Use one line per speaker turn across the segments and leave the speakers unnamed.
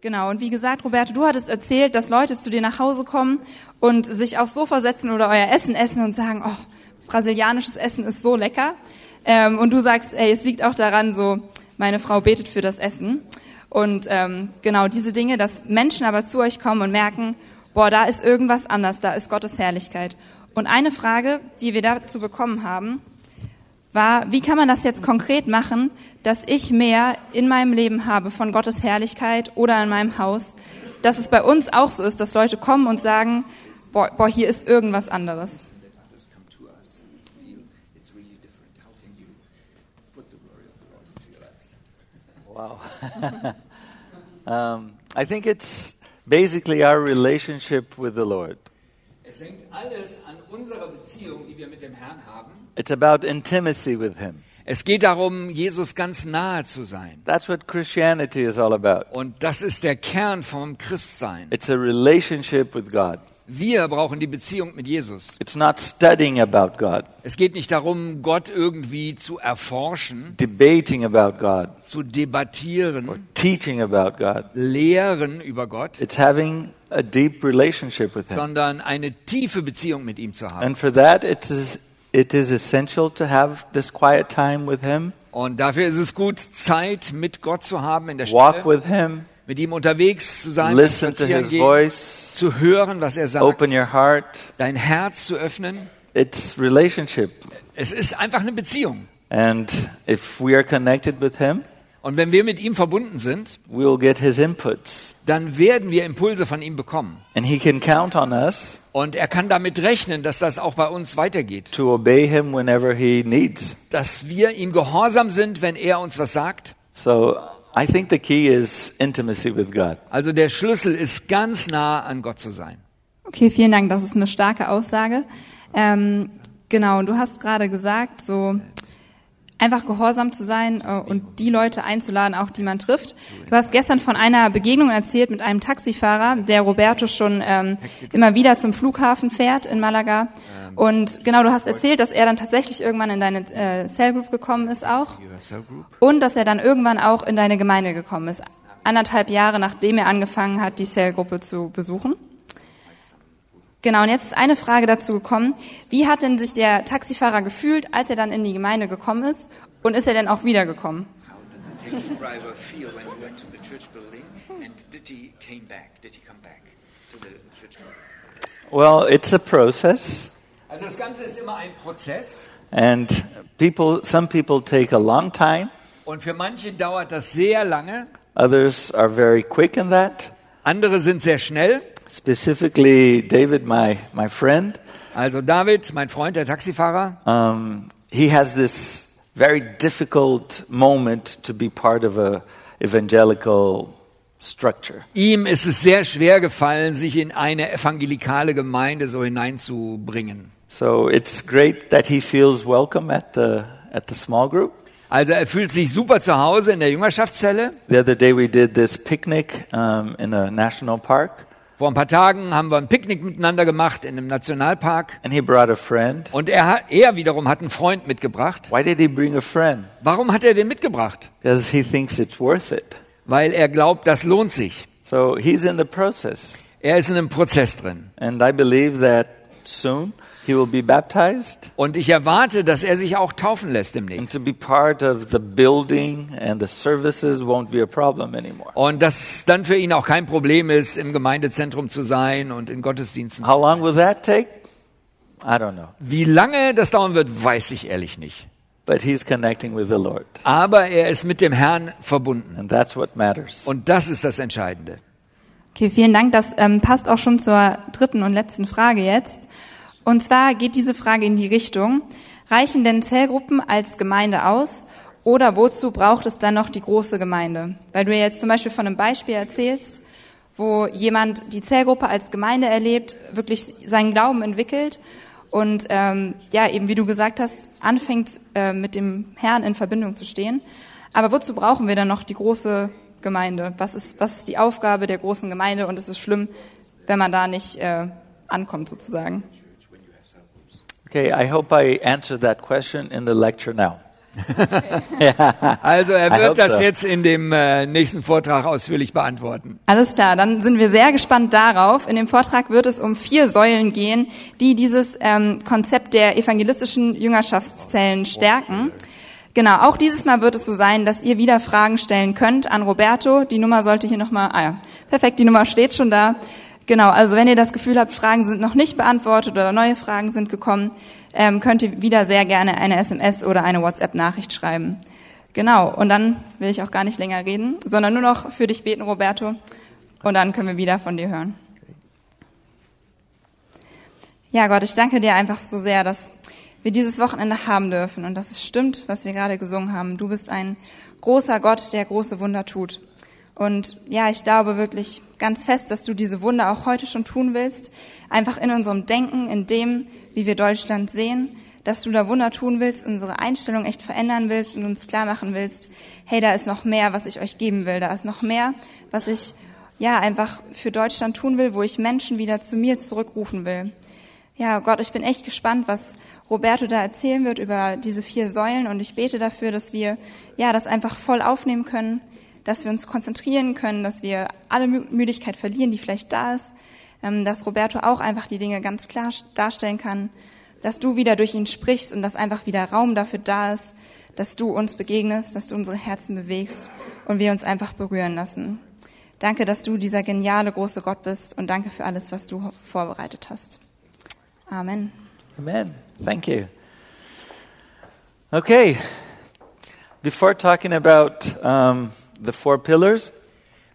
Genau, und wie gesagt, Roberto, du hattest erzählt, dass Leute zu dir nach Hause kommen und sich aufs Sofa setzen oder euer Essen essen und sagen, oh, brasilianisches Essen ist so lecker. Ähm, und du sagst, ey, es liegt auch daran, so, meine Frau betet für das Essen. Und ähm, genau diese Dinge, dass Menschen aber zu euch kommen und merken, boah, da ist irgendwas anders, da ist Gottes Herrlichkeit. Und eine Frage, die wir dazu bekommen haben, war, wie kann man das jetzt konkret machen, dass ich mehr in meinem Leben habe von Gottes Herrlichkeit oder in meinem Haus, dass es bei uns auch so ist, dass Leute kommen und sagen, boah, boah hier ist irgendwas anderes.
Wow. um, I think it's basically our relationship with the Lord.
Es hängt alles an unserer Beziehung, die wir mit dem Herrn haben.
It's about intimacy with Him.
Es geht darum, Jesus ganz nahe zu sein.
That's what Christianity is all about.
Und das ist der Kern vom Christsein.
It's a relationship with God.
Wir brauchen die Beziehung mit Jesus.
It's not studying about God,
Es geht nicht darum, Gott irgendwie zu erforschen,
debating about God,
zu debattieren,
teaching about God.
lehren über Gott,
It's having a deep relationship with Him.
sondern eine tiefe Beziehung mit ihm zu haben.
And for that, it is, it is essential to have this quiet time with Him,
Und dafür ist es gut, Zeit mit Gott zu haben in der
walk
Stille,
with Him,
mit ihm unterwegs zu sein,
listen to His
gehen,
voice,
zu hören, was er sagt,
open your heart.
dein Herz zu öffnen.
It's relationship.
Es ist einfach eine Beziehung.
And if we are connected with Him,
Und wenn wir mit ihm verbunden sind,
we will get His inputs.
dann werden wir Impulse von ihm bekommen.
And He can count on us
Und er kann damit rechnen, dass das auch bei uns weitergeht.
to obey Him whenever He needs.
Dass wir ihm gehorsam sind, wenn er uns was sagt.
So I think the key is intimacy with God.
Also der Schlüssel ist ganz nah an Gott zu sein.
Okay, vielen Dank, das ist eine starke Aussage. Ähm, genau, und du hast gerade gesagt, so einfach gehorsam zu sein äh, und die Leute einzuladen, auch die man trifft. Du hast gestern von einer Begegnung erzählt mit einem Taxifahrer, der Roberto schon ähm, immer wieder zum Flughafen fährt in Malaga. Und genau, du hast erzählt, dass er dann tatsächlich irgendwann in deine äh, Cell Group gekommen ist auch. Und dass er dann irgendwann auch in deine Gemeinde gekommen ist. Anderthalb Jahre nachdem er angefangen hat, die Cell-Gruppe zu besuchen. Genau, und jetzt ist eine Frage dazu gekommen. Wie hat denn sich der Taxifahrer gefühlt, als er dann in die Gemeinde gekommen ist? Und ist er denn auch wiedergekommen?
How did the taxi driver feel when he went to the church building? And did he came back? Did he come back to the church building?
Well, it's a process,
Also das Ganze ist immer ein Prozess.
and people, some people take a long time.
Und für manche dauert das sehr lange.
Others are very quick in that.
Andere sind sehr schnell.
Specifically, David, my, my friend,
Also David, mein Freund, der Taxifahrer,
um, he has this very difficult moment to be part of a evangelical structure.
ihm ist es sehr schwer gefallen, sich in eine evangelikale Gemeinde so hineinzubringen.
So it's great that he feels welcome at the at the small group.
Also er fühlt sich super zu Hause in der Jüngerschaftszelle.
The other day we did this picnic um, in a national park,
Vor ein paar Tagen haben wir ein Picknick miteinander gemacht in einem Nationalpark.
and he brought a friend.
Und er, er wiederum hat einen Freund mitgebracht.
Why did he bring a friend?
Warum hat er den mitgebracht?
Because he thinks it's worth it.
Weil er glaubt, das lohnt sich.
So he's in the process,
Er ist in einem Prozess drin.
and I believe that soon he will be baptized.
Und ich erwarte, dass er sich auch taufen lässt
And
demnächst.
to be part of the building and the services won't be a problem anymore.
Und dass es dann für ihn auch kein Problem ist, im Gemeindezentrum zu sein und in Gottesdiensten.
How long will that take? I don't know.
Wie lange das dauern wird, weiß ich ehrlich nicht.
But he's connecting with the Lord,
Aber er ist mit dem Herrn verbunden.
and that's what matters.
Und das ist das Entscheidende.
Okay, vielen Dank. Das ähm, passt auch schon zur dritten und letzten Frage jetzt. Und zwar geht diese Frage in die Richtung, reichen denn Zellgruppen als Gemeinde aus oder wozu braucht es dann noch die große Gemeinde? Weil du ja jetzt zum Beispiel von einem Beispiel erzählst, wo jemand die Zellgruppe als Gemeinde erlebt, wirklich seinen Glauben entwickelt und ähm, ja, eben wie du gesagt hast, anfängt äh, mit dem Herrn in Verbindung zu stehen. Aber wozu brauchen wir dann noch die große Gemeinde? Was ist, was ist die Aufgabe der großen Gemeinde? Und es ist schlimm, wenn man da nicht äh, ankommt sozusagen.
Okay, I hope I answered that question in the lecture now.
Also er wird das
so.
jetzt in dem äh, nächsten Vortrag ausführlich beantworten.
Alles klar, dann sind wir sehr gespannt darauf. In dem Vortrag wird es um vier Säulen gehen, die dieses ähm, Konzept der evangelistischen Jüngerschaftszellen stärken. Genau, auch dieses Mal wird es so sein, dass ihr wieder Fragen stellen könnt an Roberto. Die Nummer sollte hier nochmal, ah ja, perfekt, die Nummer steht schon da. Genau, also wenn ihr das Gefühl habt, Fragen sind noch nicht beantwortet oder neue Fragen sind gekommen, ähm, könnt ihr wieder sehr gerne eine SMS oder eine WhatsApp-Nachricht schreiben. Genau, und dann will ich auch gar nicht länger reden, sondern nur noch für dich beten, Roberto. Und dann können wir wieder von dir hören. Ja, Gott, ich danke dir einfach so sehr, dass wir dieses Wochenende haben dürfen und dass es stimmt, was wir gerade gesungen haben. Du bist ein großer Gott, der große Wunder tut. Und ja, ich glaube wirklich ganz fest, dass du diese Wunder auch heute schon tun willst. Einfach in unserem Denken, in dem, wie wir Deutschland sehen, dass du da Wunder tun willst, unsere Einstellung echt verändern willst und uns klar machen willst, hey, da ist noch mehr, was ich euch geben will. Da ist noch mehr, was ich ja einfach für Deutschland tun will, wo ich Menschen wieder zu mir zurückrufen will. Ja, Gott, ich bin echt gespannt, was Roberto da erzählen wird über diese vier Säulen und ich bete dafür, dass wir ja das einfach voll aufnehmen können, dass wir uns konzentrieren können, dass wir alle Mü- Müdigkeit verlieren, die vielleicht da ist, ähm, dass Roberto auch einfach die Dinge ganz klar darstellen kann, dass du wieder durch ihn sprichst und dass einfach wieder Raum dafür da ist, dass du uns begegnest, dass du unsere Herzen bewegst und wir uns einfach berühren lassen. Danke, dass du dieser geniale große Gott bist und danke für alles, was du vorbereitet hast. Amen.
Amen. Thank you. Okay. Before talking about um, the four pillars,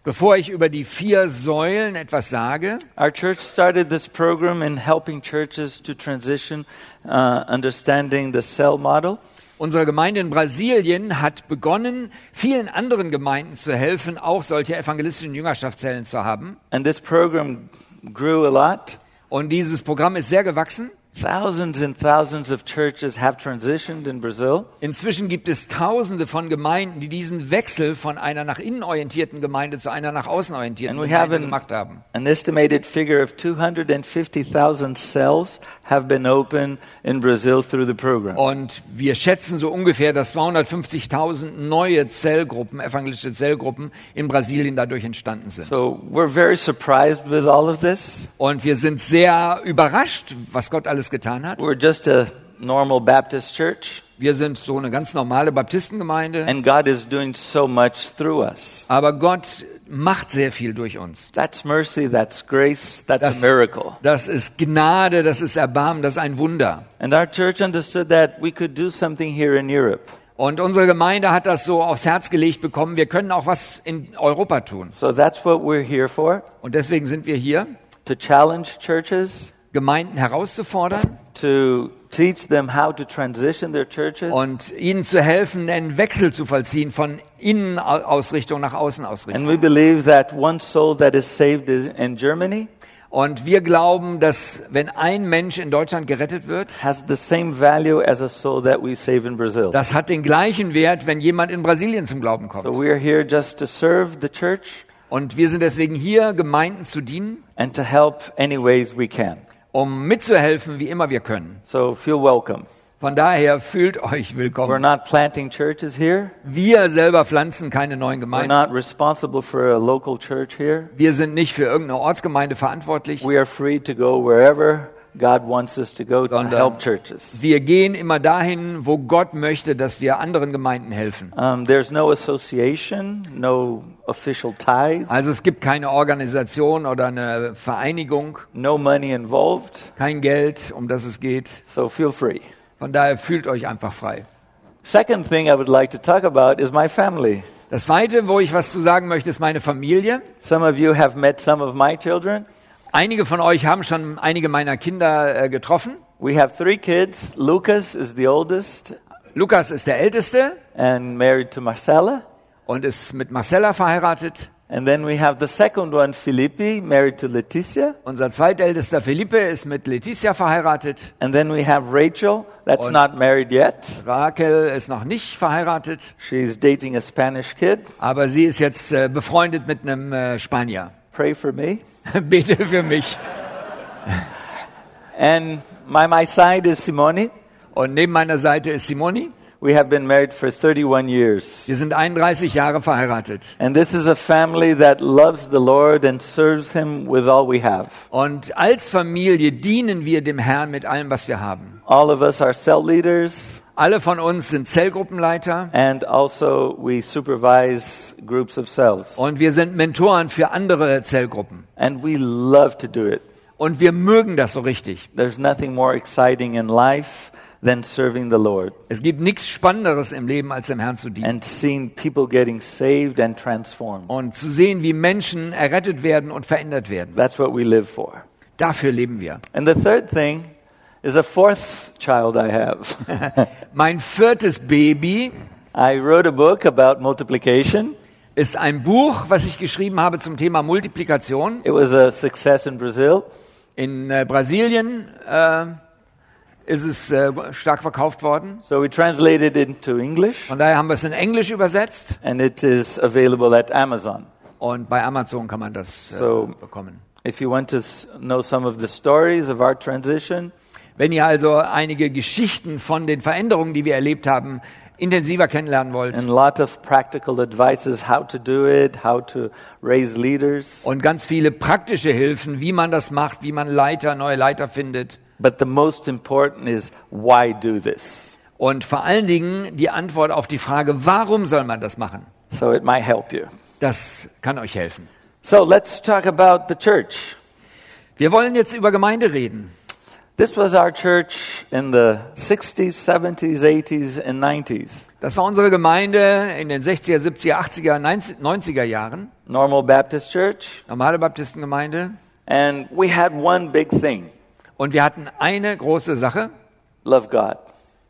Bevor ich über die vier Säulen etwas sage,
our church started this program in helping churches to transition, uh, understanding the cell model.
unsere Gemeinde in Brasilien hat begonnen, vielen anderen Gemeinden zu helfen, auch solche evangelistischen Jüngerschaftszellen zu haben.
And this program grew a lot.
Und dieses Programm ist sehr gewachsen.
Thousands and thousands of churches have transitioned in Brazil.
Inzwischen gibt es Tausende von Gemeinden, die diesen Wechsel von einer nach innen orientierten Gemeinde zu einer nach außen orientierten
And
Gemeinde
an,
gemacht haben.
an estimated figure of 250,000 cells have been opened in Brazil through the program.
Und wir schätzen so ungefähr, dass 250.000 neue Zellgruppen, evangelische Zellgruppen in Brasilien dadurch entstanden sind.
So we're very surprised with all of this.
Und wir sind sehr überrascht, was Gott alles getan hat.
We're just a normal Baptist church,
Wir sind so eine ganz normale Baptistengemeinde,
and God is doing so much through us.
aber Gott macht sehr viel durch uns.
That's mercy, that's grace, that's
Das,
a miracle.
das ist Gnade, das ist Erbarmen, das ist ein Wunder.
And our church understood that we could do something here in Europe.
Und unsere Gemeinde hat das so aufs Herz gelegt bekommen, wir können auch was in Europa tun.
So that's what we're here for
Und deswegen sind wir hier,
to challenge churches,
Gemeinden herauszufordern
to teach them how to transition their churches.
und ihnen zu helfen, einen Wechsel zu vollziehen von Innenausrichtung nach Außenausrichtung.
And we believe that one soul that is saved is in Germany
Und wir glauben, dass wenn ein Mensch in Deutschland gerettet wird,
has the same value as a soul that we save in Brazil.
das hat den gleichen Wert, wenn jemand in Brasilien zum Glauben
So
kommt.
we are here just to serve the church
Und wir sind deswegen hier, Gemeinden zu dienen,
and to help any ways we can.
Um mitzuhelfen, wie immer wir können.
So feel welcome.
Von daher fühlt euch
We're
willkommen.
not planting churches here.
Wir selber pflanzen keine neuen
We're
Gemeinden.
not responsible for a local church here.
Wir sind nicht für irgendeine Ortsgemeinde verantwortlich.
We are free to go wherever God wants us to go to help churches.
Wir gehen immer dahin, wo Gott möchte, dass wir anderen Gemeinden helfen.
Um, there's no association, no official ties,
Also es gibt keine Organisation oder eine Vereinigung,
no money involved.
kein Geld, um das es geht.
So feel free.
Von daher fühlt euch einfach frei.
Second thing I would like to talk about is my family.
Das Zweite, wo ich was zu sagen möchte, ist meine Familie.
Some of you have met some of my children.
Einige von euch haben schon einige meiner Kinder äh, getroffen.
We have three kids. Lucas is the oldest
Lukas ist der Älteste
and married to Marcella.
und ist mit Marcella verheiratet.
And then we have the second one, Filippi, married to Leticia.
Unser zweitältester Felipe ist mit Letizia verheiratet.
And then we have Rachel, that's
Und-
not married yet.
Raquel ist noch nicht verheiratet,
She's dating a Spanish kid.
aber sie ist jetzt äh, befreundet mit einem äh, Spanier.
Pray for me.
Bete für mich.
And by my side is Simone.
Und neben meiner Seite ist Simoni.
We have been married for 31 years.
Wir sind 31 Jahre verheiratet.
And this is a family that loves the Lord and serves Him with all we have.
Und als Familie dienen wir dem Herrn mit allem, was wir haben.
All of us are cell leaders,
Alle von uns sind Zellgruppenleiter
and also we supervise groups of cells.
und wir sind Mentoren für andere Zellgruppen.
And we love to do it.
Und wir mögen das so richtig.
There's nothing more exciting in life than serving the Lord
Es gibt nichts Spannenderes im Leben, als dem Herrn zu dienen.
and seeing people getting saved and transformed.
Und zu sehen, wie Menschen errettet werden und verändert werden.
That's what we live for.
Dafür leben wir.
And the third thing is a fourth child I have.
Mein viertes Baby
I wrote a book about multiplication.
ist ein Buch, was ich geschrieben habe zum Thema Multiplikation.
It was a success in Brazil.
In äh, Brasilien äh, ist es äh, stark verkauft worden.
So we translated it into English
Von daher haben wir es in Englisch übersetzt
and it is available at Amazon.
und bei Amazon kann man das äh,
So-
bekommen.
If you want to know some of the stories of our transition,
Wenn ihr also einige Geschichten von den Veränderungen, die wir erlebt haben, intensiver kennenlernen wollt
and a lot of practical advices how to do it, how to raise leaders.
und ganz viele praktische Hilfen, wie man das macht, wie man Leiter, neue Leiter findet
But the most important is why do this?
und vor allen Dingen die Antwort auf die Frage, warum soll man das machen?
So it might help you.
Das kann euch helfen.
So let's talk about the church.
Wir wollen jetzt über Gemeinde reden.
This was our church in the 60s, 70s, 80s, and 90s.
Das war unsere Gemeinde in den 60er, 70er, 80er, 90er Jahren.
Normal Baptist Church.
Normale Baptistengemeinde.
And we had one big thing
Und wir hatten eine große Sache.
love God.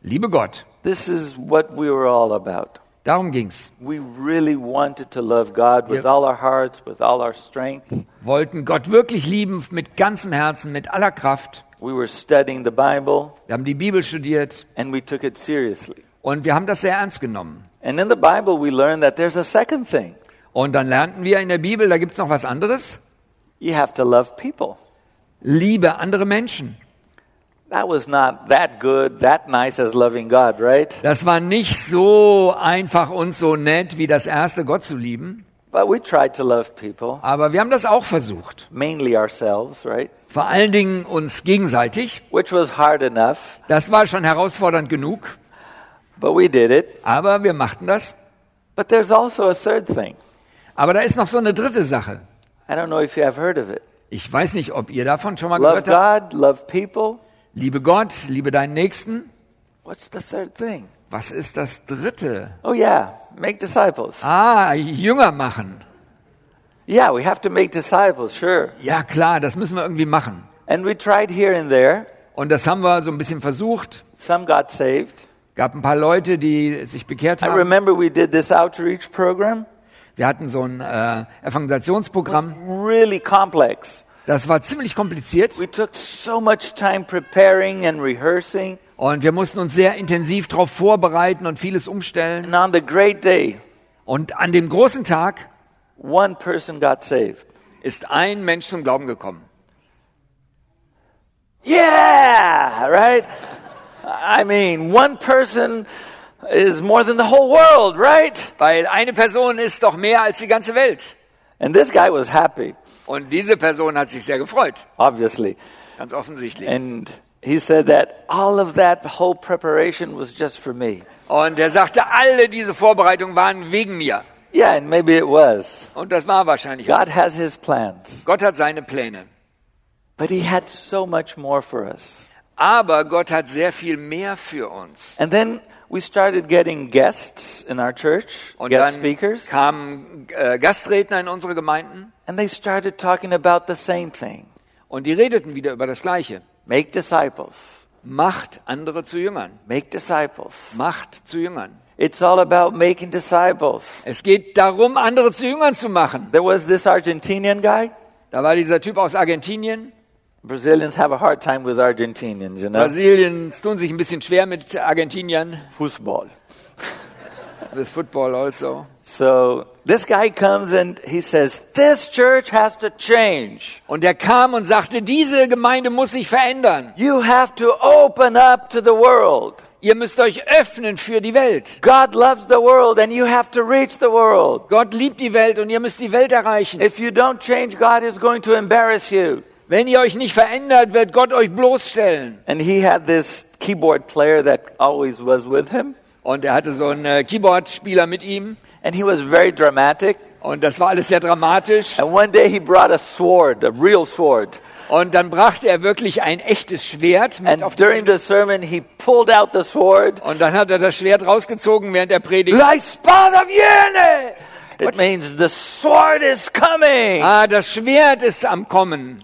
Liebe Gott.
This is what we were all about.
Darum ging's.
We really wanted to love God with
Yep.
all our hearts, with all our strength.
Wollten Gott wirklich lieben mit ganzem Herzen, mit aller Kraft.
We were studying the Bible
Wir haben die Bibel studiert
and we took it seriously.
und wir haben das sehr ernst genommen.
And in the Bible, we learned that there's a second thing
Und dann lernten wir in der Bibel, da gibt's noch was anderes.
you have to love people.
Liebe andere Menschen.
That was not that good, that nice as loving God, right?
Das war nicht so einfach und so nett wie das erste, Gott zu lieben.
But we tried to love people,
Aber wir haben das auch versucht.
mainly ourselves, right?
Vor allen Dingen uns gegenseitig.
Which was hard enough,
Das war schon herausfordernd genug.
but we did it.
Aber wir machten das.
But there's also a third thing.
Aber da ist noch so eine dritte Sache.
I don't know if you have heard of it.
Ich weiß nicht, ob ihr davon schon mal
Love
gehört habt.
God, love people.
Liebe Gott, liebe deinen Nächsten.
What's the third thing?
Was ist das dritte?
Oh, yeah, make disciples.
Ah, Jünger machen.
Yeah, we have to make disciples, sure.
Ja klar, das müssen wir irgendwie machen.
And we tried here and there.
Und das haben wir so ein bisschen versucht.
Some got saved.
Gab ein paar Leute, die sich bekehrt
I
haben.
remember we did this outreach program.
Wir hatten so ein äh, Evangelisationsprogramm.
Really complex.
Das war ziemlich kompliziert
We took so much time preparing and rehearsing.
und wir mussten uns sehr intensiv darauf vorbereiten und vieles umstellen.
And on the great day,
Und an dem großen Tag
one person got saved.
ist ein Mensch zum Glauben gekommen.
Yeah, right? I mean, one person is more than the whole world, right?
Weil eine Person ist doch mehr als die ganze Welt.
And this guy was happy,
Und diese Person hat sich sehr gefreut,
obviously.
ganz offensichtlich.
And he said that all of that whole preparation was just for me.
Und er sagte, alle diese Vorbereitungen waren wegen mir.
Yeah, and maybe it was.
Und das war wahrscheinlich.
God has his plans,
Gott hat seine Pläne.
but he had so much more for us.
Aber Gott hat sehr viel mehr für uns.
And then we started getting guests in our church,
Und
guest
dann
speakers,
kamen äh, Gastredner in unsere Gemeinden
and they started talking about the same thing.
und die redeten wieder über das Gleiche.
Make disciples.
Macht andere zu Jüngern.
Make disciples.
Macht zu Jüngern.
It's all about making disciples.
Es geht darum, andere zu Jüngern zu machen.
There was this Argentinian guy.
Da war dieser Typ aus Argentinien.
Brazilians have a hard time with Argentinians, you know.
Brasiliens tun sich ein bisschen schwer mit Argentiniern.
Football.
With football also.
So this guy comes and he says, This church has to change.
Und er kam und sagte, diese Gemeinde muss sich verändern.
You have to open up to the world.
Ihr müsst euch öffnen für die Welt.
God loves the world and you have to reach the world.
Gott liebt die Welt und ihr müsst die Welt erreichen.
If you don't change, God is going to embarrass you.
Wenn ihr euch nicht verändert, wird Gott euch bloßstellen.
And he had this keyboard player that always was with him.
Und er hatte so einen äh, Keyboard-Spieler mit ihm.
And he was very dramatic.
Und das war alles sehr dramatisch.
And one day he brought a sword, a real sword.
Und dann brachte er wirklich ein echtes Schwert mit
And
auf
during the sermon, he pulled out the sword.
Und dann hat er das Schwert rausgezogen während der Predigt.
Spot of Yene! It means the sword is coming.
Ah, das Schwert ist am Kommen.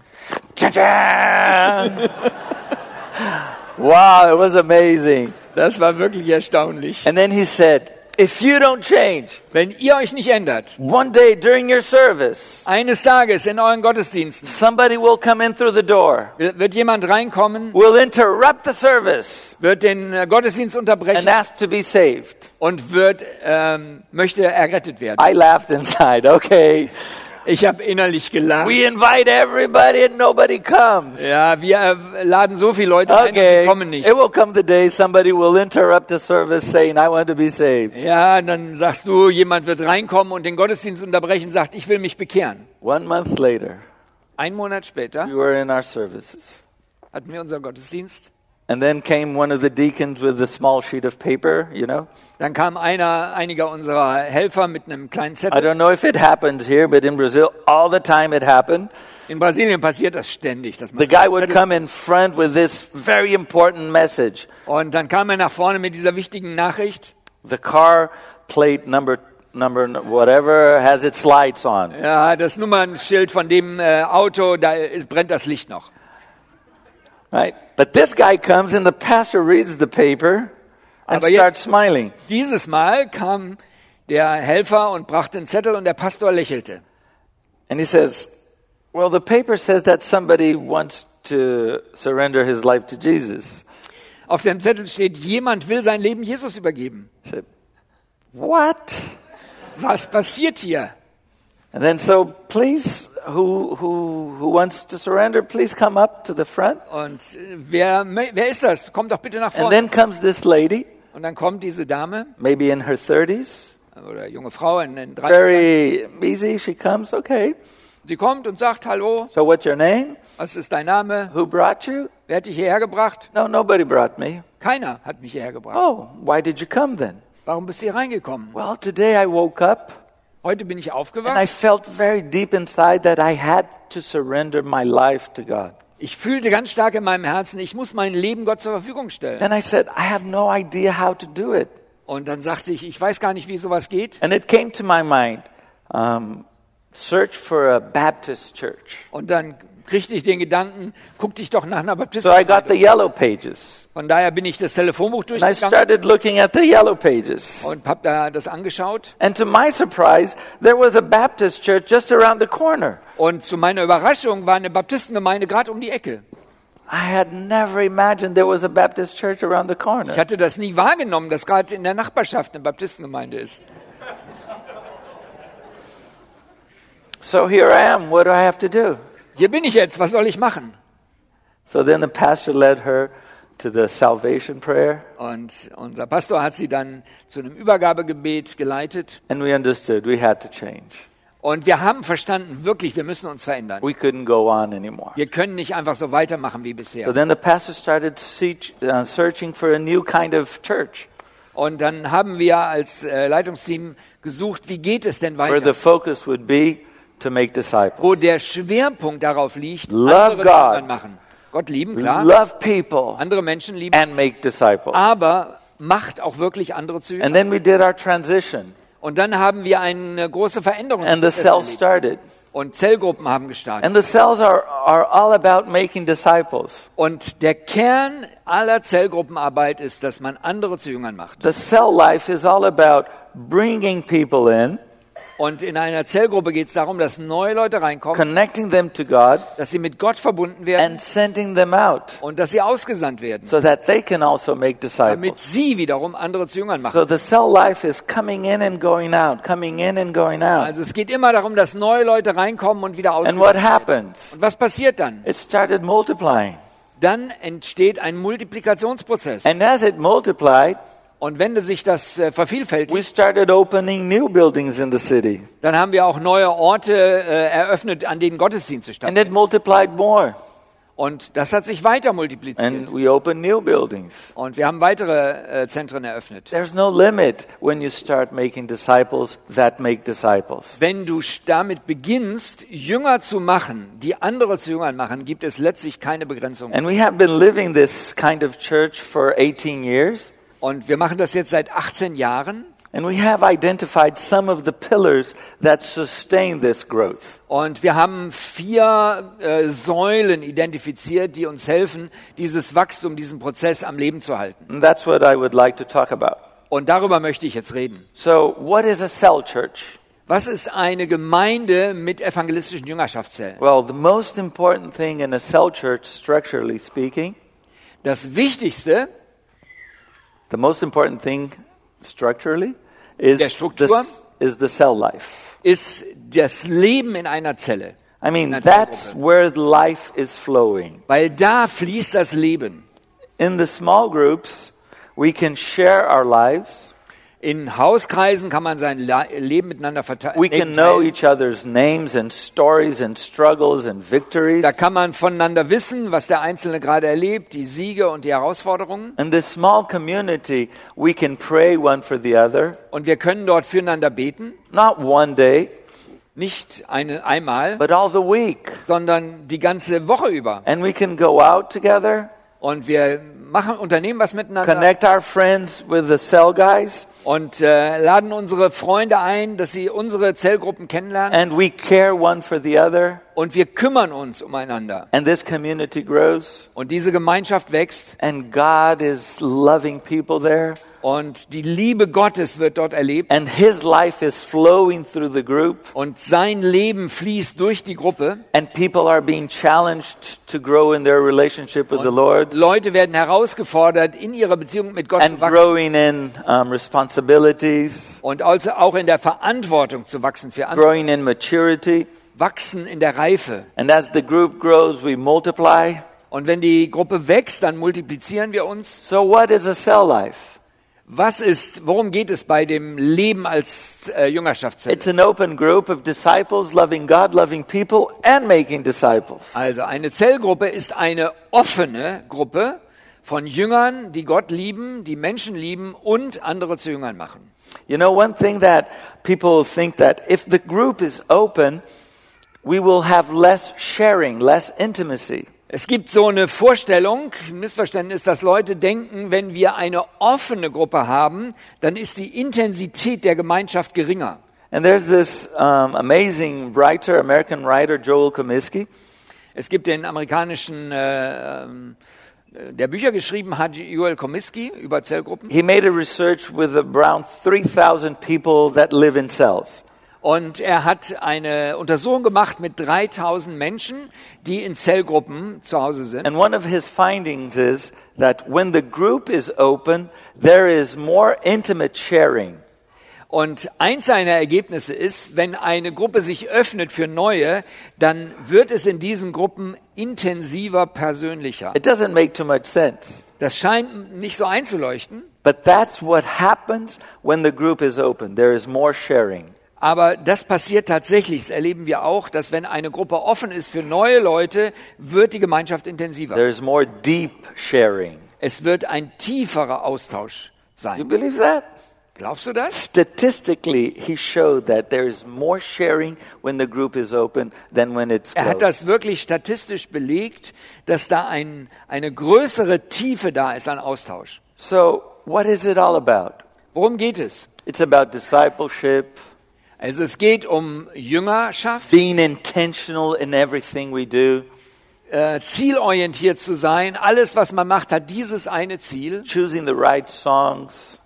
Wow, it was amazing.
Das war wirklich erstaunlich.
And then he said, if you don't change,
Wenn ihr euch nicht ändert,
one day during your service,
eines Tages in euren Gottesdiensten
somebody will come in through the door,
wird jemand reinkommen,
will interrupt the service,
wird den äh, Gottesdienst
and
unterbrechen
ask to be saved.
und wird ähm, möchte errettet werden.
I laughed inside. Okay.
Ich habe innerlich gelacht.
We invite everybody and nobody comes.
Ja, wir äh, laden so viele Leute ein, und
Okay.
die kommen nicht.
It will come the day somebody will interrupt the service saying, I want to be saved.
Ja, dann sagst du, jemand wird reinkommen und den Gottesdienst unterbrechen, sagt, ich will mich bekehren.
One month later,
Ein Monat später
we were in our services.
hatten wir unseren Gottesdienst.
And then came one of the deacons with a small sheet of paper, you know.
Dann kam einer, einiger unserer Helfer mit einem kleinen
I
Zettel.
don't know if it happens here, but in Brazil, all the time it happened.
In Brasilien passiert das ständig. Dass man
The guy would come in front with this very important message.
und dann kam er nach vorne mit dieser wichtigen Nachricht.
The car plate number, number whatever has its lights on.
Ja, das Nummernschild von dem äh, Auto, da ist, brennt das Licht noch.
Right? But this guy comes and the pastor reads the paper and
Aber
starts
jetzt-
smiling.
Dieses Mal kam der Helfer und brachte einen Zettel und der Pastor lächelte.
And he says, Well, the paper says that somebody wants to surrender his life to Jesus.
Auf dem Zettel steht, jemand will sein Leben Jesus übergeben.
Said, What?
Was passiert hier?
And then, so please, who, who, who wants to surrender, please come up to the front.
Und äh, wer, wer ist das? Kommt doch bitte nach
And
vorne.
then comes this lady,
Und dann kommt diese Dame
maybe in her 30s.
oder junge Frau in den 30
Very easy. She comes, okay.
Sie kommt und sagt, hallo,
So, what's your name?
was ist dein Name?
Who brought you?
Wer hat dich hierher gebracht?
No, nobody brought me.
Keiner hat mich hierher gebracht.
Oh, why did you come then?
Warum bist du hier reingekommen?
Well, today I woke up
Heute bin ich
and I
aufgewacht.
felt very deep inside that I had to surrender my life to God.
Ich fühlte ganz stark in meinem Herzen, ich muss mein Leben Gott zur Verfügung stellen.
Then I said, I have no idea how to do it.
Und dann sagte ich, ich weiß gar nicht, wie sowas geht.
And it came to my mind um, search for a Baptist church.
Und dann ich den Gedanken, guck dich doch nach einer
So I got the yellow pages.
Von daher bin ich das Telefonbuch
And I
durchgegangen
started looking at the yellow pages.
und habe da das angeschaut.
And to my surprise, there was a Baptist church just around the corner.
Und zu meiner Überraschung war eine Baptistengemeinde gerade um die Ecke.
I had never imagined there was a Baptist church around the
Ich
corner.
hatte das nie wahrgenommen, dass gerade in der Nachbarschaft eine Baptistengemeinde ist.
So here I am. What do I have to do?
Hier bin ich jetzt, was soll ich machen?
So then the pastor led her to the salvation prayer,
Und unser Pastor hat sie dann zu einem Übergabegebet geleitet.
and we understood we had to change.
Und wir haben verstanden, wirklich, wir müssen uns verändern.
We couldn't go on anymore.
Wir können nicht einfach so weitermachen wie
So
bisher.
then the pastor started uh, searching for a new kind of church
Und dann haben wir als äh, Leitungsteam gesucht, wie geht es denn
where the
weiter?
focus would be to make disciples.
Wo der Schwerpunkt darauf liegt,
Love
andere
God.
Machen. Gott lieben, klar.
Love people
Andere Menschen lieben.
and make disciples.
Aber macht auch wirklich andere zu.
And then we did our transition,
Und dann haben wir eine große Veränderung
and the cells started.
und Zellgruppen haben gestartet.
And the cells are, are all about making disciples.
Und der Kern aller Zellgruppenarbeit ist, dass man andere zu Jüngern macht.
The cell life is all about bringing people in,
Und in einer Zellgruppe geht es darum, dass neue Leute reinkommen,
connecting them to God,
dass sie mit Gott verbunden werden
and sending them out
und dass sie ausgesandt werden,
so that they can also make
damit
disciples.
sie wiederum andere zu Jüngern machen.
So the cell life is coming in and going out, coming in and going out.
Also es geht immer darum, dass neue Leute reinkommen und wieder
And
ausgesandt
what
werden.
happened?
Und was passiert dann?
It started multiplying.
dann entsteht ein Multiplikationsprozess.
And as it multiplied,
Und wenn sich das äh,
we
vervielfältigt,
started opening new buildings in the city.
dann haben wir auch neue Orte äh, eröffnet, an denen Gottesdienste
And
stattfinden.
it multiplied more.
Und das hat sich weiter multipliziert.
And we opened new buildings.
Und wir haben weitere äh, Zentren eröffnet.
There's no limit when you start making disciples that make disciples.
Wenn du damit beginnst, Jünger zu machen, die andere zu Jüngern machen, gibt es letztlich keine Begrenzung.
And we have been living this kind of church for 18 years.
Und wir machen das jetzt seit 18 Jahren.
And we have identified some of the pillars that sustain this growth.
Und wir haben vier äh, Säulen identifiziert, die uns helfen, dieses Wachstum, diesen Prozess am Leben zu halten.
And that's what I would like to talk about.
Und darüber möchte ich jetzt reden.
So, what is a cell church?
Was ist eine Gemeinde mit evangelistischen Jüngerschaftszellen?
Well, the most important thing in a cell church, structurally speaking,
Das Wichtigste
the most important thing structurally is the, is the cell life.
ist das Leben in einer Zelle.
I mean, that's where life is flowing.
Weil da fließt das Leben.
In the small groups, we can share our lives.
In Hauskreisen kann man sein Leben miteinander verteilen.
We can know each other's names and stories and struggles and victories.
Da kann man voneinander wissen, was der Einzelne gerade erlebt, die Siege und die Herausforderungen.
In this small community, we can pray one for the other,
Und wir können dort füreinander beten.
not one day,
Nicht eine, einmal,
but all the week.
sondern die ganze Woche über.
And we can go out together,
Und wir machen, unternehmen was miteinander
connect our friends with the cell guys,
und äh, laden unsere Freunde ein, dass sie unsere Zellgruppen kennenlernen.
and we care one for the other.
Und wir kümmern uns umeinander.
And this community grows,
Und diese Gemeinschaft wächst
and God is loving people there,
und die Liebe Gottes wird dort erlebt.
and His life is flowing through the group,
Und sein Leben fließt durch die Gruppe.
and people are being challenged to grow in their relationship with the Lord.
Leute werden herausgefordert, in ihrer Beziehung mit Gott
and
zu wachsen
growing in um, responsibilities,
und also auch in der Verantwortung zu wachsen für andere,
growing in maturity.
Wachsen in der Reife.
And as the group grows, we multiply.
Und wenn die Gruppe wächst, dann multiplizieren wir uns.
So, what is a cell life?
Was ist, worum geht es bei dem Leben als äh, Jüngerschaftszelle?
It's an open group of disciples loving God, loving people, and making disciples.
Also eine Zellgruppe ist eine offene Gruppe von Jüngern, die Gott lieben, die Menschen lieben und andere zu Jüngern machen.
You know, one thing that people think that if the group is open, we will have less sharing, less intimacy.
Es gibt so eine Vorstellung, ein Missverständnis, dass Leute denken, wenn wir eine offene Gruppe haben, dann ist die Intensität der Gemeinschaft geringer.
And there's this um, amazing writer, American writer, Joel Comiskey.
Es gibt den amerikanischen, äh, ähm, äh, der Bücher geschrieben hat, Joel Comiskey über Zellgruppen.
He made a research with around 3,000 people that live in cells.
Und er hat eine Untersuchung gemacht mit 3000 Menschen, die in Zellgruppen zu Hause sind.
And one of his findings is that when the group is open, there is more intimate sharing.
Und eins seiner Ergebnisse ist, wenn eine Gruppe sich öffnet für Neue, dann wird es in diesen Gruppen intensiver, persönlicher.
It doesn't make too much sense.
Das scheint nicht so einzuleuchten,
But that's what happens when the group is open. There is more sharing.
Aber das passiert tatsächlich. Das erleben wir auch, dass wenn eine Gruppe offen ist für neue Leute, wird die Gemeinschaft intensiver.
There is more deep sharing.
Es wird ein tieferer Austausch
You
sein.
believe that?
Glaubst du das?
Statistically, he showed that there is more sharing when the group is open than when it's
Er hat
closed.
das wirklich statistisch belegt, dass da ein, eine größere Tiefe da ist an Austausch.
So, what is it all about?
Worum geht es?
It's about discipleship,
Also es geht um Jüngerschaft,
being intentional in everything we do,
äh, zielorientiert zu sein. Alles, was man macht, hat dieses eine Ziel,
choosing the right songs,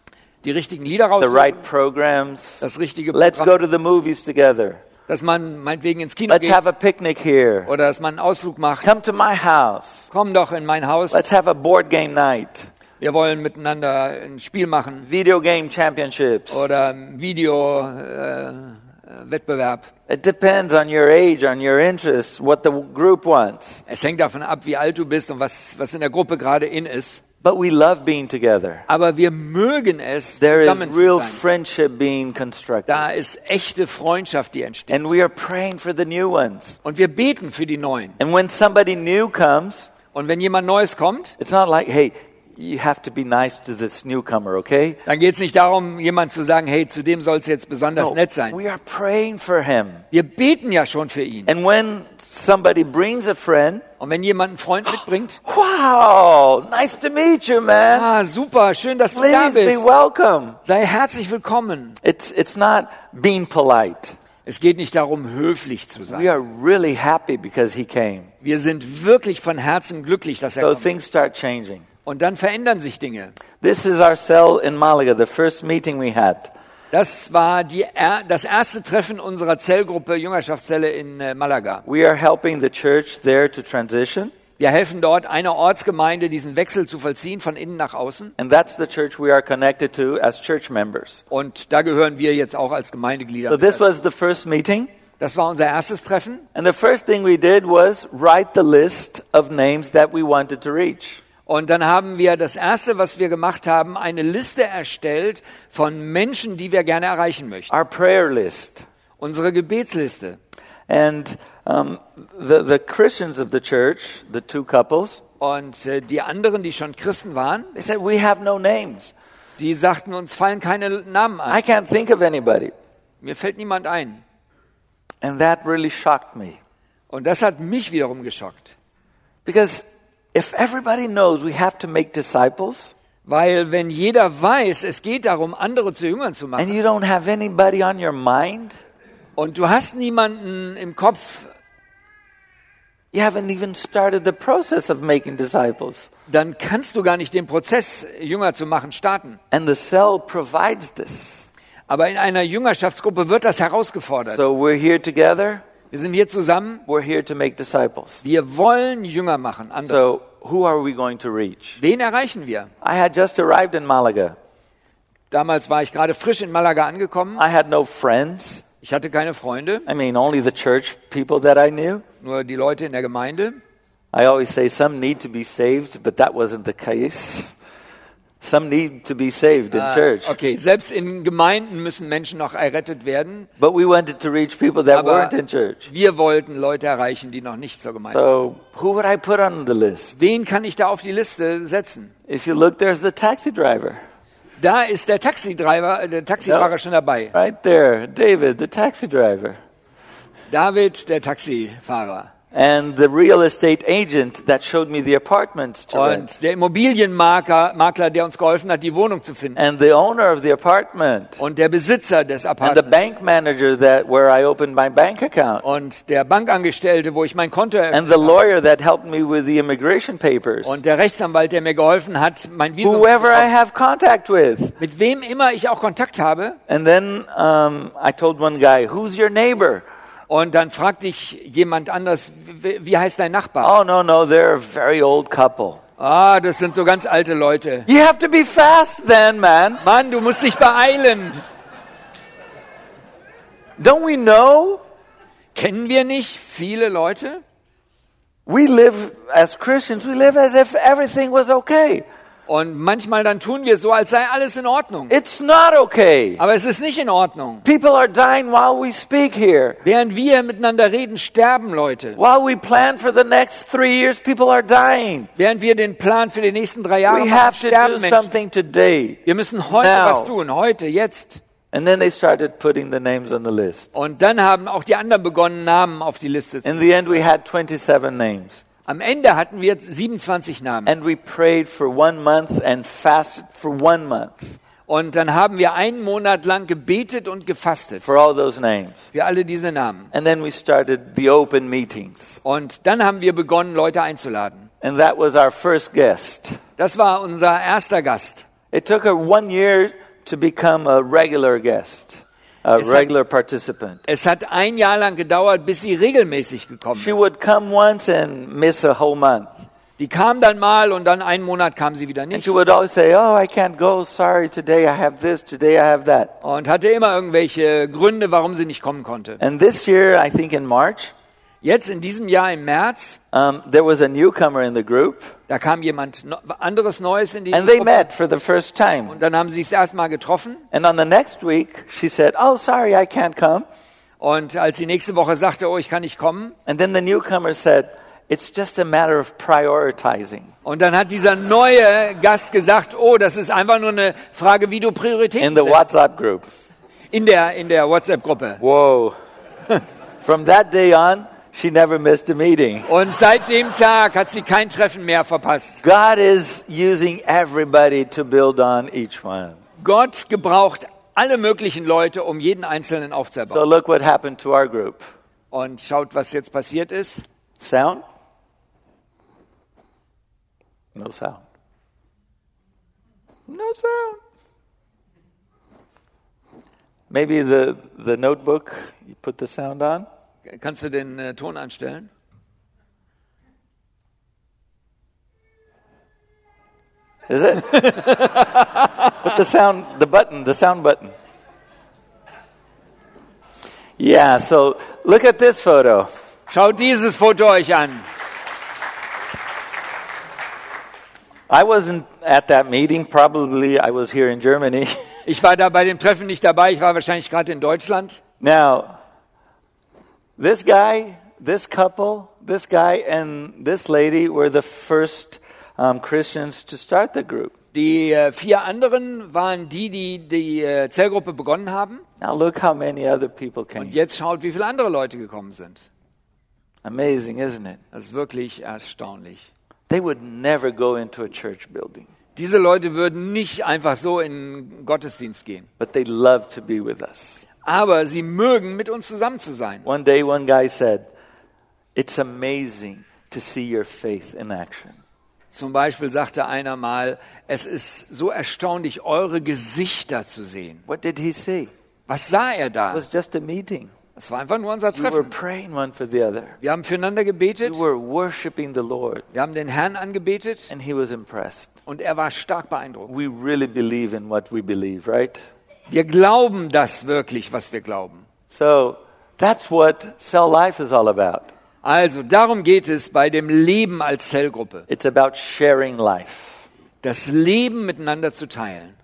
die richtigen Lieder
the
raussuchen,
right programs.
das richtige
Let's
Programm,
go to the movies together.
dass man meinetwegen ins Kino
Let's
geht
have a picnic here.
oder dass man einen Ausflug macht.
Come to my house.
Komm doch in mein Haus,
Let's have a board game night.
Wir wollen miteinander ein Spiel machen
Video game championships.
oder Video, äh, Wettbewerb.
It depends on your age, on your interests, what the group wants.
Es hängt davon ab, wie alt du bist und was, was in der Gruppe gerade in ist.
But we love being together.
Aber wir mögen es,
There
zusammen
is
zu
real
sein.
friendship being constructed.
Da ist echte Freundschaft, die entsteht.
And we are praying for the new ones.
Und wir beten für die Neuen.
And when somebody new comes,
Und wenn jemand Neues kommt,
it's not like, hey, you have to be nice to this newcomer, okay?
dann geht es nicht darum, jemand zu sagen, hey, zu dem soll es jetzt besonders nett sein.
we are praying for him.
Wir beten ja schon für ihn.
And when somebody brings a friend,
Und wenn jemand einen Freund mitbringt,
wow, nice to meet you, man.
ah, super, schön, dass du da
Please be
bist.
welcome.
Sei herzlich willkommen.
It's, it's not being polite.
Es geht nicht darum, höflich zu
We
sein.
are really happy because he came.
Wir sind wirklich von Herzen glücklich, dass er
So
kommt.
things start changing.
Und dann verändern sich Dinge.
This is our cell in Malaga, the first meeting we had.
Das war die, das erste Treffen unserer Zellgruppe, Jüngerschaftszelle in äh, Malaga.
We are helping the church there to transition,
Wir helfen dort einer Ortsgemeinde, diesen Wechsel zu vollziehen von innen nach außen.
and that's the church we are connected to as church members.
Und da gehören wir jetzt auch als Gemeindeglieder.
So this
dazu.
was the first meeting,
Das war unser erstes Treffen.
and the first thing we did was write the list of names that we wanted to reach.
Und dann haben wir das erste, was wir gemacht haben, eine Liste erstellt von Menschen, die wir gerne erreichen möchten.
Our prayer list.
Unsere Gebetsliste.
And um, the, the Christians of the church, the two couples,
Und äh, die anderen, die schon Christen waren,
they said, We have no names.
die sagten, uns fallen keine Namen
I
ein.
can't think of anybody.
Mir fällt niemand ein.
And that really shocked me.
Und das hat mich wiederum geschockt.
Because if everybody knows we have to make disciples,
Weil wenn jeder weiß, es geht darum, andere zu Jüngern zu
and
machen,
you don't have anybody on your mind,
und du hast niemanden im Kopf,
you haven't even started the process of making disciples.
dann kannst du gar nicht den Prozess, Jünger zu machen, starten.
And the cell provides this.
Aber in einer Jüngerschaftsgruppe wird das herausgefordert.
So we're here together,
Wir sind hier zusammen.
we're here to make disciples.
Wir wollen Jünger machen, andere.
So who are we going to reach?
Wen erreichen wir?
I had just arrived in Malaga.
Damals war ich gerade frisch in Malaga angekommen.
I had no friends.
Ich hatte keine Freunde,
I mean, only the church people that I knew.
nur die Leute in der Gemeinde.
I always say some need to be saved, but that wasn't the case. Some need to be saved in
Ah,
church.
Okay, selbst in Gemeinden müssen Menschen noch errettet werden.
But we wanted to reach people that
Aber
weren't in church.
wir wollten Leute erreichen, die noch nicht zur Gemeinde.
So who would I put on the list?
Wen kann ich da auf die Liste setzen?
If you look, there's the taxi driver.
Da ist der Taxidriver, der Taxifahrer
Ja.
schon dabei.
Right there, David, the taxi driver.
David, der Taxifahrer.
And the real estate agent that showed me the apartments to rent.
Und der Immobilienmakler, Makler, der uns geholfen hat, die Wohnung zu finden.
And the owner of the apartment.
Und der Besitzer des
And the
Apartments.
bank manager that where I opened my bank account.
Und der Bankangestellte, wo ich mein Konto
And
eröffnet
the
habe.
lawyer that helped me with the immigration papers.
Und der Rechtsanwalt, der mir geholfen hat, mein Visum zu
Whoever I
bekommen.
have contact with.
Mit wem immer ich auch Kontakt habe.
And then um, I told one guy, Who's your neighbor?
Und dann fragte ich jemand anders, wie, wie heißt dein Nachbar?
Oh, no, no, they're a very old couple.
Ah, das sind so ganz alte Leute.
You have to be fast then, man.
Mann, du musst dich beeilen.
Don't we know?
Kennen wir nicht viele Leute?
We live as Christians, we live as if everything was okay.
Und manchmal dann tun wir so, als sei alles in Ordnung.
It's not okay.
Aber es ist nicht in Ordnung.
People are dying while we speak here.
Während wir miteinander reden, sterben Leute.
While we plan for the next three years, people are dying.
Während wir den Plan für die nächsten drei Jahre
We
machen,
have to
sterben
do
Menschen.
something today.
Wir müssen heute
Now.
was tun, heute, jetzt.
And then they started putting the names on the list.
Und dann haben auch die anderen begonnen, Namen auf die Liste zu
In the end, we had 27 names.
Am Ende hatten wir 27 Namen.
And we prayed for one month and fasted for one month
Und dann haben wir einen Monat lang gebetet und gefastet
for all those names.
für alle diese Namen.
And then we started the open meetings.
Und dann haben wir begonnen, Leute einzuladen.
And that was our first guest.
Das war unser erster Gast.
It took her one year to become a regular guest, a
Es hat-
regular participant.
Es hat ein Jahr lang gedauert, bis sie regelmäßig gekommen
She
ist.
would come once and miss a whole month.
Die kam dann mal und dann einen Monat kam sie wieder
And
nicht
she would always say, Oh, I can't go. Sorry, today I have this, today I have that.
und hatte immer irgendwelche Gründe, warum sie nicht kommen konnte.
And this year, I think in March,
Jetzt in diesem Jahr im März,
um, there was a newcomer in the group,
da kam jemand no- anderes Neues in die
and they
Gruppe
met for the first time.
und dann haben sie sich das erste Mal getroffen
And on the next week, she said, Oh, sorry, I can't come.
und als sie nächste Woche sagte, oh, ich kann nicht kommen
And then the newcomer said, It's just a matter of prioritizing.
und dann hat dieser neue Gast gesagt, oh, das ist einfach nur eine Frage, wie du Prioritäten
In the. WhatsApp group.
in der in der WhatsApp-Gruppe.
Whoa. From that day on, she never missed a meeting.
Und seit dem Tag hat sie kein Treffen mehr verpasst.
God is using everybody to build on each one.
Gott gebraucht alle möglichen Leute, um jeden Einzelnen
So
aufzubauen.
look what happened to our group.
Und schaut, was jetzt passiert ist.
Sound? No sound. No sound. Maybe the, the notebook, you put the sound on?
Kannst du den äh, Ton anstellen?
Is it? put the sound, the button, the sound button. Yeah, so look at this photo.
Schaut dieses Foto euch an.
I wasn't at that meeting. Probably I was here in Germany.
Ich war da bei dem Treffen nicht dabei, ich war wahrscheinlich gerade in Deutschland.
now, this guy, this couple, this guy, and this lady were the first um, Christians to start the group.
Die äh, vier anderen waren die, die die äh, Zellgruppe begonnen haben.
Now, look how many other people came.
Und jetzt schaut, wie viele andere Leute gekommen sind.
Amazing, isn't it?
Das ist wirklich erstaunlich.
They would never go into a church building,
Diese Leute würden nicht einfach so in den Gottesdienst gehen.
but they love to be with us.
Aber sie mögen, mit uns zusammen zu sein.
One day, one guy said, It's amazing to see your faith in action.
Zum Beispiel sagte einer mal, es ist so erstaunlich, eure Gesichter zu sehen.
What did he see?
Was sah er
It
da?
was just a meeting.
Es war einfach nur unser
We were
Treffen.
praying one for the other.
Wir haben füreinander
We
gebetet,
were worshiping the Lord,
wir haben den Herrn angebetet
and he was impressed.
und er war stark beeindruckt.
We really believe in what we believe, right?
Wir glauben das wirklich, was wir glauben.
So that's what cell life is all about.
Also darum geht es bei dem Leben als Zellgruppe.
It's about sharing life,
Das Leben miteinander zu teilen.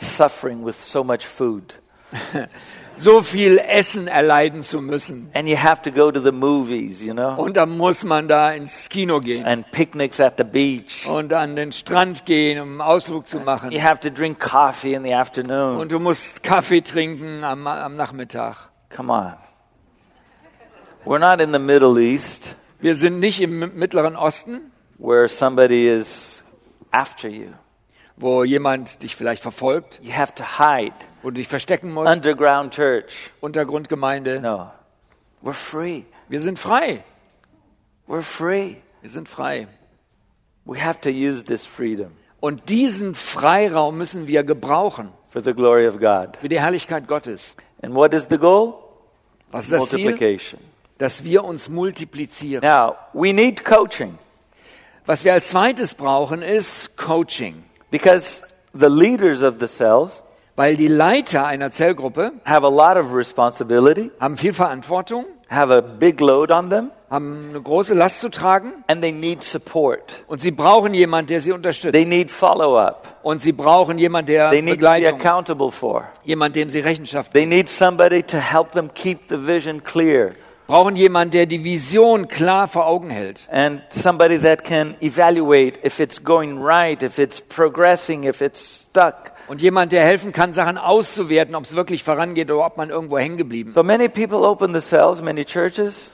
suffering with so much food.
So viel Essen erleiden zu müssen.
And you have to go to the movies, you know,
Und dann muss man da ins Kino gehen
and picnics at the beach.
und an den Strand gehen, um einen Ausflug zu machen.
You have to drink coffee in the afternoon.
Und du musst Kaffee trinken am, am Nachmittag.
Come on. We're not in the Middle East
Wir sind nicht im Mittleren Osten,
where somebody is after you.
wo jemand dich vielleicht verfolgt,
You have to hide.
Wo du dich verstecken musst.
Underground church.
Untergrundgemeinde.
No. We're free.
Wir sind frei.
We're free.
Wir sind frei.
We have to use this freedom
Und diesen Freiraum müssen wir gebrauchen
for the glory of God.
für die Herrlichkeit Gottes.
And what is the goal?
Was ist das Ziel?
Multiplication.
Dass wir uns multiplizieren.
Now, we need coaching
Was wir als zweites brauchen, ist Coaching.
because the leaders of the cells
Weil die Leiter einer Zellgruppe
have a lot of responsibility,
haben viel Verantwortung,
have a big load on them,
haben eine große Last zu tragen
and they need support.
und sie brauchen jemanden, der sie unterstützt.
They need follow up.
Und sie brauchen jemanden, der
They need to be
Begleitung,
accountable for.
jemand, dem sie Rechenschaft
They need somebody to help them keep the vision clear
brauchen jemanden, der die Vision klar vor Augen hält.
and somebody that can evaluate if it's going right, if it's progressing, if it's stuck.
Und jemand, der helfen kann, Sachen auszuwerten, ob es wirklich vorangeht oder ob man irgendwo hängen geblieben ist.
So many people open the cells, many churches,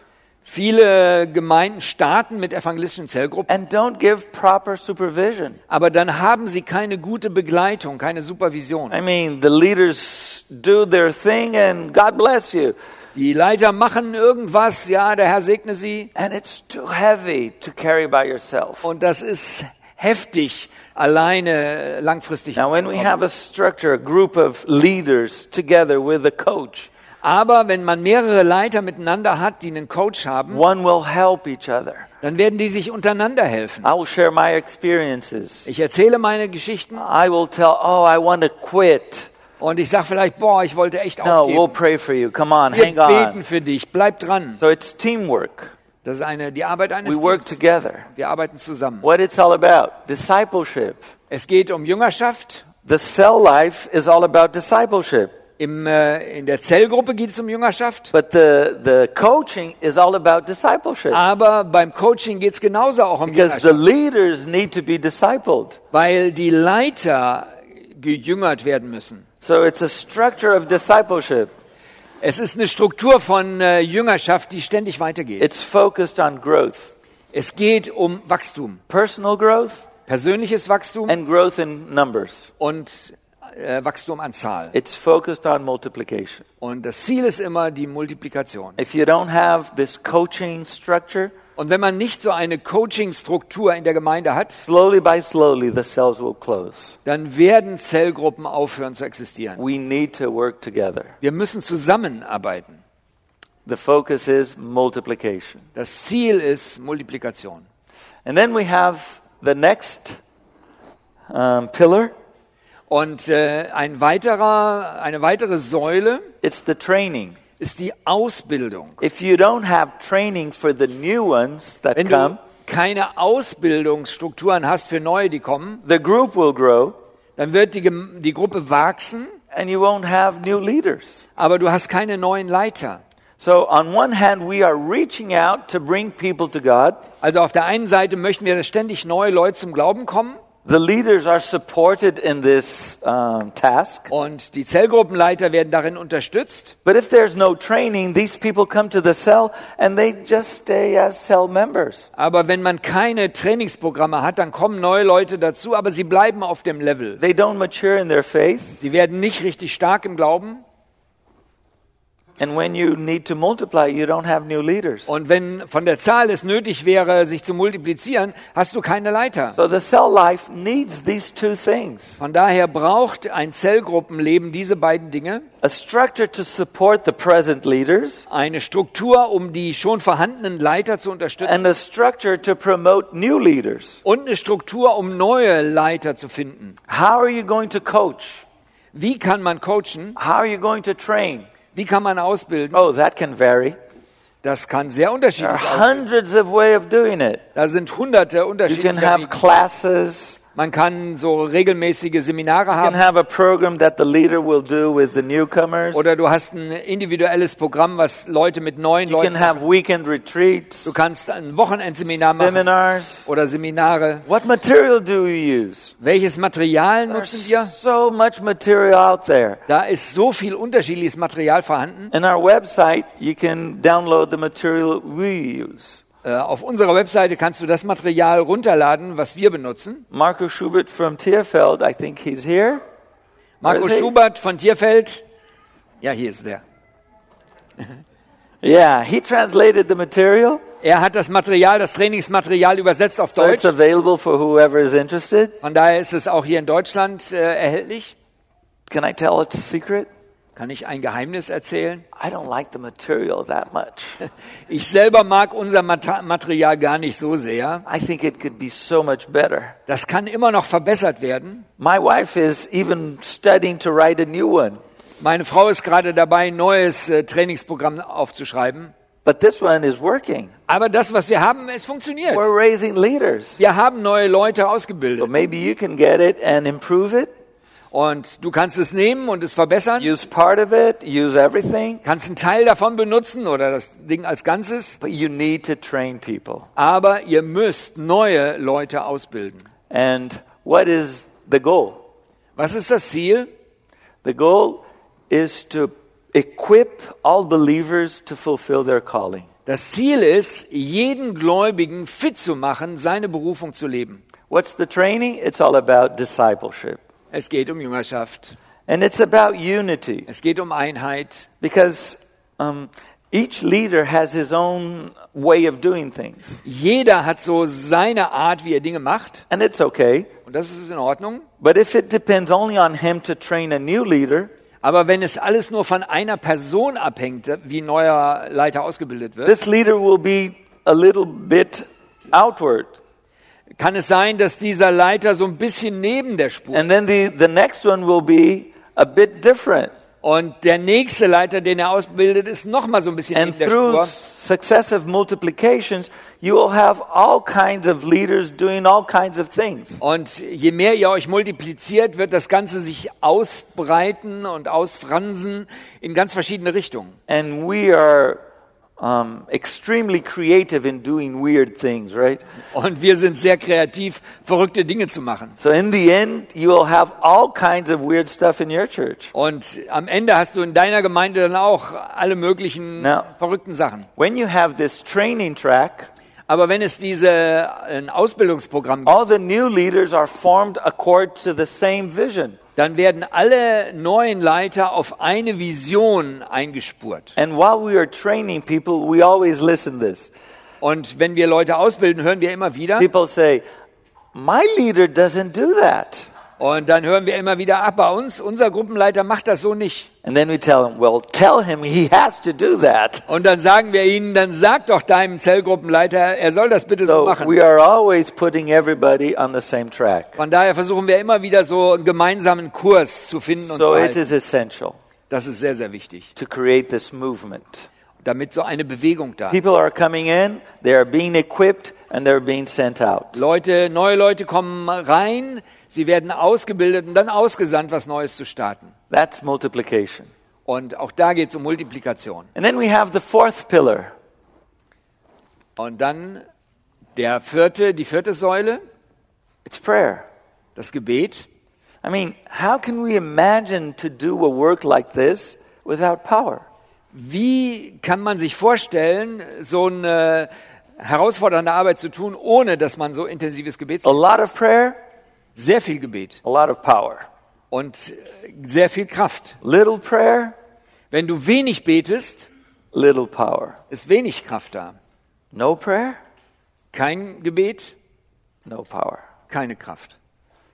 Viele Gemeinden starten mit evangelistischen Zellgruppen,
and don't give proper supervision.
aber dann haben sie keine gute Begleitung, keine Supervision.
I mean, the leaders do their thing and God bless you.
Die Leiter machen irgendwas, ja, der Herr segne sie.
And it's too heavy to carry by yourself.
Und das ist heftig, alleine äh, langfristig.
Now, when we have a structure, a group of leaders together with a coach,
Aber wenn man mehrere Leiter miteinander hat, die einen Coach haben,
One will help each other.
dann werden die sich untereinander helfen.
I will share my experiences.
Ich erzähle meine Geschichten
I will tell, oh, I want to quit.
und ich sage vielleicht, boah, ich wollte echt
No, we'll
aufgeben.
pray for you. Come on,
Wir
hang
beten
on.
für dich, bleib dran.
So it's teamwork.
Das ist eine, die Arbeit eines
We work
Teams.
together.
Wir arbeiten zusammen.
What it's all about discipleship.
Es geht um Jüngerschaft.
The cell life is all about discipleship.
Im, äh, in der Zellgruppe geht es um Jüngerschaft.
But the, the coaching is all about discipleship.
Aber beim Coaching geht es genauso auch um
Because the
Jüngerschaft.
leaders need to be discipled.
Weil die Leiter gejüngert werden müssen.
So it's a structure of discipleship.
Es ist eine Struktur von äh, Jüngerschaft, die ständig weitergeht.
It's focused on growth,
Es geht um Wachstum,
personal growth
persönliches Wachstum
and growth in numbers.
und äh, Wachstum an Zahl.
It's focused on multiplication.
Und das Ziel ist immer die Multiplikation.
If you don't have this coaching structure,
Und wenn man nicht so eine Coaching-Struktur in der Gemeinde hat,
slowly by slowly the cells will close.
dann werden Zellgruppen aufhören zu existieren.
We need to work together.
Wir müssen zusammenarbeiten.
The focus is multiplication.
Das Ziel ist Multiplikation.
And then we have the next um, pillar.
Und äh, ein weiterer, eine weitere Säule
It's the training.
Ist die Ausbildung.
If you don't have training for the new ones that
Wenn
come,
du keine Ausbildungsstrukturen hast für neue, die kommen,
the group will grow
dann wird die, die Gruppe wachsen,
and you won't have new leaders.
aber du hast keine neuen Leiter.
So, on one hand, we are reaching out to bring people to God.
Also auf der einen Seite möchten wir, dass ständig neue Leute zum Glauben kommen
The leaders are supported in this um, task.
und die Zellgruppenleiter werden darin unterstützt.
But if there's no training, these people come to the cell and they just stay as cell members.
Aber wenn man keine Trainingsprogramme hat, dann kommen neue Leute dazu, aber sie bleiben auf dem Level.
They don't mature in their faith.
Sie werden nicht richtig stark im Glauben.
And when you need to multiply, you don't have new leaders.
Und wenn von der Zahl es nötig wäre, sich zu multiplizieren, hast du keine Leiter.
So the cell life needs these two things
Von daher braucht ein Zellgruppenleben diese beiden Dinge.
a structure to support the present leaders,
Eine Struktur, um die schon vorhandenen Leiter zu
and
unterstützen.
a structure to promote new leaders.
Und eine Struktur, um neue Leiter zu finden.
How are you going to coach?
Wie kann man coachen?
How are you going to train?
Wie kann man ausbilden?
Oh, that can vary.
Das kann sehr
There
unterschiedlich
are
aussehen.
hundreds of way of doing it.
Da sind hunderte
You can
unterschiedliche
have classes.
Man kann so regelmäßige Seminare
You can
haben.
have a program that the leader will do with the newcomers.
Oder du hast ein individuelles Programm, was Leute mit neuen
You can
Leuten.
have weekend retreats,
Du kannst ein Wochenendseminar machen oder Seminare.
What material do you use?
Welches Material nutzen wir?
There's so much material out there.
Da ist so viel unterschiedliches Material vorhanden.
In our website, you can download the material we use.
Äh, Auf unserer Webseite kannst du das Material runterladen, was wir benutzen.
Marco Schubert from Tierfeld, I think he's here.
Marco
is?
Schubert von Tierfeld. Ja, hier ist der.
Yeah, he translated the material,
Er hat das Material, das Trainingsmaterial übersetzt auf
so it's
Deutsch.
available for whoever is interested.
Von daher ist es auch hier in Deutschland äh, erhältlich.
Can I tell a secret?
Kann ich ein Geheimnis erzählen?
I don't like the material that much.
Ich selber mag unser Material gar nicht so sehr.
I think it could be so much better.
Das kann immer noch verbessert werden.
My wife is even studying to write a new one,
Meine Frau ist gerade dabei, ein neues äh, Trainingsprogramm aufzuschreiben.
but this one is working.
Aber das, was wir haben, es funktioniert.
We're raising leaders.
Wir haben neue Leute
So
ausgebildet.
maybe you can get it and improve it,
Und du kannst es nehmen und es verbessern.
use part of it, use everything,
Kannst einen Teil davon benutzen oder das Ding als Ganzes.
but you need to train people.
Aber ihr müsst neue Leute ausbilden.
And what is the goal?
Was ist das Ziel?
The goal is to equip all believers to fulfill their calling.
Das Ziel ist, jeden Gläubigen fit zu machen, seine Berufung zu leben.
What's the training? It's all about discipleship.
Es geht um Jüngerschaft.
And it's about unity
Es geht um Einheit.
because um, each leader has his own way of doing things.
Jeder hat so seine Art, wie er Dinge macht.
And it's okay.
Und das ist in Ordnung.
But if it depends only on him to train a new leader,
Aber wenn es alles nur von einer Person abhängt, wie ein neuer Leiter ausgebildet wird,
this leader will be a little bit outward.
Kann es sein, dass dieser Leiter so ein bisschen neben der Spur
And then the, the next one will be a bit different.
und der nächste Leiter, den er ausbildet, ist noch mal so ein bisschen
And
neben der
through
Spur.
successive multiplications, you will have all kinds of leaders doing all kinds of things.
Und je mehr ihr euch multipliziert, wird das Ganze sich ausbreiten und ausfransen in ganz verschiedene Richtungen.
And we are um, extremely creative in doing weird things, right?
Und wir sind sehr kreativ, verrückte Dinge zu machen.
So in the end, you will have all kinds of weird stuff in your church.
Und am Ende hast du in deiner Gemeinde dann auch alle möglichen
Ja.
verrückten Sachen.
When you have this training track,
Aber wenn es diese ein Ausbildungsprogramm gibt,
all the new leaders are formed according to the same vision.
dann werden alle neuen Leiter auf eine Vision eingespurt.
And while we are training people, we always listen this.
Und wenn wir Leute ausbilden, hören wir immer wieder.
People say, "My leader doesn't do that."
Und dann hören wir immer wieder, ach, bei uns, unser Gruppenleiter macht das so nicht.
And then we tell him, "Well, tell him he has to do that."
Und dann sagen wir ihnen, dann sag doch deinem Zellgruppenleiter, er soll das bitte so
So
machen.
we are always putting everybody on the same track.
Von daher versuchen wir immer wieder so einen gemeinsamen Kurs zu finden und
So
zu
it
halten.
is essential
Das ist sehr, sehr wichtig,
to create this movement.
damit so eine Bewegung da ist.
People are coming in, they are being equipped, and they're being sent out.
Leute, neue Leute kommen rein, sie werden ausgebildet und dann ausgesandt, was Neues zu starten.
That's multiplication.
Und auch da geht es um Multiplikation.
And then we have the fourth pillar.
Und dann der vierte, die vierte Säule,
It's prayer.
das Gebet.
I mean, how can we imagine to do a work like this without power?
Wie kann man sich vorstellen, so eine herausfordernde Arbeit zu tun, ohne dass man so intensives Gebet
A lot of prayer,
Sehr viel Gebet
a lot of power.
und sehr viel Kraft.
Little prayer,
Wenn du wenig betest,
little power.
ist wenig Kraft da.
No prayer,
Kein Gebet,
no power.
keine Kraft.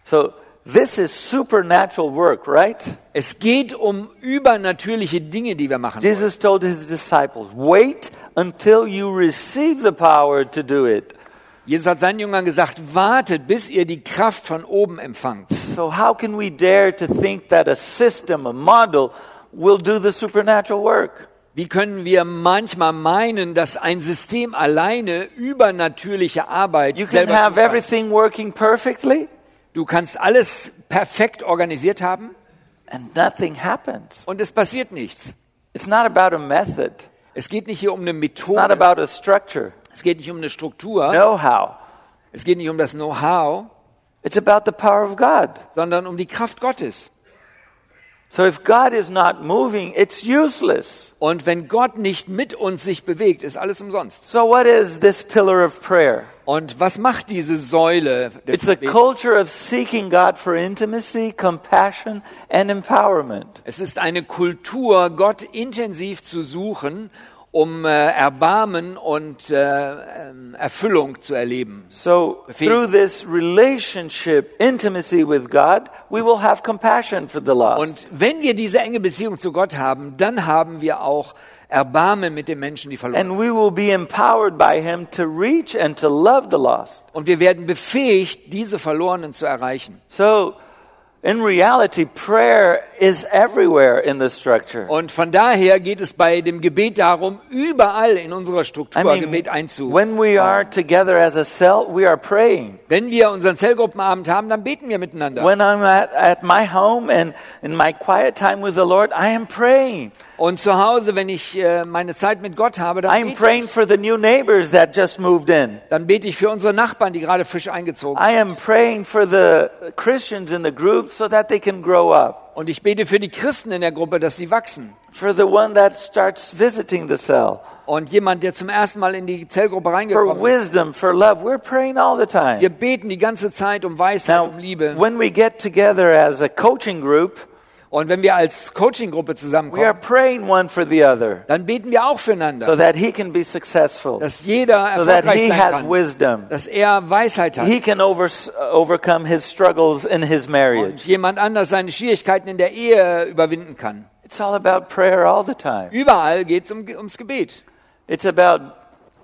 So this is supernatural work, right?
Es geht um übernatürliche Dinge, die wir machen wollen.
Jesus told his disciples, wait until you receive the power to do it.
Jesus hat seinen Jüngern gesagt, wartet, bis ihr die Kraft von oben empfangt.
So how can we dare to think that a system, a model, will do the supernatural work?
Wie können wir manchmal meinen, dass ein System alleine übernatürliche Arbeit
You can have everything working perfectly
Du kannst alles perfekt organisiert haben
and nothing happens.
und es passiert nichts.
It's not about a method.
Es geht nicht hier um eine
It's not
Methode,
about a structure,
es geht nicht um eine Struktur,
know-how.
es geht nicht um das Know-how,
It's about the power of God.
sondern um die Kraft Gottes.
So if God is not moving, it's useless.
Und wenn Gott nicht mit uns sich bewegt, ist alles umsonst.
So what is this pillar of prayer?
Und was macht diese Säule des
It's a culture of seeking God for intimacy, compassion, and empowerment.
Es ist eine Kultur, Gott intensiv zu suchen, um äh, Erbarmen und äh, ähm, Erfüllung zu erleben.
So through this relationship, intimacy with God, we will have compassion for the lost.
Und wenn wir diese enge Beziehung zu Gott haben, dann haben wir auch Erbarmen mit den Menschen, die verloren sind.
And we will be empowered by Him to reach and to love the lost.
Und wir werden befähigt, diese Verlorenen zu erreichen.
So, in reality, prayer is everywhere in the structure.
Und von daher geht es bei dem Gebet darum, überall in unserer Struktur
I mean,
Gebet einzu.
when we are together as a cell, we are praying.
Wenn wir unseren Zellgruppenabend haben, dann beten wir miteinander.
When I'm at, at my home and in my quiet time with the Lord, I am praying.
Und zu Hause, wenn ich äh, meine Zeit mit Gott habe, dann
I'm
bete,
praying for the new neighbors that just moved in.
dann bete ich für unsere Nachbarn, die gerade frisch eingezogen sind.
I am praying for the Christians in the group so that they can grow up.
Und ich bete für die Christen in der Gruppe, dass sie wachsen.
For the one that starts visiting the cell.
Und jemand, der zum ersten Mal in die Zellgruppe
For
reingekommen ist.
wisdom, for love. We're praying all the time.
Wir beten die ganze Zeit um Weisheit,
Now,
um Liebe.
when we get together as a coaching group,
Und wenn wir als Coaching-Gruppe
we are
zusammenkommen,
praying one for the other
dann beten wir auch
so
füreinander,
that he can be successful,
dass jeder
so that
erfolgreich
he
sein
has
kann,
wisdom.
dass er Weisheit hat
He can over, overcome his struggles in his
und
marriage.
jemand anders seine Schwierigkeiten in der Ehe überwinden kann.
It's all about prayer all the time.
Überall geht es um, ums Gebet.
It's about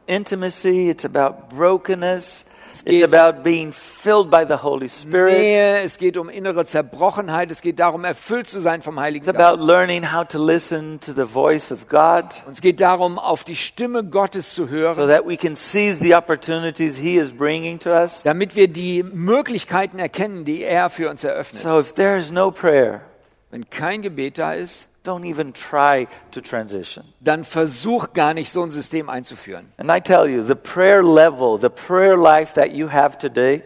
intimacy, it's about brokenness, it's
geht-
about being filled by the Holy Spirit.
Nähe, es geht um innere Zerbrochenheit, es geht darum, erfüllt zu sein vom Heiligen
It's about
Geist.
learning how to listen to the voice of God
Und es geht darum, auf die Stimme Gottes zu
so
hören,
that we can seize the opportunities He is bringing to us.
damit wir die Möglichkeiten erkennen, die er für uns eröffnet.
So if there is no prayer,
Wenn kein Gebet da ist,
don't even try to transition.
dann versuch gar nicht so ein System einzuführen.
And I tell you, the prayer level, the prayer life that you have today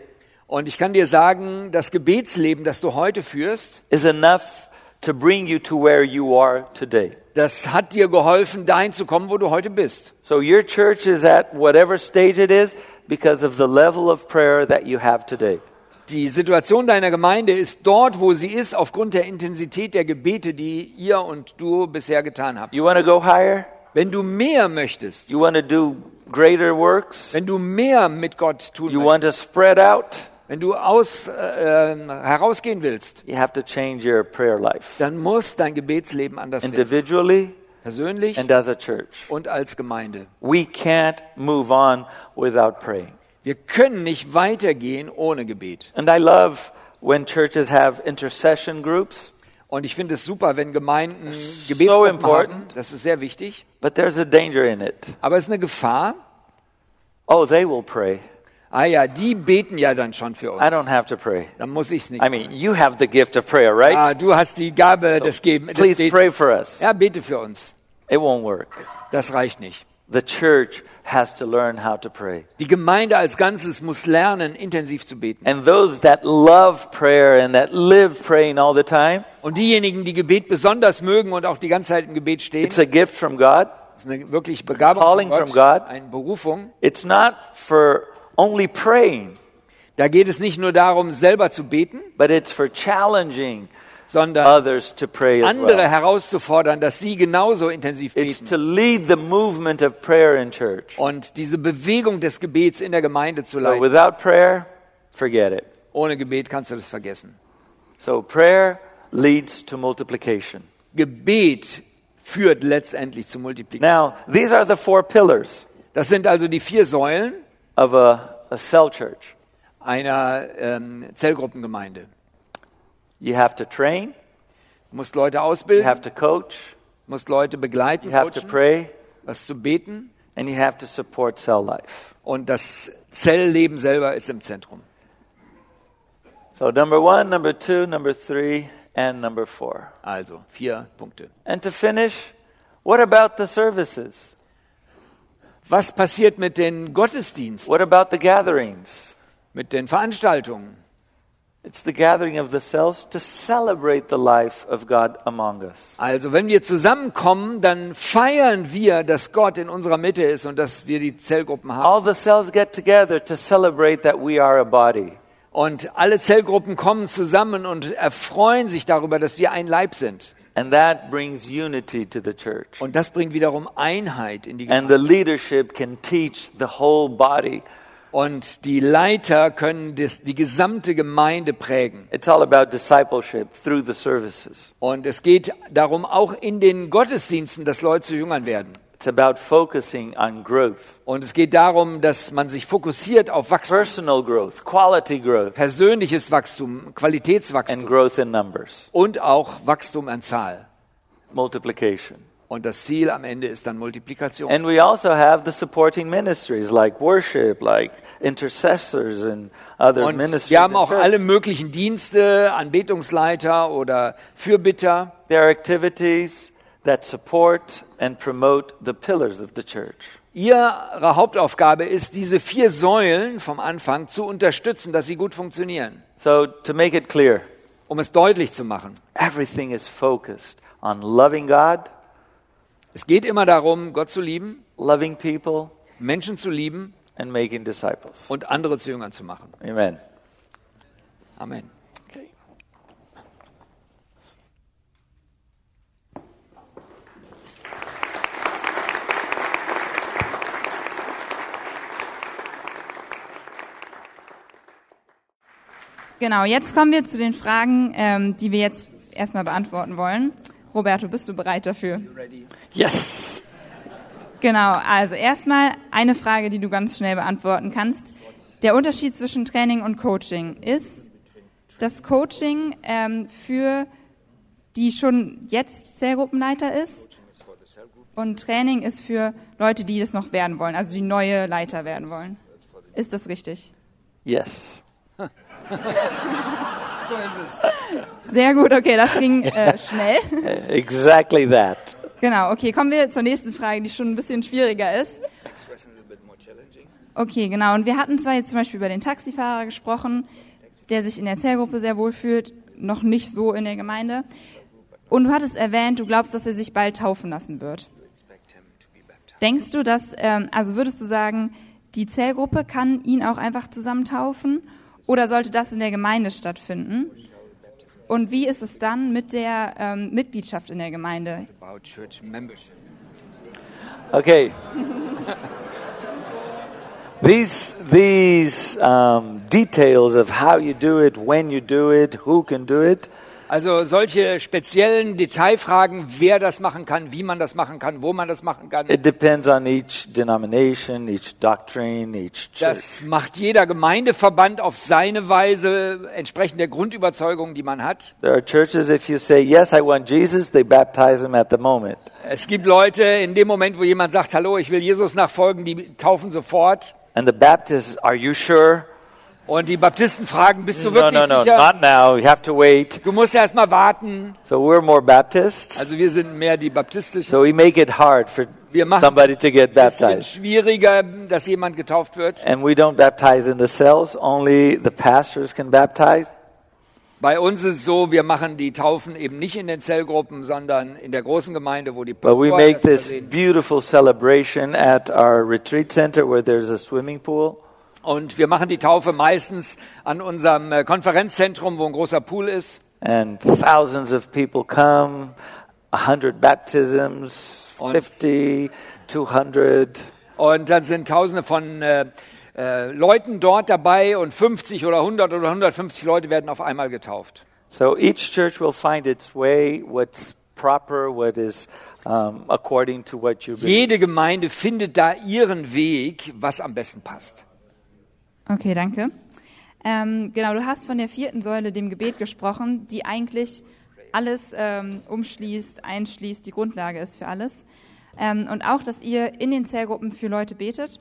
Und ich kann dir sagen, das Gebetsleben, das du heute führst,
is enough to bring you to where you are today.
das hat dir geholfen, dahin zu kommen, wo du heute bist.
So your church is at whatever stage it is because of the level of prayer that you have today.
Die Situation deiner Gemeinde ist dort, wo sie ist, aufgrund der Intensität der Gebete, die ihr und du bisher getan habt.
You want to go higher?
Wenn du mehr möchtest,
You want to do greater works?
wenn du mehr mit Gott tun
You
möchtest,
want to spread out?
wenn du aus, äh, herausgehen willst,
You have to change your prayer life
dann muss dein Gebetsleben anders werden.
individually
Persönlich
and as a church.
und als Gemeinde.
We can't move on without praying.
Wir können nicht weitergehen ohne Gebet.
And I love when churches have intercession groups,
Und ich finde es super, wenn Gemeinden Gebetsgruppen haben.
important.
Das ist sehr wichtig.
but there's a danger in it.
Aber es ist eine Gefahr.
Oh, they will pray.
Ah ja, die beten ja dann schon für
I
uns.
don't have to pray.
Dann muss ich es nicht.
I mean, you have the gift of prayer, right?
Ah, du hast die Gabe des Geben. Des
Please
Betens.
pray for us.
Ja, bete für uns.
It won't work.
Das reicht nicht.
The church has to learn how to pray.
Die Gemeinde als Ganzes muss lernen, intensiv zu beten.
And those that love prayer and that live praying all the time,
Und diejenigen, die Gebet besonders mögen und auch die ganze Zeit im Gebet stehen,
it's a gift from God.
ist eine wirklich Begabung
calling
von
from
Gott,
God.
eine Berufung.
It's not for only praying,
Da geht es nicht nur darum, selber zu beten,
but it's for challenging
sondern
others to pray as
andere herauszufordern, dass sie genauso intensiv beten
to lead the movement of prayer in church.
und diese Bewegung des Gebets in der Gemeinde zu
So
leiten.
without prayer, forget it.
Ohne Gebet kannst du das vergessen.
So prayer leads to multiplication.
Gebet führt letztendlich zur Multiplikation.
Now, these are the four pillars
Das sind also die vier Säulen
of a, a cell church.
einer ähm, Zellgruppengemeinde.
You have to train,
musst Leute
you
ausbilden,
have to coach,
musst Leute begleiten,
you have to
coachen,
pray,
was zu beten
and you have to support cell life.
und das Zellleben selber ist im Zentrum.
So, number one, number two, number three, and number four.
Also vier Punkte.
And to finish, what about the services?
Was passiert mit den Gottesdiensten,
What about the gatherings?
mit den Veranstaltungen?
It's the gathering of the cells to celebrate the life of God among us.
Also wenn wir zusammenkommen, dann feiern wir, dass Gott in unserer Mitte ist und dass wir die Zellgruppen haben.
All the cells get together to celebrate that we are a body.
Und alle Zellgruppen kommen zusammen und erfreuen sich darüber, dass wir ein Leib sind.
And that brings unity to the church.
Und das bringt wiederum Einheit in die
And
Gemeinde.
the leadership can teach the whole body.
Und die Leiter können das, die gesamte Gemeinde prägen.
It's all about discipleship through the services.
Und es geht darum, auch in den Gottesdiensten, dass Leute zu Jüngern werden.
It's about focusing on growth,
Und es geht darum, dass man sich fokussiert auf Wachstum,
personal growth, quality growth,
persönliches Wachstum,
and
Qualitätswachstum
growth in numbers,
und auch Wachstum an Zahl.
multiplication.
Und das Ziel am Ende ist dann Multiplikation.
And we also have the supporting ministries like worship, like intercessors, and other
Und
ministries.
wir haben auch alle möglichen Dienste, Anbetungsleiter oder Fürbitter.
There are activities that support and promote the pillars of the church.
Ihre Hauptaufgabe ist, diese vier Säulen vom Anfang zu unterstützen, dass sie gut funktionieren.
So, to make it clear,
Um es deutlich zu machen.
everything is focused on loving God,
es geht immer darum, Gott zu lieben,
loving people,
Menschen zu lieben
and making disciples.
und andere zu Jüngern zu machen.
Amen.
Amen.
Okay.
Genau, jetzt kommen wir zu den Fragen, ähm, die wir jetzt erstmal beantworten wollen. Roberto, bist du bereit dafür?
Yes.
Genau, also erstmal eine Frage, die du ganz schnell beantworten kannst. Der Unterschied zwischen Training und Coaching ist, dass Coaching ähm, für die schon jetzt Zellgruppenleiter ist und Training ist für Leute, die das noch werden wollen, also die neue Leiter werden wollen. Ist das richtig?
Yes.
So ist es.
Sehr gut, okay, das ging äh, schnell.
Exactly that.
Genau, okay, kommen wir zur nächsten Frage, die schon ein bisschen schwieriger ist. Okay, genau. Und wir hatten zwar jetzt zum Beispiel über den Taxifahrer gesprochen, der sich in der Zellgruppe sehr wohl fühlt, noch nicht so in der Gemeinde. Und du hattest erwähnt, du glaubst, dass er sich bald taufen lassen wird. Denkst du, dass, ähm, also würdest du sagen, die Zellgruppe kann ihn auch einfach zusammen taufen? Oder sollte das in der Gemeinde stattfinden? Und wie ist es dann mit der ähm, Mitgliedschaft in der Gemeinde?
Okay. these these um, details of how you do it, when you do it, who can do it,
Also solche speziellen Detailfragen, wer das machen kann, wie man das machen kann, wo man das machen kann,
it depends on each denomination, each doctrine, each church.
das macht jeder Gemeindeverband auf seine Weise, entsprechend der Grundüberzeugung, die man hat.
There are churches, if you say, Yes, I want Jesus, they baptize him at the moment.
Es gibt Leute, in dem Moment, wo jemand sagt, hallo, ich will Jesus nachfolgen, die taufen sofort.
And the Baptists, Are you sure?
Und die Baptisten fragen, bist du
No,
wirklich
no, no,
sicher?
not now. You have to wait.
Du musst erst mal warten.
So we're more Baptists.
Also wir sind mehr die Baptistischen.
So we make it hard for
Wir machen
somebody to get baptized.
schwieriger, dass jemand getauft wird.
And we don't baptize in the cells, only the pastors can baptize.
Bei uns ist es so, wir machen die Taufen eben nicht in den Zellgruppen, sondern in der großen Gemeinde, wo die
But we
Pastoren
make this beautiful celebration at our retreat center where there's a swimming pool.
Und wir machen die Taufe meistens an unserem äh, Konferenzzentrum, wo ein großer Pool ist.
And thousands of people come, 100 baptisms,
Und-
50, 200.
Und dann sind Tausende von äh, äh, Leuten dort dabei und 50 oder 100 oder 150 Leute werden auf einmal getauft.
So each church will find its way, what's proper, what is um, according to what you believe.
Jede Gemeinde findet da ihren Weg, was am besten passt.
Okay, danke. Ähm, genau, du hast von der vierten Säule, dem Gebet, gesprochen, die eigentlich alles ähm, umschließt, einschließt, die Grundlage ist für alles. Ähm, und auch, dass ihr in den Zellgruppen für Leute betet.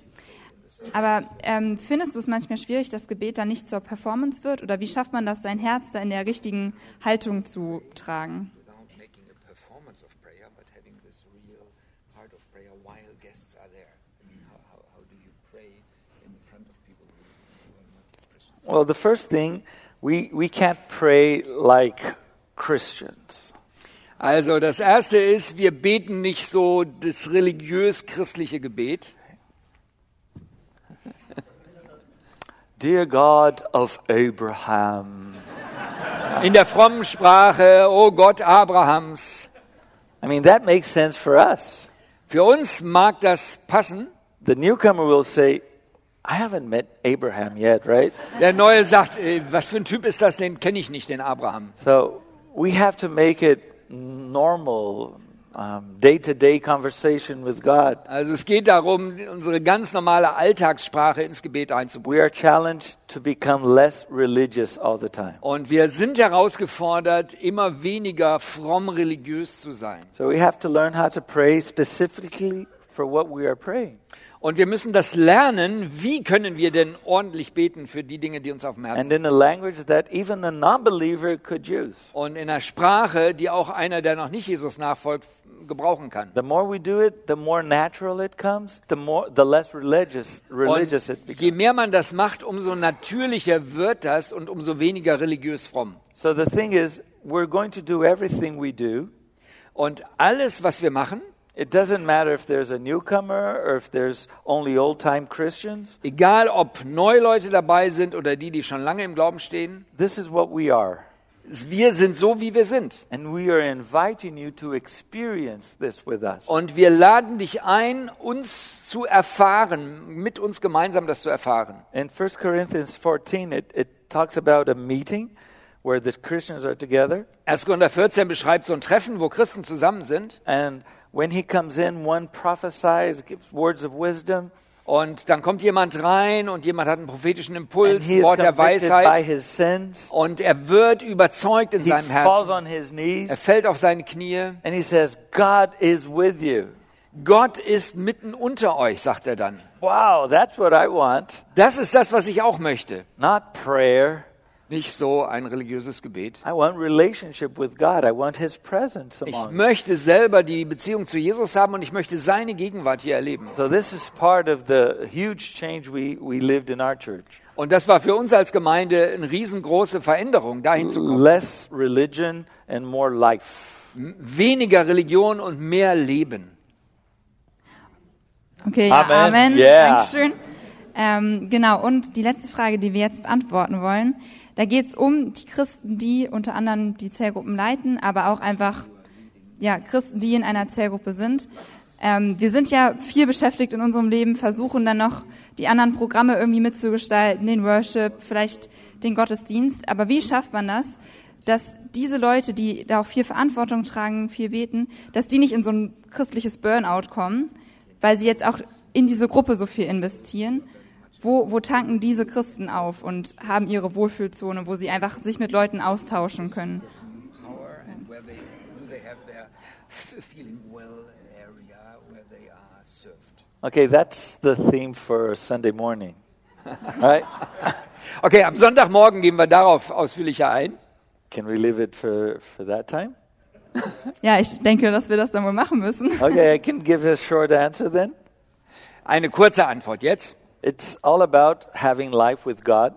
Aber ähm, findest du es manchmal schwierig, dass Gebet dann nicht zur Performance wird? Oder wie schafft man das, sein Herz da in der richtigen Haltung zu tragen?
Without making a performance of prayer, but having this real heart of prayer while guests are there. I mean, how, how, how do you pray in front of people who, who are not Christians?
Well, the first thing, we, we can't pray like Christians.
Also das Erste ist, wir beten nicht so das religiös-christliche Gebet.
Dear God of Abraham.
In der frommen Sprache, oh Gott Abrahams.
I mean, that makes sense for us.
Für uns mag das passen.
The newcomer will say, I haven't met Abraham yet, right?
Der Neue sagt, äh, was für ein Typ ist das, den kenne ich nicht, den Abraham.
So we have to make it normal, day to day conversation with God.
Also es geht darum, unsere ganz normale Alltagssprache ins Gebet einzubringen.
We are challenged to become less religious all the time.
Und wir sind herausgefordert, immer weniger fromm religiös zu sein.
So we have to learn how to pray specifically for what we are praying.
Und wir müssen das lernen, wie können wir denn ordentlich beten für die Dinge, die uns auf dem Herzen
And in a language that even a non believer could use.
und in einer Sprache, die auch einer, der noch nicht Jesus nachfolgt, gebrauchen kann.
The more we do it, the more natural it comes, the more the less religious religious it
Und je
becomes.
mehr man das macht, umso natürlicher wird das und umso weniger religiös fromm.
So the thing is, we're going to do everything we do.
Und alles, was wir machen,
It doesn't matter if there's a newcomer or if there's only old time Christians.
egal ob neue Leute dabei sind oder die, die schon lange im Glauben stehen,
This is what we are.
Wir sind so, wie wir sind.
And we are inviting you to experience this with us.
Und wir laden dich ein, uns zu erfahren, mit uns gemeinsam das zu erfahren.
In 1 Corinthians 14, it, it talks about a meeting where the Christians are together.
1. Korinther 14 beschreibt so ein Treffen, wo Christen zusammen sind.
And when he comes in, one prophesies, gives words of wisdom,
Und dann kommt jemand rein und jemand hat einen prophetischen
and
Impuls, ein Wort der Weisheit.
his sins.
Und er wird überzeugt in
He
seinem
falls
Herzen.
on his
Er
knees
fällt auf seine Knie.
and he says, God is with you.
Gott ist mitten unter euch, sagt er dann.
Wow, that's what I want.
Das ist das, was ich auch möchte.
Not prayer.
Nicht so ein religiöses Gebet.
I want relationship with God. I want his presence
Ich möchte selber die Beziehung zu Jesus haben und ich möchte seine Gegenwart hier erleben.
So this is part of the huge change we, we lived in our church.
Und das war für uns als Gemeinde eine riesengroße Veränderung, dahin zu kommen.
Less religion and more life.
Weniger Religion und mehr Leben.
Okay, ja,
Amen.
Amen.
Yeah.
Dankeschön. Ähm, genau, und die letzte Frage, die wir jetzt beantworten wollen, da geht es um die Christen, die unter anderem die Zellgruppen leiten, aber auch einfach ja, Christen, die in einer Zellgruppe sind. Ähm, wir sind ja viel beschäftigt in unserem Leben, versuchen dann noch die anderen Programme irgendwie mitzugestalten, den Worship, vielleicht den Gottesdienst. Aber wie schafft man das, dass diese Leute, die da auch viel Verantwortung tragen, viel beten, dass die nicht in so ein christliches Burnout kommen, weil sie jetzt auch in diese Gruppe so viel investieren? Wo, wo tanken diese Christen auf und haben ihre Wohlfühlzone, wo sie einfach sich mit Leuten austauschen können?
Okay, that's the theme for Sunday morning. right?
Okay, am Sonntagmorgen gehen wir darauf ausführlicher ein.
Can we leave it for, for that time?
Ja, ich denke, dass wir das dann wohl machen müssen.
Okay, I can give a short answer then.
Eine kurze Antwort jetzt.
It's all about having life with God.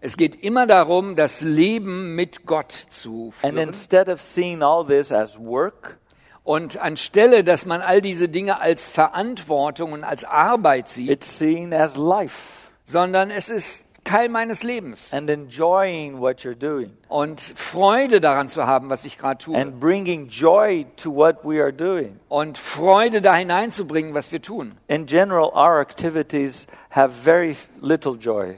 Es geht immer darum, das Leben mit Gott zu
And
führen.
instead of seeing all this as work,
Und anstelle, dass man all diese Dinge als Verantwortung und als Arbeit sieht,
it's seen as life
sondern es ist Teil meines Lebens.
and enjoying what you're doing
Und Freude daran zu haben, was ich gerade tue.
and bringing joy to what we are doing.
Und Freude da hineinzubringen, was wir tun.
In general, our activities have very little joy.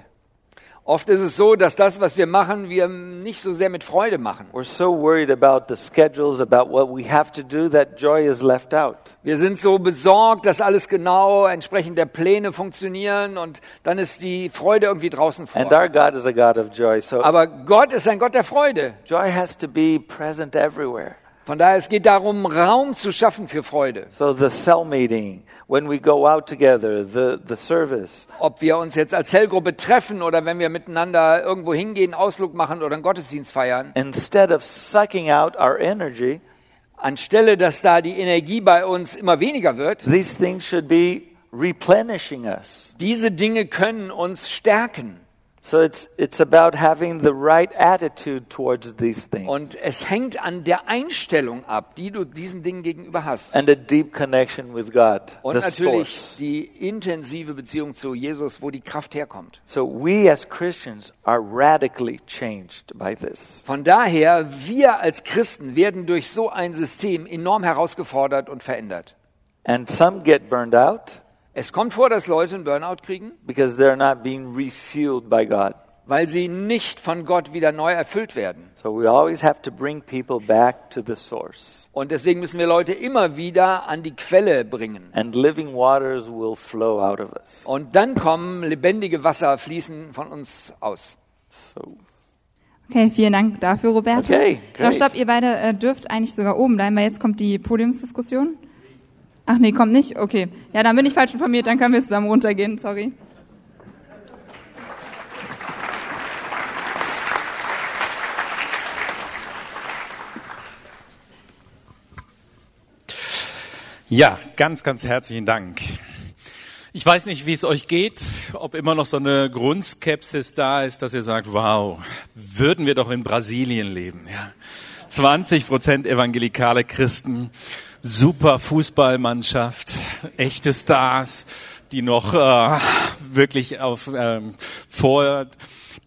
Oft ist es so, dass das, was wir machen, wir nicht so sehr mit Freude machen.
We're so worried about the schedules, about what we have to do, that joy is left out.
Wir sind so besorgt, dass alles genau entsprechend der Pläne funktionieren und dann ist die Freude irgendwie draußen
And
vor.
our God is a God of joy. So
Aber Gott ist ein Gott der Freude.
joy has to be present everywhere.
Von daher, es geht darum, Raum zu schaffen für Freude.
So the cell meeting, when we go out together, the, the service,
Ob wir uns jetzt als Zellgruppe treffen oder wenn wir miteinander irgendwo hingehen, Ausflug machen oder einen Gottesdienst feiern,
instead of sucking out our energy,
anstelle, dass da die Energie bei uns immer weniger wird,
these things should be replenishing us.
diese Dinge können uns stärken.
So it's, it's about having the right attitude towards these things
Und es hängt an der Einstellung ab, die du diesen Dingen gegenüber hast.
and a deep connection with God,
Und
the
natürlich
source.
die intensive Beziehung zu Jesus, wo die Kraft herkommt.
So we as Christians are radically changed by this.
Von daher, wir als Christen werden durch so ein System enorm herausgefordert und verändert.
And some get burned out
Es kommt vor, dass Leute einen Burnout kriegen,
because they're not being refueled by God.
weil sie nicht von Gott wieder neu erfüllt werden.
So we always have to bring people back to the source.
Und deswegen müssen wir Leute immer wieder an die Quelle bringen.
And living waters will flow out of us.
Und dann kommen lebendige Wasser fließen von uns aus.
So
Okay, vielen Dank dafür, Roberto.
Okay, great.
stopp, ihr beide äh, dürft eigentlich sogar oben bleiben, weil jetzt kommt die Podiumsdiskussion. Ach nee, kommt nicht? Okay. Ja, dann bin ich falsch informiert, dann können wir zusammen runtergehen, sorry.
Ja, ganz, ganz herzlichen Dank. Ich weiß nicht, wie es euch geht, ob immer noch so eine Grundskepsis da ist, dass ihr sagt, wow, würden wir doch in Brasilien leben. Ja. 20 Prozent evangelikale Christen, super Fußballmannschaft, echte Stars, die noch äh, wirklich auf, ähm, vor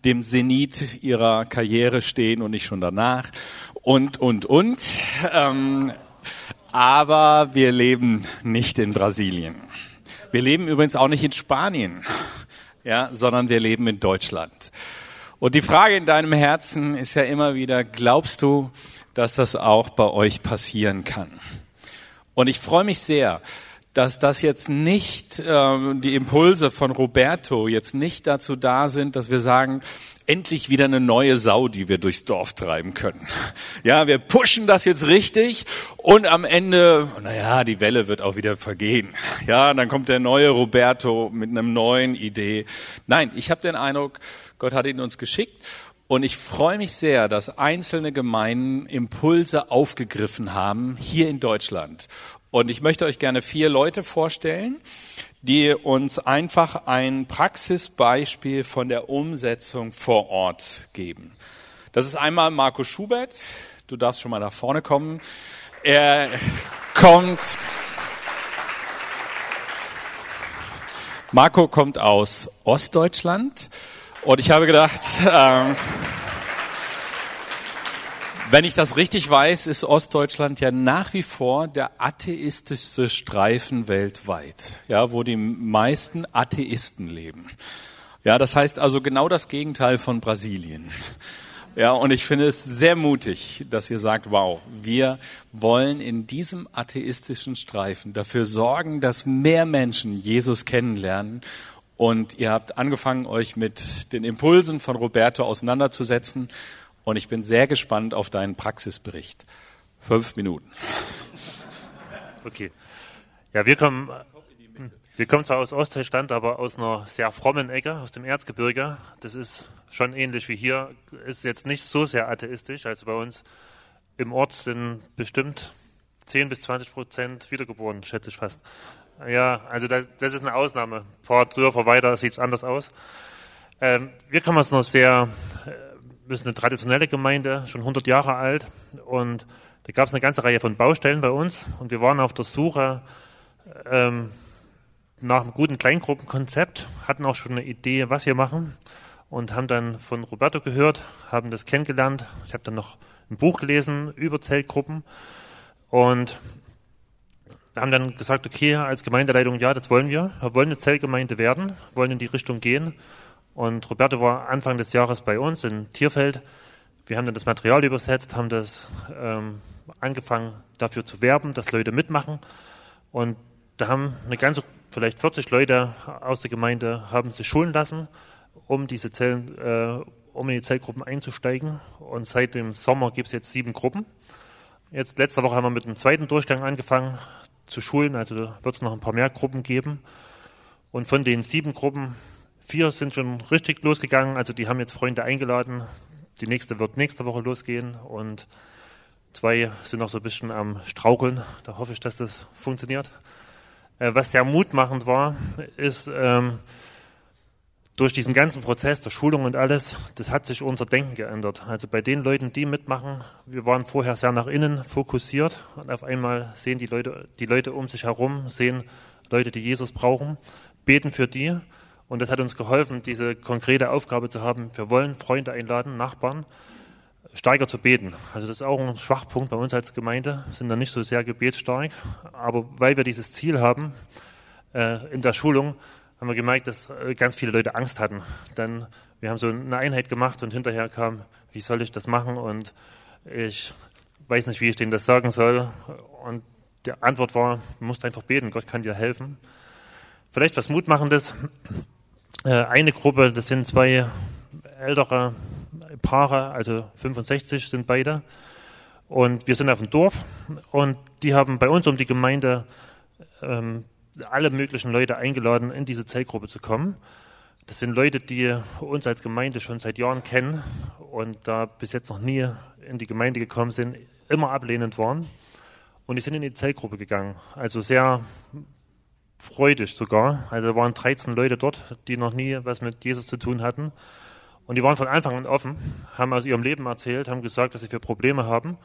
dem Zenit ihrer Karriere stehen und nicht schon danach und, und, und. Ähm, aber wir leben nicht in Brasilien. Wir leben übrigens auch nicht in Spanien, ja, sondern wir leben in Deutschland. Und die Frage in deinem Herzen ist ja immer wieder, glaubst du, dass das auch bei euch passieren kann? Und ich freue mich sehr, dass das jetzt nicht ähm, die Impulse von Roberto jetzt nicht dazu da sind, dass wir sagen, endlich wieder eine neue Sau, die wir durchs Dorf treiben können. Ja, wir pushen das jetzt richtig und am Ende, naja, die Welle wird auch wieder vergehen. Ja, dann kommt der neue Roberto mit einem neuen Idee. Nein, ich habe den Eindruck, Gott hat ihn uns geschickt und ich freue mich sehr, dass einzelne Gemeinden Impulse aufgegriffen haben hier in Deutschland. Und ich möchte euch gerne vier Leute vorstellen, die uns einfach ein Praxisbeispiel von der Umsetzung vor Ort geben. Das ist einmal Marco Schubert. Du darfst schon mal nach vorne kommen. Er kommt. Marco kommt aus Ostdeutschland und ich habe gedacht, ähm, wenn ich das richtig weiß, ist Ostdeutschland ja nach wie vor der atheistischste Streifen weltweit, ja, wo die meisten Atheisten leben. Ja, das heißt also genau das Gegenteil von Brasilien. Ja, und ich finde es sehr mutig, dass ihr sagt, wow, wir wollen in diesem atheistischen Streifen dafür sorgen, dass mehr Menschen Jesus kennenlernen. Und ihr habt angefangen, euch mit den Impulsen von Roberto auseinanderzusetzen. Und ich bin sehr gespannt auf deinen Praxisbericht. Fünf Minuten.
Okay. Ja, wir kommen, wir kommen zwar aus Ostdeutschland, aber aus einer sehr frommen Ecke, aus dem Erzgebirge. Das ist schon ähnlich wie hier. Ist jetzt nicht so sehr atheistisch. Also bei uns im Ort sind bestimmt 10 bis 20 Prozent wiedergeboren, schätze ich fast. Ja, also das, das ist eine Ausnahme. Paar Dörfer weiter sieht es anders aus. Ähm, wir kommen aus einer sehr wir sind eine traditionelle Gemeinde, schon 100 Jahre alt. Und da gab es eine ganze Reihe von Baustellen bei uns. Und wir waren auf der Suche ähm, nach einem guten Kleingruppenkonzept, hatten auch schon eine Idee, was wir machen. Und haben dann von Roberto gehört, haben das kennengelernt. Ich habe dann noch ein Buch gelesen über Zeltgruppen. Und haben dann gesagt, okay, als Gemeindeleitung, ja, das wollen wir. Wir wollen eine Zeltgemeinde werden, wollen in die Richtung gehen. Und Roberto war Anfang des Jahres bei uns in Tierfeld. Wir haben dann das Material übersetzt, haben das ähm, angefangen dafür zu werben, dass Leute mitmachen. Und da haben eine ganze, vielleicht 40 Leute aus der Gemeinde haben sich schulen lassen, um diese Zellen, äh, um in die Zellgruppen einzusteigen. Und seit dem Sommer gibt es jetzt sieben Gruppen. Jetzt letzte Woche haben wir mit dem zweiten Durchgang angefangen zu schulen, also wird es noch ein paar mehr Gruppen geben. Und von den sieben Gruppen Vier sind schon richtig losgegangen, also die haben jetzt Freunde eingeladen. Die nächste wird nächste Woche losgehen und zwei sind noch so ein bisschen am Straucheln. Da hoffe ich, dass das funktioniert. Äh, was sehr mutmachend war, ist, ähm, durch diesen ganzen Prozess der Schulung und alles, das hat sich unser Denken geändert. Also bei den Leuten, die mitmachen, wir waren vorher sehr nach innen fokussiert und auf einmal sehen die Leute, die Leute um sich herum, sehen Leute, die Jesus brauchen, beten für die und das hat uns geholfen, diese konkrete Aufgabe zu haben. Wir wollen Freunde einladen, Nachbarn, steiger zu beten. Also das ist auch ein Schwachpunkt bei uns als Gemeinde, sind da nicht so sehr gebetsstark. Aber weil wir dieses Ziel haben, äh, in der Schulung haben wir gemerkt, dass äh, ganz viele Leute Angst hatten. Dann, wir haben so eine Einheit gemacht und hinterher kam, wie soll ich das machen? Und ich weiß nicht, wie ich denen das sagen soll. Und die Antwort war, du musst einfach beten, Gott kann dir helfen. Vielleicht was Mutmachendes. Äh, eine Gruppe, das sind zwei ältere Paare, also 65 sind beide. Und wir sind auf dem Dorf und die haben bei uns um die Gemeinde ähm, alle möglichen Leute eingeladen, in diese Zellgruppe zu kommen. Das sind Leute, die uns als Gemeinde schon seit Jahren kennen und da bis jetzt noch nie in die Gemeinde gekommen sind, immer ablehnend waren. Und die sind in die Zellgruppe gegangen. Also sehr freudig sogar. Also da waren 13 Leute dort, die noch nie was mit Jesus zu tun hatten. Und die waren von Anfang an offen, haben aus ihrem Leben erzählt, haben gesagt, was sie für Probleme haben.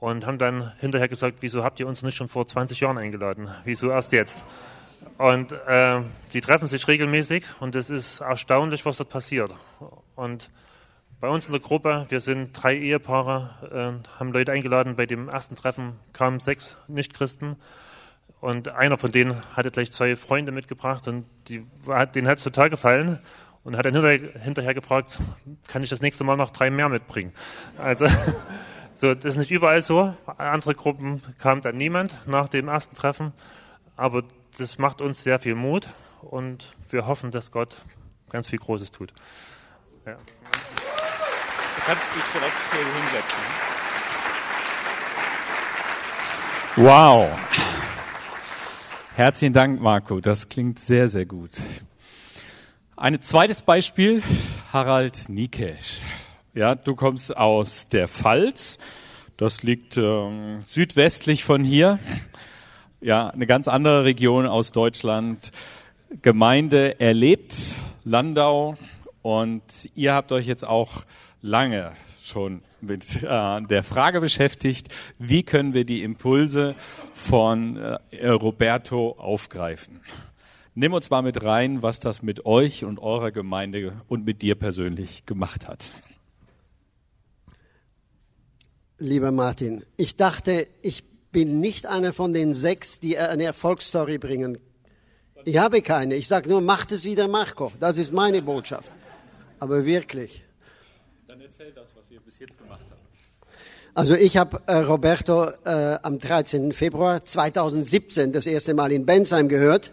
Und haben dann hinterher gesagt, wieso habt ihr uns nicht schon vor 20 Jahren eingeladen? Wieso erst jetzt? Und äh, die treffen sich regelmäßig und es ist erstaunlich, was dort passiert. Und bei uns in der Gruppe, wir sind drei Ehepaare, äh, haben Leute eingeladen. Bei dem ersten Treffen kamen sechs Nichtchristen. Und einer von denen hatte gleich zwei Freunde mitgebracht und die, denen hat es total gefallen und hat dann hinterher, hinterher gefragt, kann ich das nächste Mal noch drei mehr mitbringen? Also, so, das ist nicht überall so. Andere Gruppen kam dann niemand nach dem ersten Treffen, aber das macht uns sehr viel Mut und wir hoffen, dass Gott ganz viel Großes tut. Ja.
Du kannst dich direkt hier hinsetzen. Wow. Herzlichen Dank, Marco. Das klingt sehr, sehr gut. Ein zweites Beispiel, Harald Nikesh. Ja, du kommst aus der Pfalz. Das liegt äh, südwestlich von hier. Ja, eine ganz andere Region aus Deutschland. Gemeinde erlebt, Landau. Und ihr habt euch jetzt auch lange schon mit äh, der Frage beschäftigt, wie können wir die Impulse von äh, Roberto aufgreifen. Nimm uns mal mit rein, was das mit euch und eurer Gemeinde und mit dir persönlich gemacht hat.
Lieber Martin, ich dachte, ich bin nicht einer von den sechs, die eine Erfolgsstory bringen. Ich habe keine. Ich sage nur, macht es wieder Marco. Das ist meine Botschaft. Aber wirklich.
Dann erzähl das, was ihr bis jetzt gemacht habt.
Also ich habe äh, Roberto äh, am 13. Februar 2017 das erste Mal in Bensheim gehört.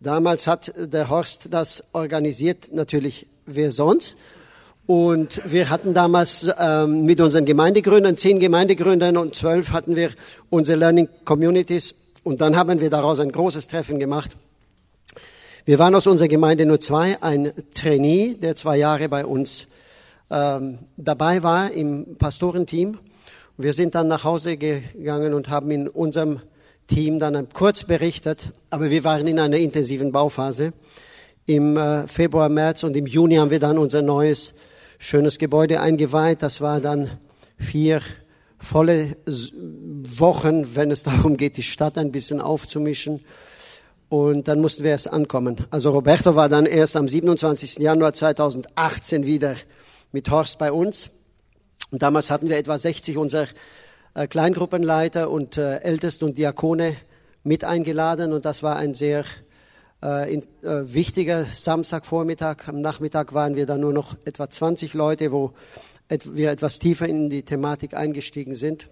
Damals hat der Horst das organisiert, natürlich wer sonst. Und wir hatten damals ähm, mit unseren Gemeindegründern, zehn Gemeindegründern und zwölf hatten wir unsere Learning Communities. Und dann haben wir daraus ein großes Treffen gemacht. Wir waren aus unserer Gemeinde nur zwei, ein Trainee, der zwei Jahre bei uns ähm, dabei war im Pastorenteam. Wir sind dann nach Hause gegangen und haben in unserem Team dann kurz berichtet, aber wir waren in einer intensiven Bauphase. Im äh, Februar, März und im Juni haben wir dann unser neues, schönes Gebäude eingeweiht. Das war dann vier volle Wochen, wenn es darum geht, die Stadt ein bisschen aufzumischen. Und dann mussten wir erst ankommen. Also Roberto war dann erst am 27. Januar 2018 wieder mit Horst bei uns. Und damals hatten wir etwa 60 unserer äh, Kleingruppenleiter und äh, Ältesten und Diakone mit eingeladen und das war ein sehr äh, in, äh, wichtiger Samstagvormittag. Am Nachmittag waren wir dann nur noch etwa 20 Leute, wo et wir etwas tiefer in die Thematik eingestiegen sind.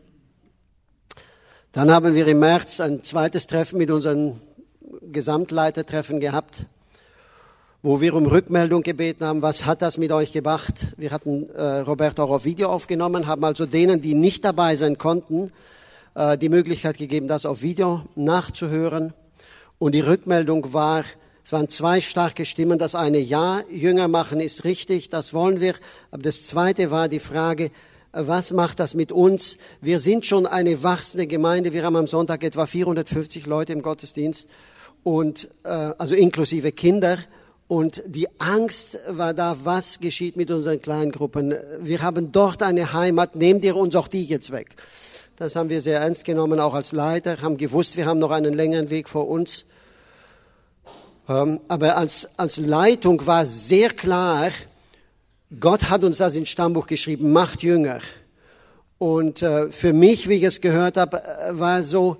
Dann haben wir im März ein zweites Treffen mit unseren Gesamtleitertreffen gehabt wo wir um Rückmeldung gebeten haben, was hat das mit euch gemacht? Wir hatten äh, Roberto auch auf Video aufgenommen, haben also denen, die nicht dabei sein konnten, äh, die Möglichkeit gegeben, das auf Video nachzuhören. Und die Rückmeldung war, es waren zwei starke Stimmen. Das eine, ja, Jünger machen ist richtig, das wollen wir. Aber das zweite war die Frage, was macht das mit uns? Wir sind schon eine wachsende Gemeinde. Wir haben am Sonntag etwa 450 Leute im Gottesdienst und äh, also inklusive Kinder. Und die Angst war da, was geschieht mit unseren Kleingruppen. Wir haben dort eine Heimat, nehmt ihr uns auch die jetzt weg. Das haben wir sehr ernst genommen, auch als Leiter, haben gewusst, wir haben noch einen längeren Weg vor uns. Ähm, aber als, als Leitung war sehr klar, Gott hat uns das ins Stammbuch geschrieben, macht Jünger. Und äh, für mich, wie ich es gehört habe, äh, war so,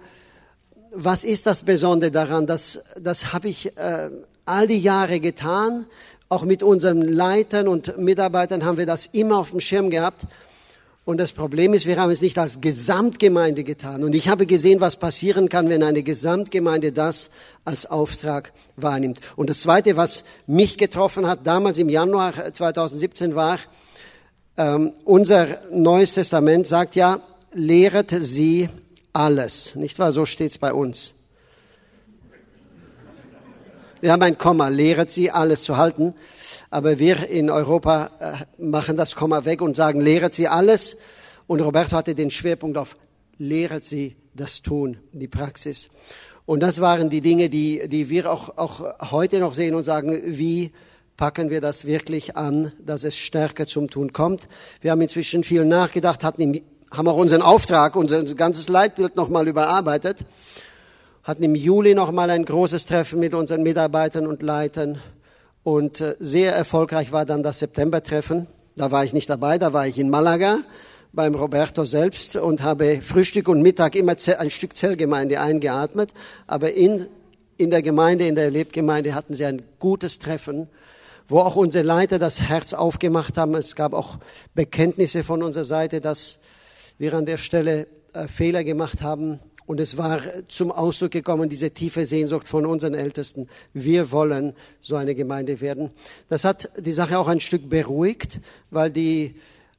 was ist das Besondere daran? Das, das habe ich äh, all die Jahre getan. Auch mit unseren Leitern und Mitarbeitern haben wir das immer auf dem Schirm gehabt. Und das Problem ist, wir haben es nicht als Gesamtgemeinde getan. Und ich habe gesehen, was passieren kann, wenn eine Gesamtgemeinde das als Auftrag wahrnimmt. Und das Zweite, was mich getroffen hat, damals im Januar 2017 war, ähm, unser Neues Testament sagt ja, lehret sie alles. Nicht wahr? So steht es bei uns. Wir haben ein Komma, lehret sie, alles zu halten. Aber wir in Europa äh, machen das Komma weg und sagen, lehret sie alles. Und Roberto hatte den Schwerpunkt auf, lehret sie das Tun, die Praxis. Und das waren die Dinge, die, die wir auch, auch heute noch sehen und sagen, wie packen wir das wirklich an, dass es stärker zum Tun kommt. Wir haben inzwischen viel nachgedacht, hatten, haben auch unseren Auftrag, unser ganzes Leitbild nochmal überarbeitet hatten im Juli noch mal ein großes Treffen mit unseren Mitarbeitern und Leitern. Und äh, sehr erfolgreich war dann das Septembertreffen. Da war ich nicht dabei, da war ich in Malaga beim Roberto selbst und habe Frühstück und Mittag immer ein Stück Zellgemeinde eingeatmet. Aber in, in der Gemeinde, in der Lebgemeinde hatten sie ein gutes Treffen, wo auch unsere Leiter das Herz aufgemacht haben. Es gab auch Bekenntnisse von unserer Seite, dass wir an der Stelle äh, Fehler gemacht haben. Und es war zum Ausdruck gekommen, diese tiefe Sehnsucht von unseren Ältesten. Wir wollen so eine Gemeinde werden. Das hat die Sache auch ein Stück beruhigt, weil die,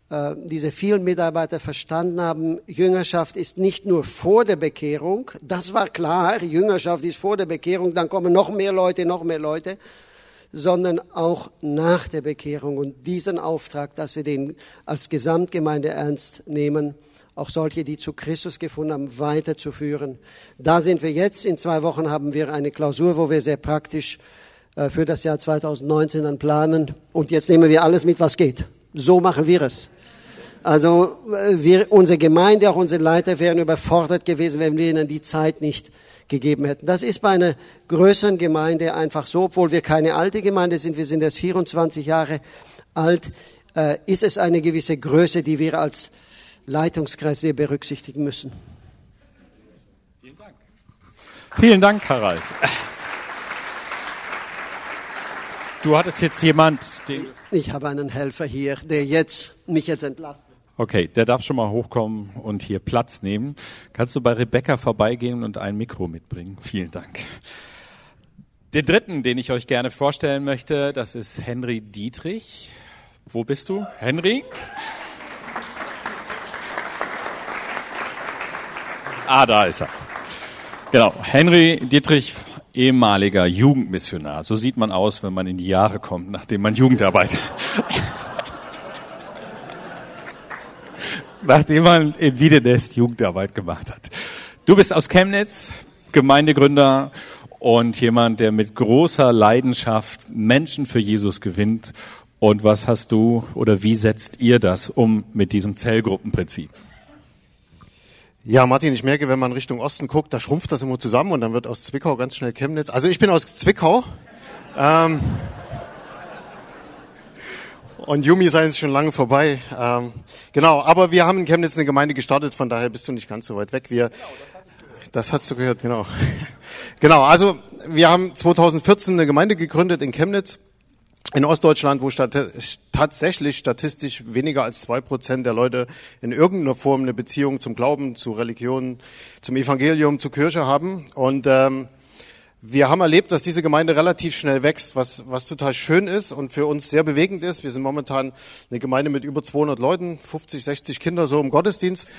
äh, diese vielen Mitarbeiter verstanden haben, Jüngerschaft ist nicht nur vor der Bekehrung. Das war klar. Jüngerschaft ist vor der Bekehrung. Dann kommen noch mehr Leute, noch mehr Leute sondern auch nach der Bekehrung und diesen Auftrag, dass wir den als Gesamtgemeinde ernst nehmen auch solche, die zu Christus gefunden haben, weiterzuführen. Da sind wir jetzt. In zwei Wochen haben wir eine Klausur, wo wir sehr praktisch äh, für das Jahr 2019 dann planen. Und jetzt nehmen wir alles mit, was geht. So machen wir es. Also äh, wir, unsere Gemeinde, auch unsere Leiter wären überfordert gewesen, wenn wir ihnen die Zeit nicht gegeben hätten. Das ist bei einer größeren Gemeinde einfach so, obwohl wir keine alte Gemeinde sind, wir sind erst 24 Jahre alt, äh, ist es eine gewisse Größe, die wir als Leitungskreis sehr berücksichtigen müssen.
Vielen Dank. Vielen Dank, Harald. Du hattest jetzt jemand, den
ich habe einen Helfer hier, der jetzt mich jetzt entlastet.
Okay, der darf schon mal hochkommen und hier Platz nehmen. Kannst du bei Rebecca vorbeigehen und ein Mikro mitbringen? Vielen Dank. Den dritten, den ich euch gerne vorstellen möchte, das ist Henry Dietrich. Wo bist du? Henry? Ah, da ist er. Genau. Henry Dietrich, ehemaliger Jugendmissionar. So sieht man aus, wenn man in die Jahre kommt, nachdem man Jugendarbeit, nachdem man in Wiedenest Jugendarbeit gemacht hat. Du bist aus Chemnitz, Gemeindegründer und jemand, der mit großer Leidenschaft Menschen für Jesus gewinnt. Und was hast du oder wie setzt ihr das um mit diesem Zellgruppenprinzip?
Ja, Martin, ich merke, wenn man Richtung Osten guckt, da schrumpft das immer zusammen und dann wird aus Zwickau ganz schnell Chemnitz. Also ich bin aus Zwickau. Ähm, und Yumi sei uns schon lange vorbei. Ähm, genau, aber wir haben in Chemnitz eine Gemeinde gestartet, von daher bist du nicht ganz so weit weg. Wir, das hast du gehört, genau. genau, also wir haben 2014 eine Gemeinde gegründet in Chemnitz in Ostdeutschland, wo stat tatsächlich statistisch weniger als zwei Prozent der Leute in irgendeiner Form eine Beziehung zum Glauben, zu Religion, zum Evangelium, zur Kirche haben. Und ähm, wir haben erlebt, dass diese Gemeinde relativ schnell wächst, was, was total schön ist und für uns sehr bewegend ist. Wir sind momentan eine Gemeinde mit über 200 Leuten, 50, 60 Kinder so im Gottesdienst.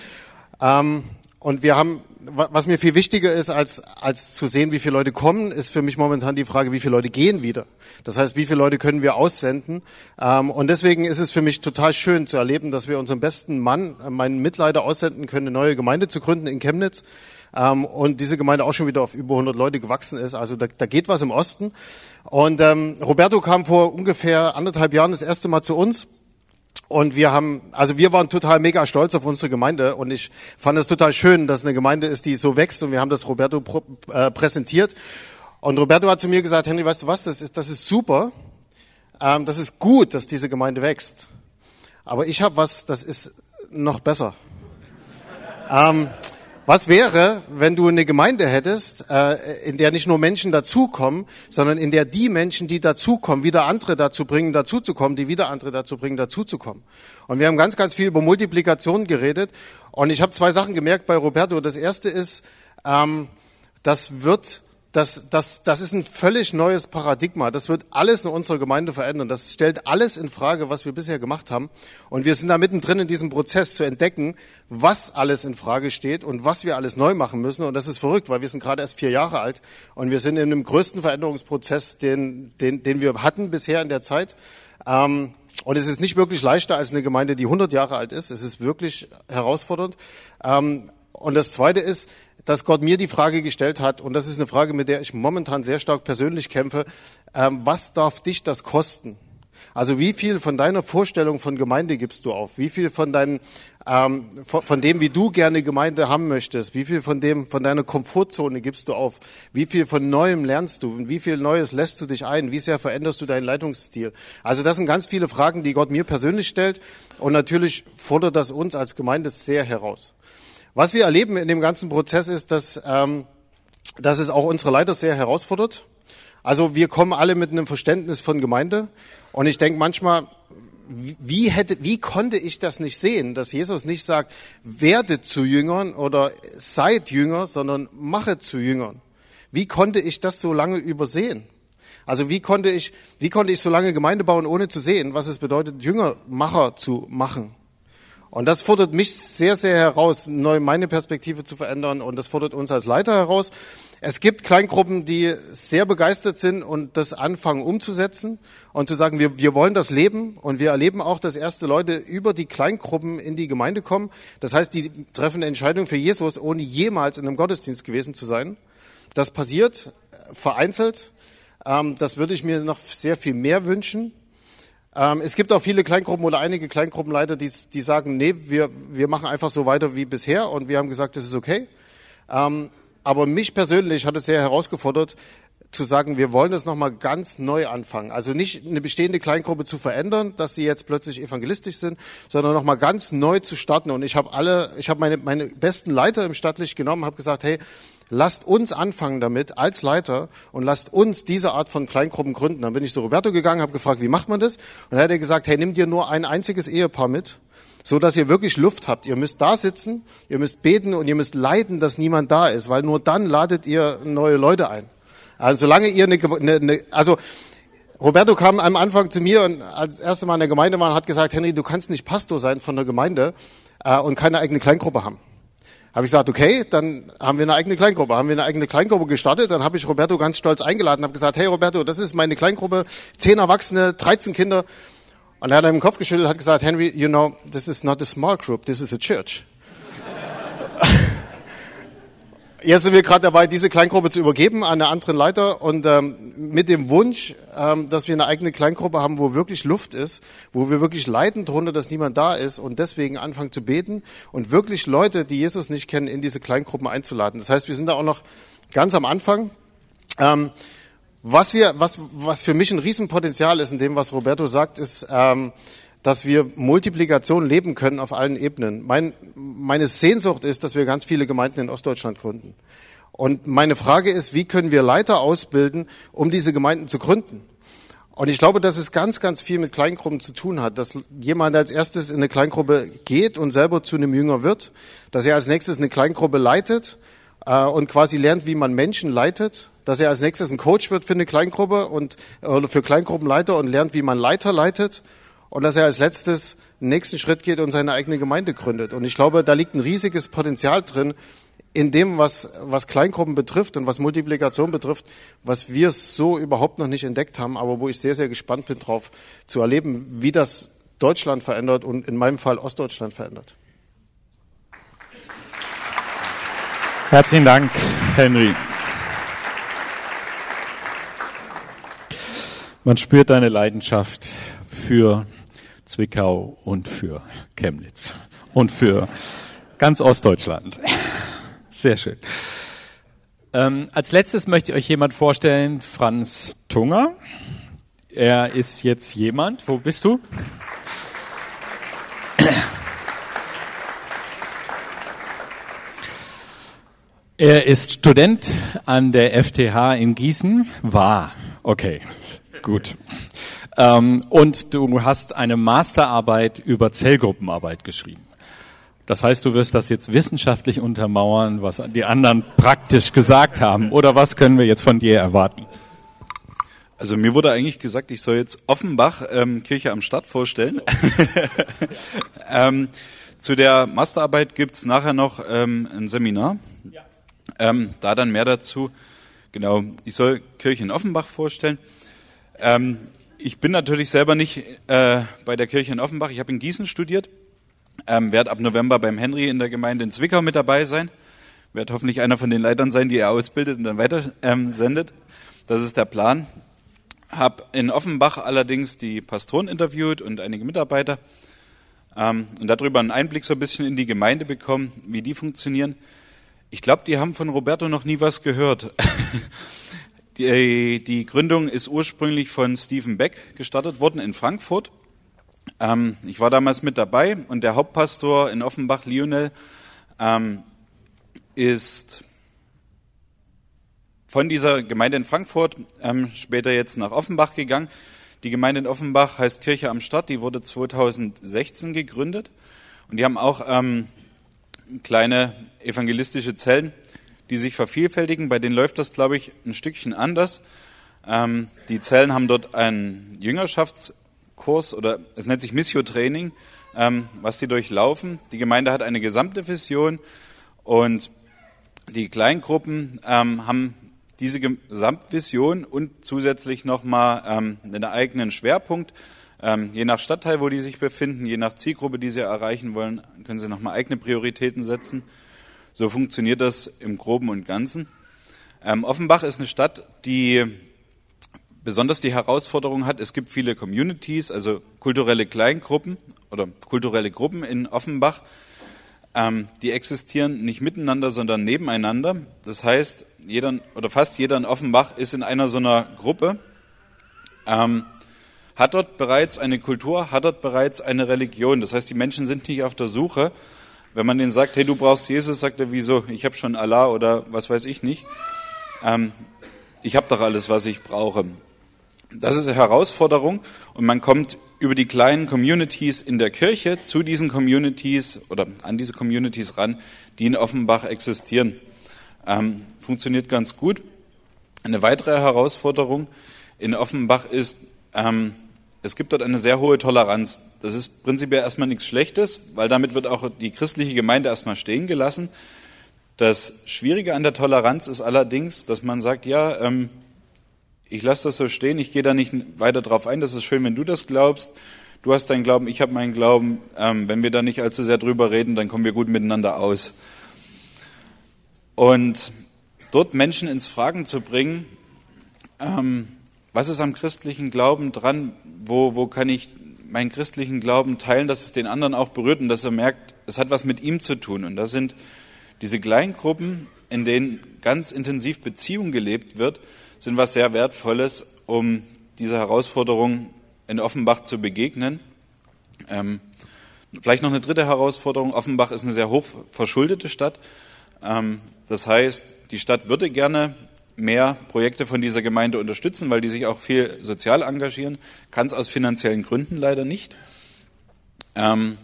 Ähm, und wir haben, was mir viel wichtiger ist, als, als zu sehen, wie viele Leute kommen, ist für mich momentan die Frage, wie viele Leute gehen wieder. Das heißt, wie viele Leute können wir aussenden? Ähm, und deswegen ist es für mich total schön zu erleben, dass wir unseren besten Mann, äh, meinen Mitleiter, aussenden können, eine neue Gemeinde zu gründen in Chemnitz. Ähm, und diese Gemeinde auch schon wieder auf über 100 Leute gewachsen ist. Also da, da geht was im Osten. Und ähm, Roberto kam vor ungefähr anderthalb Jahren das erste Mal zu uns und wir haben, also wir waren total mega stolz auf unsere Gemeinde und ich fand es total schön, dass eine Gemeinde ist, die so wächst und wir haben das Roberto äh, präsentiert. Und Roberto hat zu mir gesagt, Henry, weißt du was, das ist, das ist super, ähm, das ist gut, dass diese Gemeinde wächst. Aber ich habe was, das ist noch besser. ähm, was wäre, wenn du eine Gemeinde hättest, äh, in der nicht nur Menschen dazukommen, sondern in der die Menschen, die dazukommen, wieder andere dazu bringen, dazuzukommen, die wieder andere dazu bringen, dazuzukommen. Und wir haben ganz, ganz viel über Multiplikation geredet. Und ich habe zwei Sachen gemerkt bei Roberto. Das erste ist, ähm, das wird das, das, das ist ein völlig neues Paradigma. Das wird alles in unserer Gemeinde verändern. Das stellt alles in Frage, was wir bisher gemacht haben. Und wir sind da mittendrin in diesem Prozess zu entdecken, was alles in Frage steht und was wir alles neu machen müssen. Und das ist verrückt, weil wir sind gerade erst vier Jahre alt und wir sind in dem größten Veränderungsprozess, den, den, den wir hatten bisher in der Zeit. Ähm, und es ist nicht wirklich leichter als eine Gemeinde, die 100 Jahre alt ist. Es ist wirklich herausfordernd. Ähm, und das Zweite ist, dass Gott mir die Frage gestellt hat, und das ist eine Frage, mit der ich momentan sehr stark persönlich kämpfe, ähm, was darf dich das kosten? Also wie viel von deiner Vorstellung von Gemeinde gibst du auf? Wie viel von deinen, ähm, von, von dem, wie du gerne Gemeinde haben möchtest? Wie viel von dem, von deiner Komfortzone gibst du auf? Wie viel von Neuem lernst du? Und wie viel Neues lässt du dich ein? Wie sehr veränderst du deinen Leitungsstil? Also das sind ganz viele Fragen, die Gott mir persönlich stellt. Und natürlich fordert das uns als Gemeinde sehr heraus. Was wir erleben in dem ganzen Prozess ist, dass, ähm, dass es auch unsere Leiter sehr herausfordert. Also wir kommen alle mit einem Verständnis von Gemeinde. Und ich denke manchmal, wie hätte, wie konnte ich das nicht sehen, dass Jesus nicht sagt, werde zu Jüngern oder seid Jünger, sondern mache zu Jüngern? Wie konnte ich das so lange übersehen? Also wie konnte ich, wie konnte ich so lange Gemeinde bauen, ohne zu sehen, was es bedeutet, Jüngermacher zu machen? Und das fordert mich sehr, sehr heraus, neu meine Perspektive zu verändern. Und das fordert uns als Leiter heraus. Es gibt Kleingruppen, die sehr begeistert sind und das anfangen umzusetzen und zu sagen, wir, wir wollen das leben. Und wir erleben auch, dass erste Leute über die Kleingruppen in die Gemeinde kommen. Das heißt, die treffen eine Entscheidung für Jesus, ohne jemals in einem Gottesdienst gewesen zu sein. Das passiert vereinzelt. Ähm, das würde ich mir noch sehr viel mehr wünschen. Ähm, es gibt auch viele Kleingruppen oder einige Kleingruppenleiter, die, die sagen, nee, wir, wir machen einfach so weiter wie bisher und wir haben gesagt, das ist okay. Ähm, aber mich persönlich hat es sehr herausgefordert, zu sagen, wir wollen das nochmal ganz neu anfangen. Also nicht eine bestehende Kleingruppe zu verändern, dass sie jetzt plötzlich evangelistisch sind, sondern nochmal ganz neu zu starten. Und ich habe alle, ich habe meine, meine besten Leiter im Stadtlicht genommen, habe gesagt, hey, lasst uns anfangen damit als Leiter und lasst uns diese Art von Kleingruppen gründen. Dann bin ich zu Roberto gegangen, habe gefragt, wie macht man das? Und dann hat er gesagt, hey, nimm dir nur ein einziges Ehepaar mit, so dass ihr wirklich Luft habt. Ihr müsst da sitzen, ihr müsst beten und ihr müsst leiden, dass niemand da ist, weil nur dann ladet ihr neue Leute ein. Also solange ihr eine, eine, eine also Roberto kam am Anfang zu mir und als erste Mal in der Gemeinde war und hat gesagt, Henry, du kannst nicht Pastor sein von der Gemeinde äh, und keine eigene Kleingruppe haben. Habe ich gesagt, okay, dann haben wir eine eigene Kleingruppe. Haben wir eine eigene Kleingruppe gestartet, dann habe ich Roberto ganz stolz eingeladen, habe gesagt, hey Roberto, das ist meine Kleingruppe, zehn Erwachsene, 13 Kinder. Und er hat im Kopf geschüttelt, hat gesagt, Henry, you know, this is not a small group, this is a church. Jetzt sind wir gerade dabei, diese Kleingruppe zu übergeben an einen anderen Leiter und ähm, mit dem Wunsch, ähm, dass wir eine eigene Kleingruppe haben, wo wirklich Luft ist, wo wir wirklich leiden drunter, dass niemand da ist und deswegen anfangen zu beten und wirklich Leute, die Jesus nicht kennen, in diese Kleingruppen einzuladen. Das heißt, wir sind da auch noch ganz am Anfang. Ähm, was wir, was, was für mich ein Riesenpotenzial ist in dem, was Roberto sagt, ist ähm, dass wir Multiplikation leben können auf allen Ebenen. Mein, meine Sehnsucht ist, dass wir ganz viele Gemeinden in Ostdeutschland gründen. Und meine Frage ist, wie können wir Leiter ausbilden, um diese Gemeinden zu gründen? Und ich glaube, dass es ganz, ganz viel mit Kleingruppen zu tun hat, dass jemand als erstes in eine Kleingruppe geht und selber zu einem Jünger wird, dass er als nächstes eine Kleingruppe leitet äh, und quasi lernt, wie man Menschen leitet, dass er als nächstes ein Coach wird für eine Kleingruppe und oder für Kleingruppenleiter und lernt, wie man Leiter leitet und dass er als letztes den nächsten Schritt geht und seine eigene Gemeinde gründet. Und ich glaube, da liegt ein riesiges Potenzial drin in dem, was, was Kleingruppen betrifft und was Multiplikation betrifft, was wir so überhaupt noch nicht entdeckt haben, aber wo ich sehr, sehr gespannt bin drauf zu erleben, wie das Deutschland verändert und in meinem Fall Ostdeutschland verändert.
Herzlichen Dank, Henry. Man spürt deine Leidenschaft für Zwickau und für Chemnitz und für ganz Ostdeutschland. Sehr schön. Ähm, als letztes möchte ich euch jemand vorstellen, Franz Tunger. Er ist jetzt jemand, wo bist du? Er ist Student an der FTH in Gießen. War. Okay, gut. Ähm, und du hast eine Masterarbeit über Zellgruppenarbeit geschrieben. Das heißt, du wirst das jetzt wissenschaftlich untermauern, was die anderen praktisch gesagt haben. Oder was können wir jetzt von dir erwarten?
Also mir wurde eigentlich gesagt, ich soll jetzt Offenbach ähm, Kirche am Stadt vorstellen. ähm, zu der Masterarbeit gibt's nachher noch ähm, ein Seminar. Ähm, da dann mehr dazu. Genau, ich soll Kirche in Offenbach vorstellen. Ähm, ich bin natürlich selber nicht äh, bei der Kirche in Offenbach. Ich habe in Gießen studiert, ähm, werde ab November beim Henry in der Gemeinde in Zwickau mit dabei sein. Werde hoffentlich einer von den Leitern sein, die er ausbildet und dann weiter ähm, sendet. Das ist der Plan. habe in Offenbach allerdings die Pastoren interviewt und einige Mitarbeiter ähm, und darüber einen Einblick so ein bisschen in die Gemeinde bekommen, wie die funktionieren. Ich glaube, die haben von Roberto noch nie was gehört. die, die, Gründung ist ursprünglich von Stephen Beck gestartet worden in Frankfurt. Ähm, ich war damals mit dabei und der Hauptpastor in Offenbach, Lionel, ähm, ist von dieser Gemeinde in Frankfurt ähm, später jetzt nach Offenbach gegangen. Die Gemeinde in Offenbach heißt Kirche am Stadt, die wurde 2016 gegründet und die haben auch ähm, kleine evangelistische Zellen, die sich vervielfältigen. Bei denen läuft das, glaube ich, ein Stückchen anders. Ähm, die Zellen haben dort einen Jüngerschaftskurs oder es nennt sich Missio-Training, ähm, was die durchlaufen. Die Gemeinde hat eine gesamte Vision und die Kleingruppen ähm, haben diese Gesamtvision und zusätzlich nochmal ähm, einen eigenen Schwerpunkt. Ähm, je nach Stadtteil, wo die sich befinden, je nach Zielgruppe, die sie erreichen wollen, können sie nochmal eigene Prioritäten setzen. So funktioniert das im Groben und Ganzen. Ähm, Offenbach ist eine Stadt, die besonders die Herausforderung hat, es gibt viele Communities, also kulturelle Kleingruppen oder kulturelle Gruppen in Offenbach. Ähm, die existieren nicht miteinander, sondern nebeneinander. Das heißt, jeder oder fast jeder in Offenbach ist in einer so einer Gruppe, ähm, hat dort bereits eine Kultur, hat dort bereits eine Religion. Das heißt, die Menschen sind nicht auf der Suche. Wenn man denen sagt, hey, du brauchst Jesus, sagt er, wieso? Ich habe schon Allah oder was weiß ich nicht. Ähm, ich habe doch alles, was ich brauche. Das ist eine Herausforderung und man kommt über die kleinen Communities in der Kirche zu diesen Communities oder an diese Communities ran, die in Offenbach existieren. Ähm, funktioniert ganz gut. Eine weitere Herausforderung in Offenbach ist, ähm, es gibt dort eine sehr hohe Toleranz. Das ist prinzipiell erstmal nichts Schlechtes, weil damit wird auch die christliche Gemeinde erstmal stehen gelassen. Das Schwierige an der Toleranz ist allerdings, dass man sagt, ja, ähm, ich lasse das so stehen, ich gehe da nicht weiter drauf ein, das ist schön, wenn du das glaubst. Du hast deinen Glauben, ich habe meinen Glauben. Ähm, wenn wir da nicht allzu sehr drüber reden, dann kommen wir gut miteinander aus. Und dort Menschen ins Fragen zu bringen, ähm, was ist am christlichen Glauben dran? Wo, wo kann ich meinen christlichen Glauben teilen, dass es den anderen auch berührt und dass er merkt, es hat was mit ihm zu tun. Und das sind diese Kleingruppen, in denen ganz intensiv Beziehung gelebt wird, sind was sehr Wertvolles, um dieser Herausforderung in Offenbach zu begegnen. Ähm, vielleicht noch eine dritte Herausforderung. Offenbach ist eine sehr hoch verschuldete Stadt. Ähm, das heißt, die Stadt würde gerne mehr Projekte von dieser Gemeinde unterstützen, weil die sich auch viel sozial engagieren, kann es aus finanziellen Gründen leider nicht. Ähm,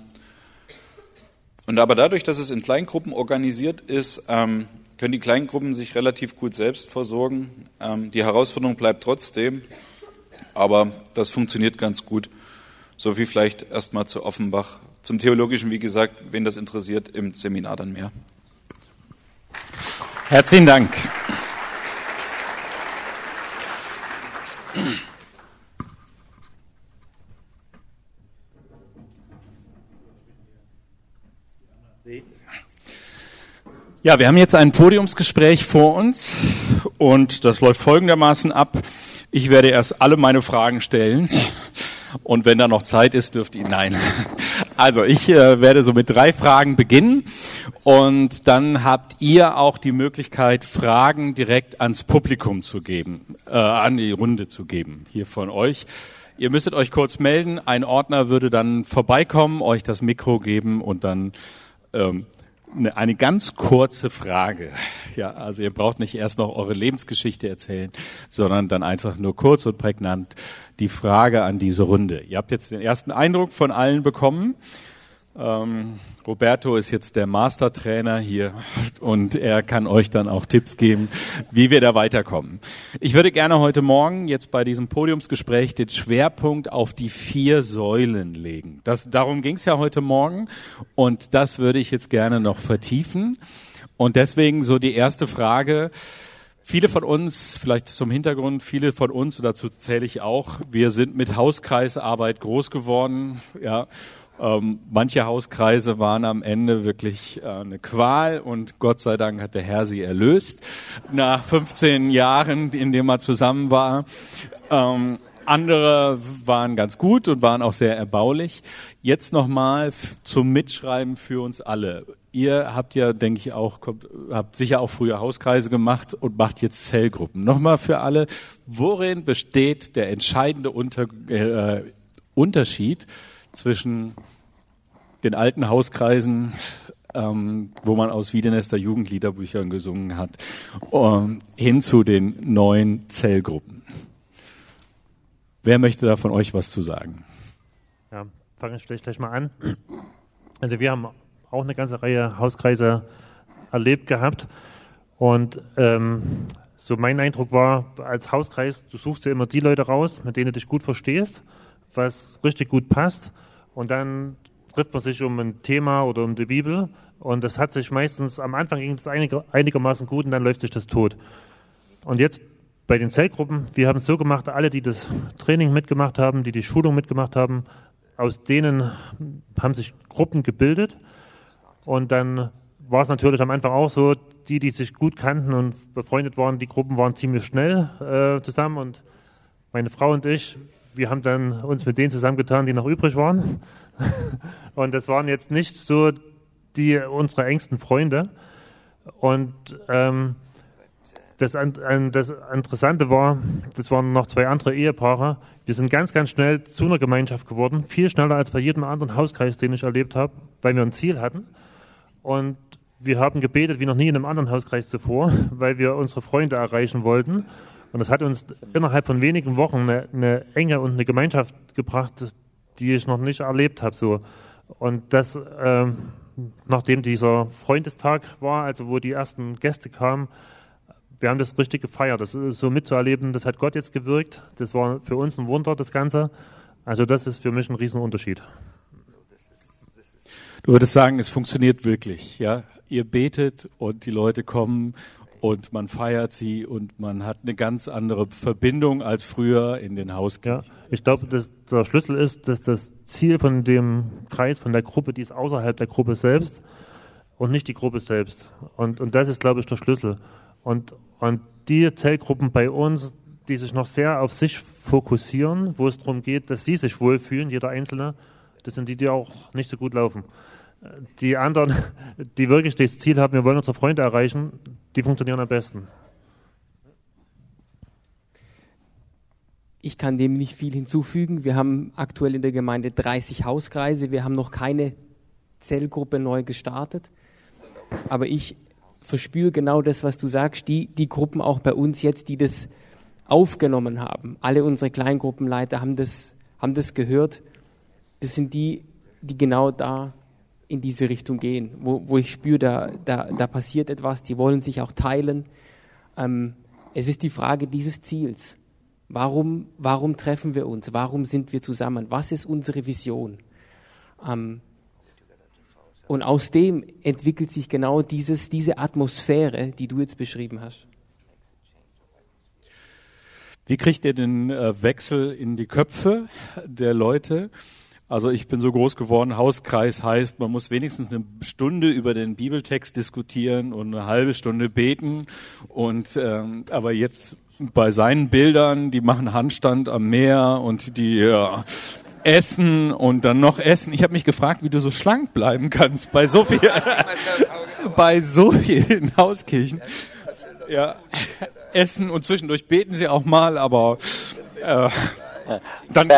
und aber dadurch, dass es in Kleingruppen organisiert ist, ähm, können die Kleingruppen sich relativ gut selbst versorgen. Ähm, die Herausforderung bleibt trotzdem, aber das funktioniert ganz gut. So viel vielleicht erstmal zu Offenbach. Zum Theologischen, wie gesagt, wen das interessiert, im Seminar dann mehr.
Herzlichen Dank. Ja, wir haben jetzt ein Podiumsgespräch vor uns und das läuft folgendermaßen ab. Ich werde erst alle meine Fragen stellen und wenn da noch Zeit ist, dürft ihr nein. Also ich äh, werde so mit drei Fragen beginnen und dann habt ihr auch die Möglichkeit, Fragen direkt ans Publikum zu geben, äh, an die Runde zu geben, hier von euch. Ihr müsstet euch kurz melden, ein Ordner würde dann vorbeikommen, euch das Mikro geben und dann ähm, eine, eine ganz kurze Frage. Ja, also ihr braucht nicht erst noch eure Lebensgeschichte erzählen, sondern dann einfach nur kurz und prägnant die Frage an diese Runde. Ihr habt jetzt den ersten Eindruck von allen bekommen. Ähm, Roberto ist jetzt der Mastertrainer hier und er kann euch dann auch Tipps geben, wie wir da weiterkommen. Ich würde gerne heute Morgen jetzt bei diesem Podiumsgespräch den Schwerpunkt auf die vier Säulen legen. Das, darum ging es ja heute Morgen und das würde ich jetzt gerne noch vertiefen. Und deswegen so die erste Frage. Viele von uns, vielleicht zum Hintergrund, viele von uns, und dazu zähle ich auch, wir sind mit Hauskreisarbeit groß geworden, ja, Ähm, manche Hauskreise waren am Ende wirklich äh, eine Qual und Gott sei Dank hat der Herr sie erlöst. Nach 15 Jahren, in denen man zusammen war. Ähm, andere waren ganz gut und waren auch sehr erbaulich. Jetzt nochmal zum Mitschreiben für uns alle. Ihr habt ja, denke ich, auch, kommt, habt sicher auch früher Hauskreise gemacht und macht jetzt Zellgruppen. Nochmal für alle, worin besteht der entscheidende Unter, äh, Unterschied zwischen den alten Hauskreisen, ähm, wo man aus Wiedenester Jugendliederbüchern gesungen hat, ähm, hin zu den neuen Zellgruppen? Wer möchte da von euch was zu sagen?
Ja, fange ich vielleicht gleich mal an. Also wir haben auch eine ganze Reihe Hauskreise erlebt gehabt und ähm, so mein Eindruck war, als Hauskreis, du suchst dir immer die Leute raus, mit denen du dich gut verstehst, was richtig gut passt und dann trifft man sich um ein Thema oder um die Bibel und das hat sich meistens, am Anfang ging es einiger, einigermaßen gut und dann läuft sich das tot. Und jetzt bei den Zellgruppen, wir haben es so gemacht, alle, die das Training mitgemacht haben, die die Schulung mitgemacht haben, aus denen haben sich Gruppen gebildet. Und dann war es natürlich am Anfang auch so, die, die sich gut kannten und befreundet waren, die Gruppen waren ziemlich schnell äh, zusammen. Und meine Frau und ich, wir haben dann uns mit denen zusammengetan, die noch übrig waren. und das waren jetzt nicht so die unsere engsten Freunde. Und ähm, das, das Interessante war, das waren noch zwei andere Ehepaare. Wir sind ganz, ganz schnell zu einer Gemeinschaft geworden. Viel schneller als bei jedem anderen Hauskreis, den ich erlebt habe, weil wir ein Ziel hatten. Und wir haben gebetet wie noch nie in einem anderen Hauskreis zuvor, weil wir unsere Freunde erreichen wollten. Und das hat uns innerhalb von wenigen Wochen eine, eine Enge und eine Gemeinschaft gebracht, die ich noch nicht erlebt habe. So. Und das, äh, nachdem dieser Freundestag war, also wo die ersten Gäste kamen, wir haben das richtig gefeiert. Das ist so mitzuerleben, das hat Gott jetzt gewirkt. Das war für uns ein Wunder, das Ganze. Also das ist für mich ein Riesenunterschied.
Du würdest sagen, es funktioniert wirklich, ja? Ihr betet und die Leute kommen und man feiert sie und man hat eine ganz andere Verbindung als früher in den Hauskirchen.
Ja, ich glaube, dass der Schlüssel ist, dass das Ziel von dem Kreis, von der Gruppe, die ist außerhalb der Gruppe selbst und nicht die Gruppe selbst. Und, und das ist, glaube ich, der Schlüssel. Und, und die Zellgruppen bei uns, die sich noch sehr auf sich fokussieren, wo es darum geht, dass sie sich wohlfühlen, jeder Einzelne, das sind die, die auch nicht so gut laufen. Die anderen, die wirklich das Ziel haben, wir wollen unsere Freunde erreichen, die funktionieren am besten.
Ich kann dem nicht viel hinzufügen. Wir haben aktuell in der Gemeinde 30 Hauskreise. Wir haben noch keine Zellgruppe neu gestartet. Aber ich verspüre genau das, was du sagst, die, die Gruppen auch bei uns jetzt, die das aufgenommen haben. Alle unsere Kleingruppenleiter haben das, haben das gehört. Das sind die, die genau da in diese Richtung gehen, wo, wo ich spüre, da, da, da passiert etwas, die wollen sich auch teilen. Ähm, es ist die Frage dieses Ziels. Warum, warum treffen wir uns? Warum sind wir zusammen? Was ist unsere Vision? Ähm, und aus dem entwickelt sich genau dieses, diese Atmosphäre, die du jetzt beschrieben hast.
Wie kriegt ihr den äh, Wechsel in die Köpfe der Leute? Also ich bin so groß geworden, Hauskreis heißt, man muss wenigstens eine Stunde über den Bibeltext diskutieren und eine halbe Stunde beten. Und ähm, aber jetzt bei seinen Bildern, die machen Handstand am Meer und die ja, essen und dann noch essen. Ich habe mich gefragt, wie du so schlank bleiben kannst bei so viel, bei so vielen Hauskirchen. Ja, essen und zwischendurch beten sie auch mal, aber äh, dann,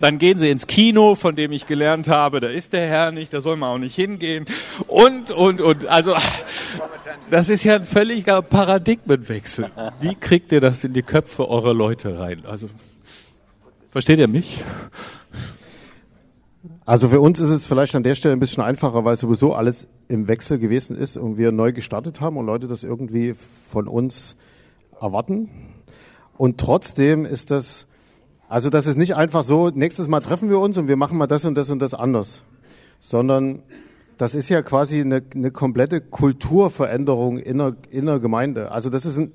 dann gehen sie ins Kino, von dem ich gelernt habe, da ist der Herr nicht, da soll man auch nicht hingehen. Und, und, und. Also, das ist ja ein völliger Paradigmenwechsel. Wie kriegt ihr das in die Köpfe eurer Leute rein? Also, versteht ihr mich?
Also für uns ist es vielleicht an der Stelle ein bisschen einfacher, weil sowieso alles im Wechsel gewesen ist und wir neu gestartet haben und Leute das irgendwie von uns erwarten. Und trotzdem ist das, also das ist nicht einfach so, nächstes Mal treffen wir uns und wir machen mal das und das und das anders, sondern das ist ja quasi eine, eine komplette Kulturveränderung in der, in der Gemeinde. Also das ist ein,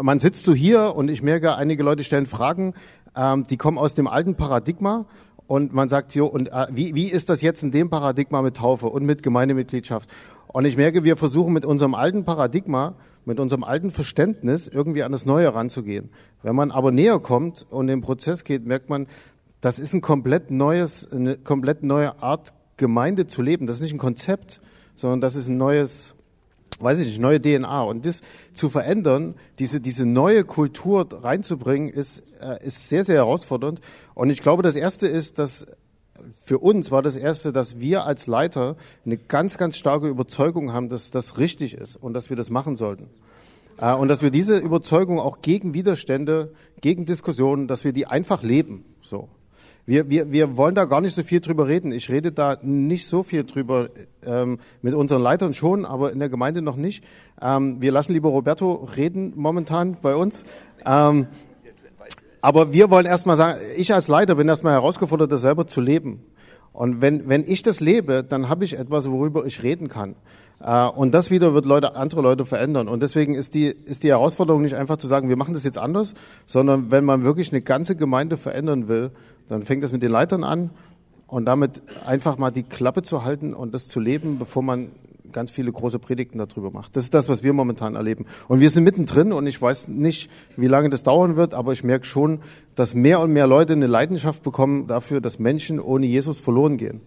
man sitzt so hier und ich merke, einige Leute stellen Fragen, ähm, die kommen aus dem alten Paradigma und man sagt, jo, und äh, wie, wie ist das jetzt in dem Paradigma mit Taufe und mit Gemeindemitgliedschaft? Und ich merke, wir versuchen mit unserem alten Paradigma, mit unserem alten Verständnis irgendwie an das Neue ranzugehen. Wenn man aber näher kommt und den Prozess geht, merkt man, das ist ein komplett neues, eine komplett neue Art Gemeinde zu leben. Das ist nicht ein Konzept, sondern das ist ein neues, weiß ich nicht, neue DNA. Und das zu verändern, diese, diese neue Kultur reinzubringen, ist, äh, ist sehr, sehr herausfordernd. Und ich glaube, das erste ist, dass für uns war das erste, dass wir als Leiter eine ganz, ganz starke Überzeugung haben, dass das richtig ist und dass wir das machen sollten. Äh, Und dass wir diese Überzeugung auch gegen Widerstände, gegen Diskussionen, dass wir die einfach leben. So. Wir, wir, wir wollen da gar nicht so viel drüber reden. Ich rede da nicht so viel drüber ähm, mit unseren Leitern schon, aber in der Gemeinde noch nicht. Ähm, wir lassen lieber Roberto reden momentan bei uns. Ähm, aber wir wollen erstmal sagen, ich als Leiter bin erstmal herausgefordert, das selber zu leben. Und wenn, wenn ich das lebe, dann habe ich etwas, worüber ich reden kann. Äh, Und das wieder wird Leute, andere Leute verändern. Und deswegen ist die, ist die Herausforderung nicht einfach zu sagen, wir machen das jetzt anders, sondern wenn man wirklich eine ganze Gemeinde verändern will, dann fängt das mit den Leitern an und damit einfach mal die Klappe zu halten und das zu leben, bevor man ganz viele große Predigten darüber macht. Das ist das, was wir momentan erleben. Und wir sind mittendrin und ich weiß nicht, wie lange das dauern wird, aber ich merke schon, dass mehr und mehr Leute eine Leidenschaft bekommen dafür, dass Menschen ohne Jesus verloren gehen.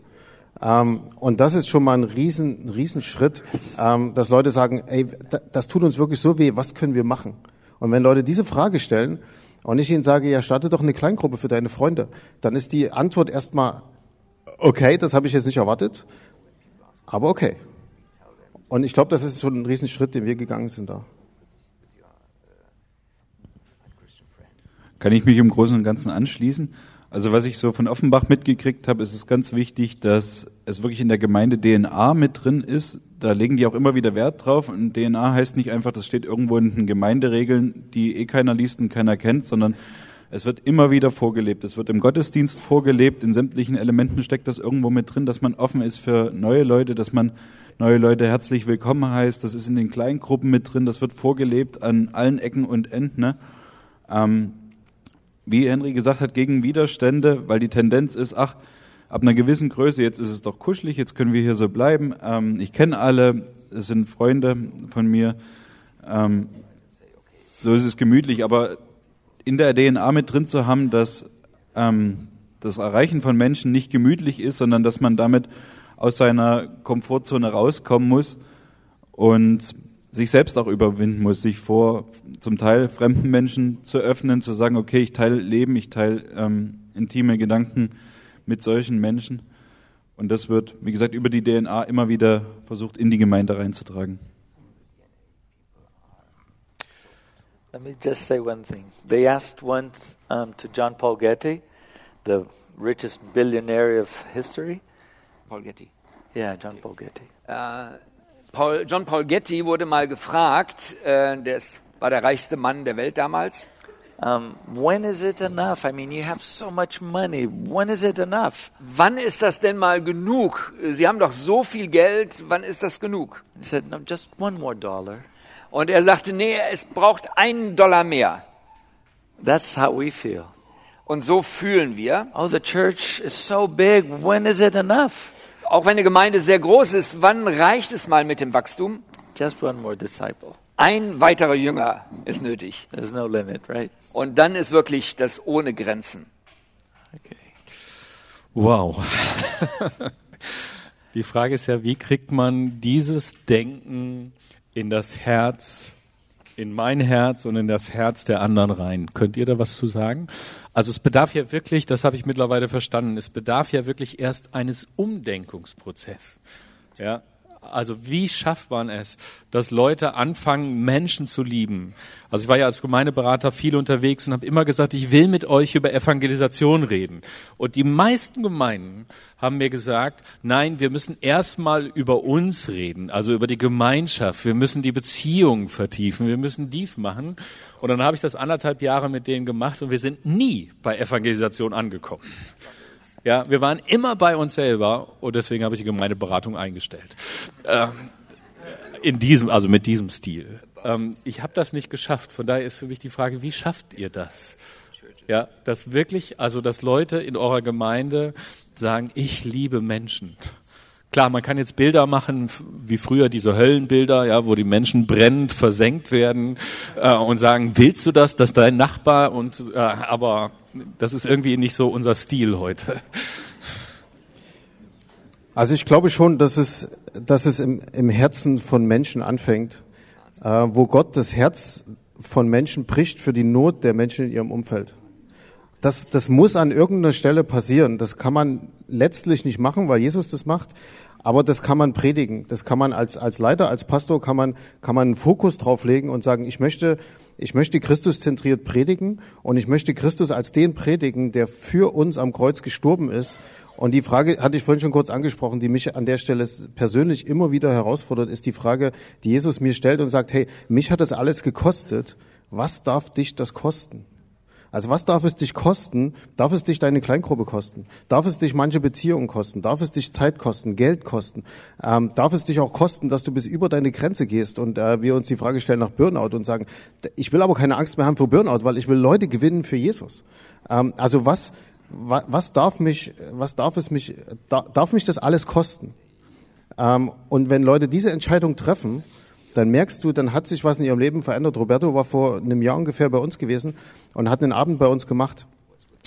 Ähm, und das ist schon mal ein riesen, ein riesen Schritt, ähm, dass Leute sagen, ey, da, das tut uns wirklich so weh, was können wir machen? Und wenn Leute diese Frage stellen und ich ihnen sage, ja, starte doch eine Kleingruppe für deine Freunde, dann ist die Antwort erstmal, okay, das habe ich jetzt nicht erwartet, aber okay. Und ich glaube, das ist schon ein riesen Schritt, den wir gegangen sind da.
Kann ich mich im Großen und Ganzen anschließen? Also was ich so von Offenbach mitgekriegt habe, ist es ganz wichtig, dass es wirklich in der Gemeinde DNA mit drin ist. Da legen die auch immer wieder Wert drauf. Und DNA heißt nicht einfach, das steht irgendwo in den Gemeinderegeln, die eh keiner liest und keiner kennt, sondern es wird immer wieder vorgelebt. Es wird im Gottesdienst vorgelebt. In sämtlichen Elementen steckt das irgendwo mit drin, dass man offen ist für neue Leute, dass man neue Leute herzlich willkommen heißt. Das ist in den Kleingruppen mit drin. Das wird vorgelebt an allen Ecken und Enden. Ne? Ähm, wie Henry gesagt hat, gegen Widerstände, weil die Tendenz ist, ach, ab einer gewissen Größe, jetzt ist es doch kuschelig, jetzt können wir hier so bleiben. Ähm, ich kenne alle, es sind Freunde von mir. Ähm, so ist es gemütlich, aber in der DNA mit drin zu haben, dass ähm, das Erreichen von Menschen nicht gemütlich ist, sondern dass man damit aus seiner Komfortzone rauskommen muss und sich selbst auch überwinden muss, sich vor zum Teil fremden Menschen zu öffnen, zu sagen, okay, ich teile Leben, ich teile ähm, intime Gedanken mit solchen Menschen. Und das wird, wie gesagt, über die DNA immer wieder versucht, in die Gemeinde reinzutragen.
Let me just say one thing. They asked once um, to John Paul Getty, the richest billionaire of history.
Paul Getty.
Yeah, John Paul Getty.
Äh, Paul, John Paul Getty wurde mal gefragt, äh, der ist, war der reichste Mann der Welt damals.
Um, when is it enough? I mean, you have so much money. When is it enough?
Wann ist das denn mal genug? Sie haben doch so viel Geld, wann ist das genug?
He said, no, just one more dollar.
Und er sagte, nee, es braucht einen Dollar mehr.
That's how we feel.
Und so fühlen wir.
Oh, the church is so big. When is it enough?
Auch wenn eine Gemeinde sehr groß ist, wann reicht es mal mit dem Wachstum?
Just one more disciple.
Ein weiterer Jünger ist nötig.
There's no limit, right?
Und dann ist wirklich das ohne Grenzen.
Okay.
Wow. Die Frage ist ja, wie kriegt man dieses Denken in das Herz, in mein Herz und in das Herz der anderen rein? Könnt ihr da was zu sagen? Also es bedarf ja wirklich, das habe ich mittlerweile verstanden, es bedarf ja wirklich erst eines Umdenkungsprozesses. Ja, also wie schafft man es, dass Leute anfangen, Menschen zu lieben? Also ich war ja als Gemeindeberater viel unterwegs und habe immer gesagt, ich will mit euch über Evangelisation reden. Und die meisten Gemeinden haben mir gesagt, nein, wir müssen erstmal über uns reden, also über die Gemeinschaft. Wir müssen die Beziehungen vertiefen. Wir müssen dies machen. Und dann habe ich das anderthalb Jahre mit denen gemacht und wir sind nie bei Evangelisation angekommen. Ja, wir waren immer bei uns selber und deswegen habe ich die Gemeindeberatung eingestellt. Ähm, in diesem, also mit diesem Stil. Ähm, ich habe das nicht geschafft. Von daher ist für mich die Frage, wie schafft ihr das? Ja, dass wirklich, also dass Leute in eurer Gemeinde sagen, ich liebe Menschen. Klar, man kann jetzt Bilder machen, wie früher diese Höllenbilder, ja, wo die Menschen brennend versenkt werden äh, und sagen, willst du das, dass dein Nachbar und äh, aber das ist irgendwie nicht so unser Stil heute.
Also ich glaube schon, dass es, dass es im, im Herzen von Menschen anfängt, äh, wo Gott das Herz von Menschen bricht für die Not der Menschen in ihrem Umfeld. Das, das muss an irgendeiner Stelle passieren. Das kann man letztlich nicht machen, weil Jesus das macht. Aber das kann man predigen. Das kann man als, als Leiter, als Pastor kann man, kann man einen Fokus drauflegen und sagen, ich möchte, ich möchte Christus zentriert predigen und ich möchte Christus als den predigen, der für uns am Kreuz gestorben ist. Und die Frage hatte ich vorhin schon kurz angesprochen, die mich an der Stelle persönlich immer wieder herausfordert, ist die Frage, die Jesus mir stellt und sagt, hey, mich hat das alles gekostet. Was darf dich das kosten? Also was darf es dich kosten? Darf es dich deine Kleingruppe kosten? Darf es dich manche Beziehungen kosten? Darf es dich Zeit kosten, Geld kosten? Ähm, darf es dich auch kosten, dass du bis über deine Grenze gehst und äh, wir uns die Frage stellen nach Burnout und sagen, ich will aber keine Angst mehr haben vor Burnout, weil ich will Leute gewinnen für Jesus. Ähm, also was, wa, was darf mich, was darf es mich, da, darf mich das alles kosten? Ähm, und wenn Leute diese Entscheidung treffen, dann merkst du, dann hat sich was in ihrem Leben verändert. Roberto war vor einem Jahr ungefähr bei uns gewesen und hat einen Abend bei uns gemacht.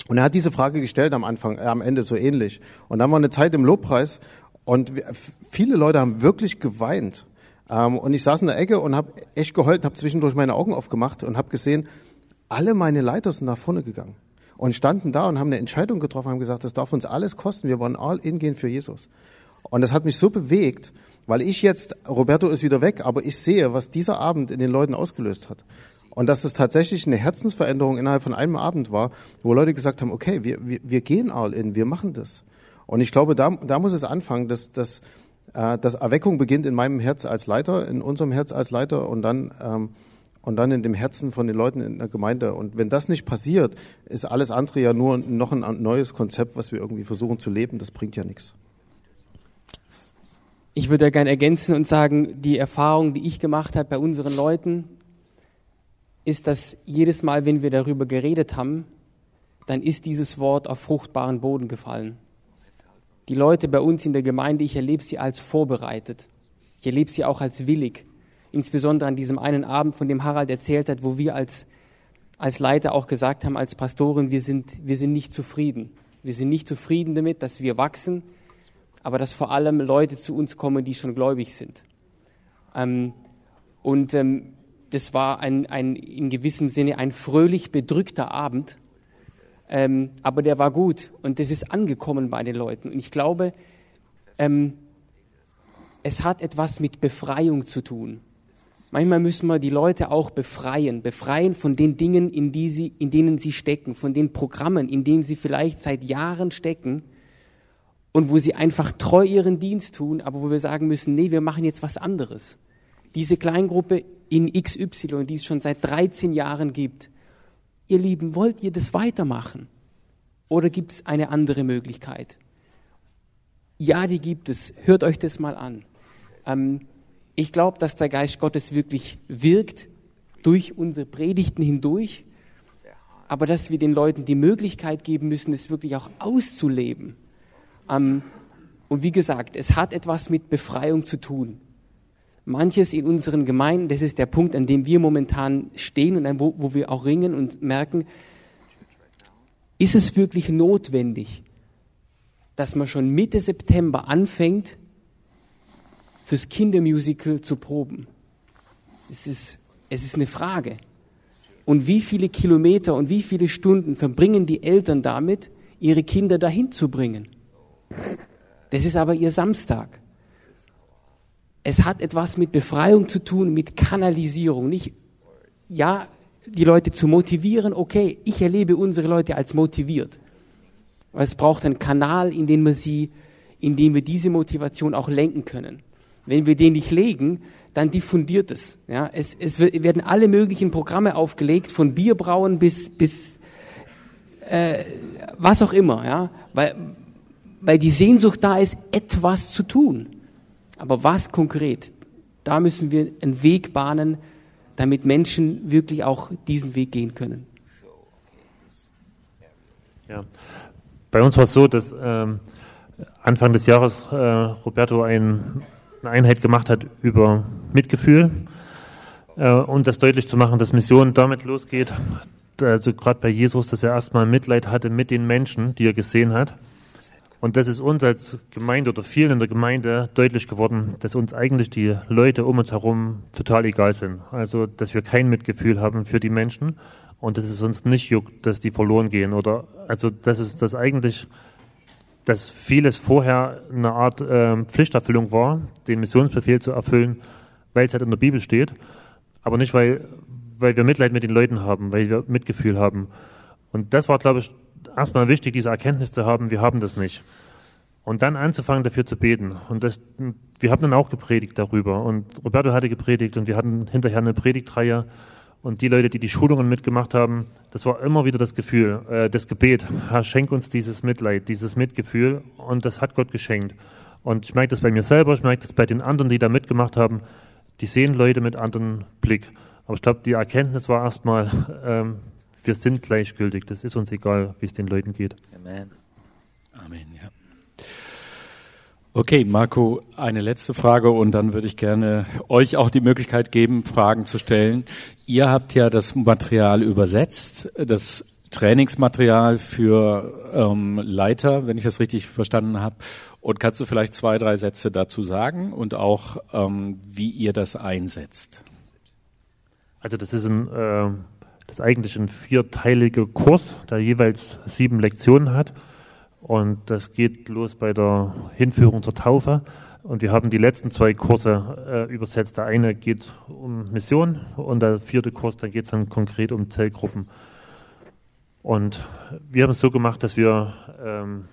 Und er hat diese Frage gestellt am Anfang, äh, am Ende so ähnlich. Und dann war eine Zeit im Lobpreis und wir, viele Leute haben wirklich geweint. Ähm, und ich saß in der Ecke und habe echt geheult, habe zwischendurch meine Augen aufgemacht und habe gesehen, alle meine Leiter sind nach vorne gegangen und standen da und haben eine Entscheidung getroffen, haben gesagt, das darf uns alles kosten, wir wollen all in gehen für Jesus. Und das hat mich so bewegt, weil ich jetzt, Roberto ist wieder weg, aber ich sehe, was dieser Abend in den Leuten ausgelöst hat. Und dass es tatsächlich eine Herzensveränderung innerhalb von einem Abend war, wo Leute gesagt haben, okay, wir, wir, wir gehen all in, wir machen das. Und ich glaube, da, da muss es anfangen, dass, dass, äh, dass Erweckung beginnt in meinem Herz als Leiter, in unserem Herz als Leiter und dann, ähm, und dann in dem Herzen von den Leuten in der Gemeinde. Und wenn das nicht passiert, ist alles andere ja nur noch ein neues Konzept, was wir irgendwie versuchen zu leben. Das bringt ja nichts.
Ich würde gerne ergänzen und sagen, die Erfahrung, die ich gemacht habe bei unseren Leuten, ist, dass jedes Mal, wenn wir darüber geredet haben, dann ist dieses Wort auf fruchtbaren Boden gefallen. Die Leute bei uns in der Gemeinde, ich erlebe sie als vorbereitet. Ich erlebe sie auch als willig. Insbesondere an diesem einen Abend, von dem Harald erzählt hat, wo wir als, als Leiter auch gesagt haben, als Pastoren, wir sind, wir sind nicht zufrieden. Wir sind nicht zufrieden damit, dass wir wachsen, aber dass vor allem Leute zu uns kommen, die schon gläubig sind. Ähm, und ähm, das war ein, ein, in gewissem Sinne ein fröhlich bedrückter Abend, ähm, aber der war gut und das ist angekommen bei den Leuten. Und ich glaube, ähm, es hat etwas mit Befreiung zu tun. Manchmal müssen wir die Leute auch befreien, befreien von den Dingen, in, die sie, in denen sie stecken, von den Programmen, in denen sie vielleicht seit Jahren stecken und wo sie einfach treu ihren Dienst tun, aber wo wir sagen müssen, nee, wir machen jetzt was anderes. Diese Kleingruppe in XY, die es schon seit 13 Jahren gibt, ihr Lieben, wollt ihr das weitermachen? Oder gibt es eine andere Möglichkeit? Ja, die gibt es. Hört euch das mal an. Ähm, ich glaube, dass der Geist Gottes wirklich wirkt durch unsere Predigten hindurch, aber dass wir den Leuten die Möglichkeit geben müssen, es wirklich auch auszuleben. Ähm, und wie gesagt, es hat etwas mit Befreiung zu tun. Manches in unseren Gemeinden, das ist der Punkt, an dem wir momentan stehen und wo, wo wir auch ringen und merken, ist es wirklich notwendig, dass man schon Mitte September anfängt, fürs Kindermusical zu proben? Es ist, es ist eine Frage. Und wie viele Kilometer und wie viele Stunden verbringen die Eltern damit, ihre Kinder dahin zu bringen? Das ist aber ihr Samstag. Es hat etwas mit Befreiung zu tun, mit Kanalisierung. Nicht, ja, die Leute zu motivieren, okay, ich erlebe unsere Leute als motiviert. Aber es braucht einen Kanal, in dem wir sie, in dem wir diese Motivation auch lenken können. Wenn wir den nicht legen, dann diffundiert es. Ja, es, es werden alle möglichen Programme aufgelegt, von Bierbrauen bis, bis äh, was auch immer. Ja, weil, weil die Sehnsucht da ist, etwas zu tun. Aber was konkret? Da müssen wir einen Weg bahnen, damit Menschen wirklich auch diesen Weg gehen können.
Ja. Bei uns war es so, dass ähm, Anfang des Jahres äh, Roberto ein, eine Einheit gemacht hat über Mitgefühl äh, und das deutlich zu machen, dass Mission damit losgeht, also gerade bei Jesus, dass er erstmal Mitleid hatte mit den Menschen, die er gesehen hat. Und das ist uns als Gemeinde oder vielen in der Gemeinde deutlich geworden, dass uns eigentlich die Leute um uns herum total egal sind. Also, dass wir kein Mitgefühl haben für die Menschen und dass es uns nicht juckt, dass die verloren gehen oder, also, dass es das eigentlich, dass vieles vorher eine Art äh, Pflichterfüllung war, den Missionsbefehl zu erfüllen, weil es halt in der Bibel steht, aber nicht, weil, weil wir Mitleid mit den Leuten haben, weil wir Mitgefühl haben. Und das war, glaube ich, erstmal wichtig, diese Erkenntnis zu haben, wir haben das nicht. Und dann anzufangen, dafür zu beten. Und das, wir haben dann auch gepredigt darüber. Und Roberto hatte gepredigt und wir hatten hinterher eine Predigtreihe. Und die Leute, die die Schulungen mitgemacht haben, das war immer wieder das Gefühl, äh, das Gebet. Herr, schenk uns dieses Mitleid, dieses Mitgefühl. Und das hat Gott geschenkt. Und ich merke das bei mir selber, ich merke das bei den anderen, die da mitgemacht haben. Die sehen Leute mit anderen Blick. Aber ich glaube, die Erkenntnis war erstmal, ähm, wir sind gleichgültig. Das ist uns egal, wie es den Leuten geht.
Amen.
Amen, ja. Okay, Marco, eine letzte Frage und dann würde ich gerne euch auch die Möglichkeit geben, Fragen zu stellen. Ihr habt ja das Material übersetzt, das Trainingsmaterial für ähm, Leiter, wenn ich das richtig verstanden habe. Und kannst du vielleicht zwei, drei Sätze dazu sagen und auch, ähm, wie ihr das einsetzt?
Also das ist ein, äh, ist eigentlich ein vierteiliger Kurs, der jeweils sieben Lektionen hat. Und das geht los bei der Hinführung zur Taufe. Und wir haben die letzten zwei Kurse äh, übersetzt. Der eine geht um Mission und der vierte Kurs, da geht es dann konkret um Zellgruppen. Und wir haben es so gemacht, dass wir ähm,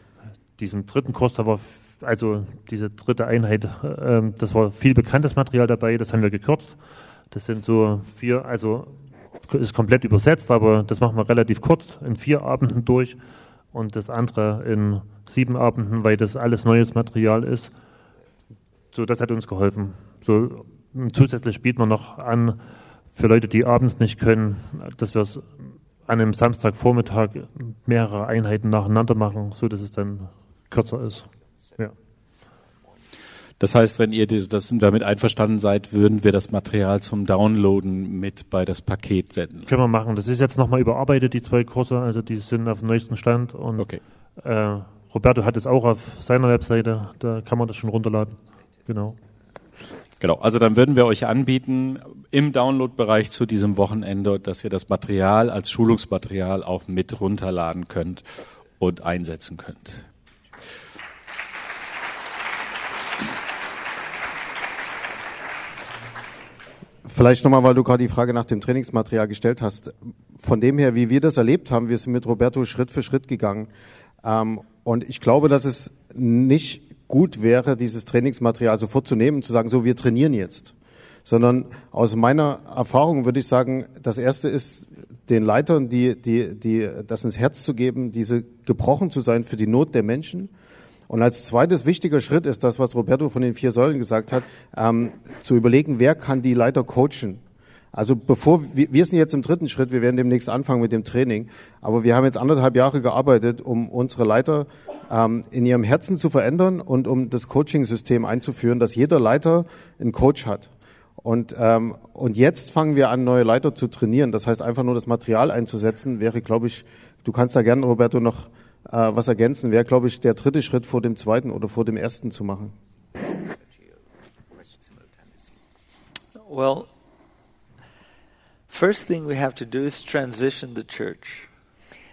diesen dritten Kurs, da war also diese dritte Einheit, äh, das war viel bekanntes Material dabei, das haben wir gekürzt. Das sind so vier, also ist komplett übersetzt, aber das machen wir relativ kurz, in vier Abenden durch und das andere in sieben Abenden, weil das alles neues Material ist. So, das hat uns geholfen. So, zusätzlich bieten wir noch an, für Leute, die abends nicht können, dass wir es an einem Samstagvormittag mehrere Einheiten nacheinander machen, so dass es dann kürzer ist.
Das heißt, wenn ihr das damit einverstanden seid, würden wir das Material zum Downloaden mit bei das Paket senden.
Können wir machen. Das ist jetzt nochmal überarbeitet, die zwei Kurse, also die sind auf dem neuesten Stand. Und
okay.
äh, Roberto hat es auch auf seiner Webseite, da kann man das schon runterladen. Genau.
Genau, also dann würden wir euch anbieten, im Download-Bereich zu diesem Wochenende, dass ihr das Material als Schulungsmaterial auch mit runterladen könnt und einsetzen könnt.
Vielleicht nochmal, weil du gerade die Frage nach dem Trainingsmaterial gestellt hast. Von dem her, wie wir das erlebt haben, wir sind mit Roberto Schritt für Schritt gegangen. Ähm, und ich glaube, dass es nicht gut wäre, dieses Trainingsmaterial sofort zu nehmen und zu sagen, so, wir trainieren jetzt. Sondern aus meiner Erfahrung würde ich sagen, das erste ist, den Leitern, die, die, die, das ins Herz zu geben, diese gebrochen zu sein für die Not der Menschen und als zweites wichtiger Schritt ist das, was Roberto von den vier Säulen gesagt hat, ähm, zu überlegen, wer kann die Leiter coachen. Also bevor wir, wir sind jetzt im dritten Schritt, wir werden demnächst anfangen mit dem Training, aber wir haben jetzt anderthalb Jahre gearbeitet, um unsere Leiter ähm, in ihrem Herzen zu verändern und um das Coaching-System einzuführen, dass jeder Leiter einen Coach hat. Und, ähm, und jetzt fangen wir an, neue Leiter zu trainieren. Das heißt, einfach nur das Material einzusetzen, wäre, glaube ich, du kannst da gerne, Roberto, noch äh, was ergänzen, wäre, glaube ich, der dritte Schritt vor dem zweiten oder vor dem ersten zu machen.
Well, first thing we have to do is transition the church.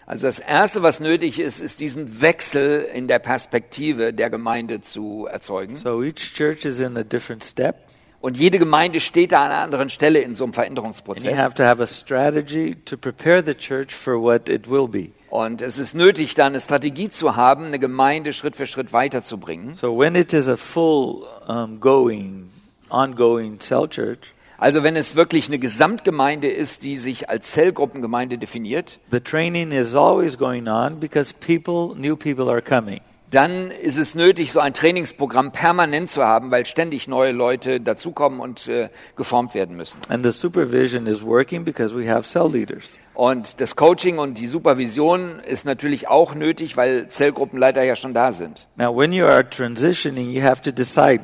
Also das Erste, was nötig ist, ist diesen Wechsel in der Perspektive der Gemeinde zu erzeugen.
So each church is in a different step.
Und jede Gemeinde steht da an einer anderen Stelle in so einem
And you
Veränderungsprozess.
have to have a strategy to prepare the church for what it will be.
Und es ist nötig, da eine Strategie zu haben, eine Gemeinde Schritt für Schritt weiterzubringen.
So when it is a full um, going, ongoing cell church,
Also wenn es wirklich eine Gesamtgemeinde ist, die sich als Zellgruppengemeinde definiert,
the training is always going on because people, new people are coming.
Dann ist es nötig, so ein Trainingsprogramm permanent zu haben, weil ständig neue Leute dazukommen und äh, geformt werden müssen.
And the supervision is working because we have cell leaders.
Und das Coaching und die Supervision ist natürlich auch nötig, weil Zellgruppenleiter ja schon da sind.
Now, when you are transitioning, you have to decide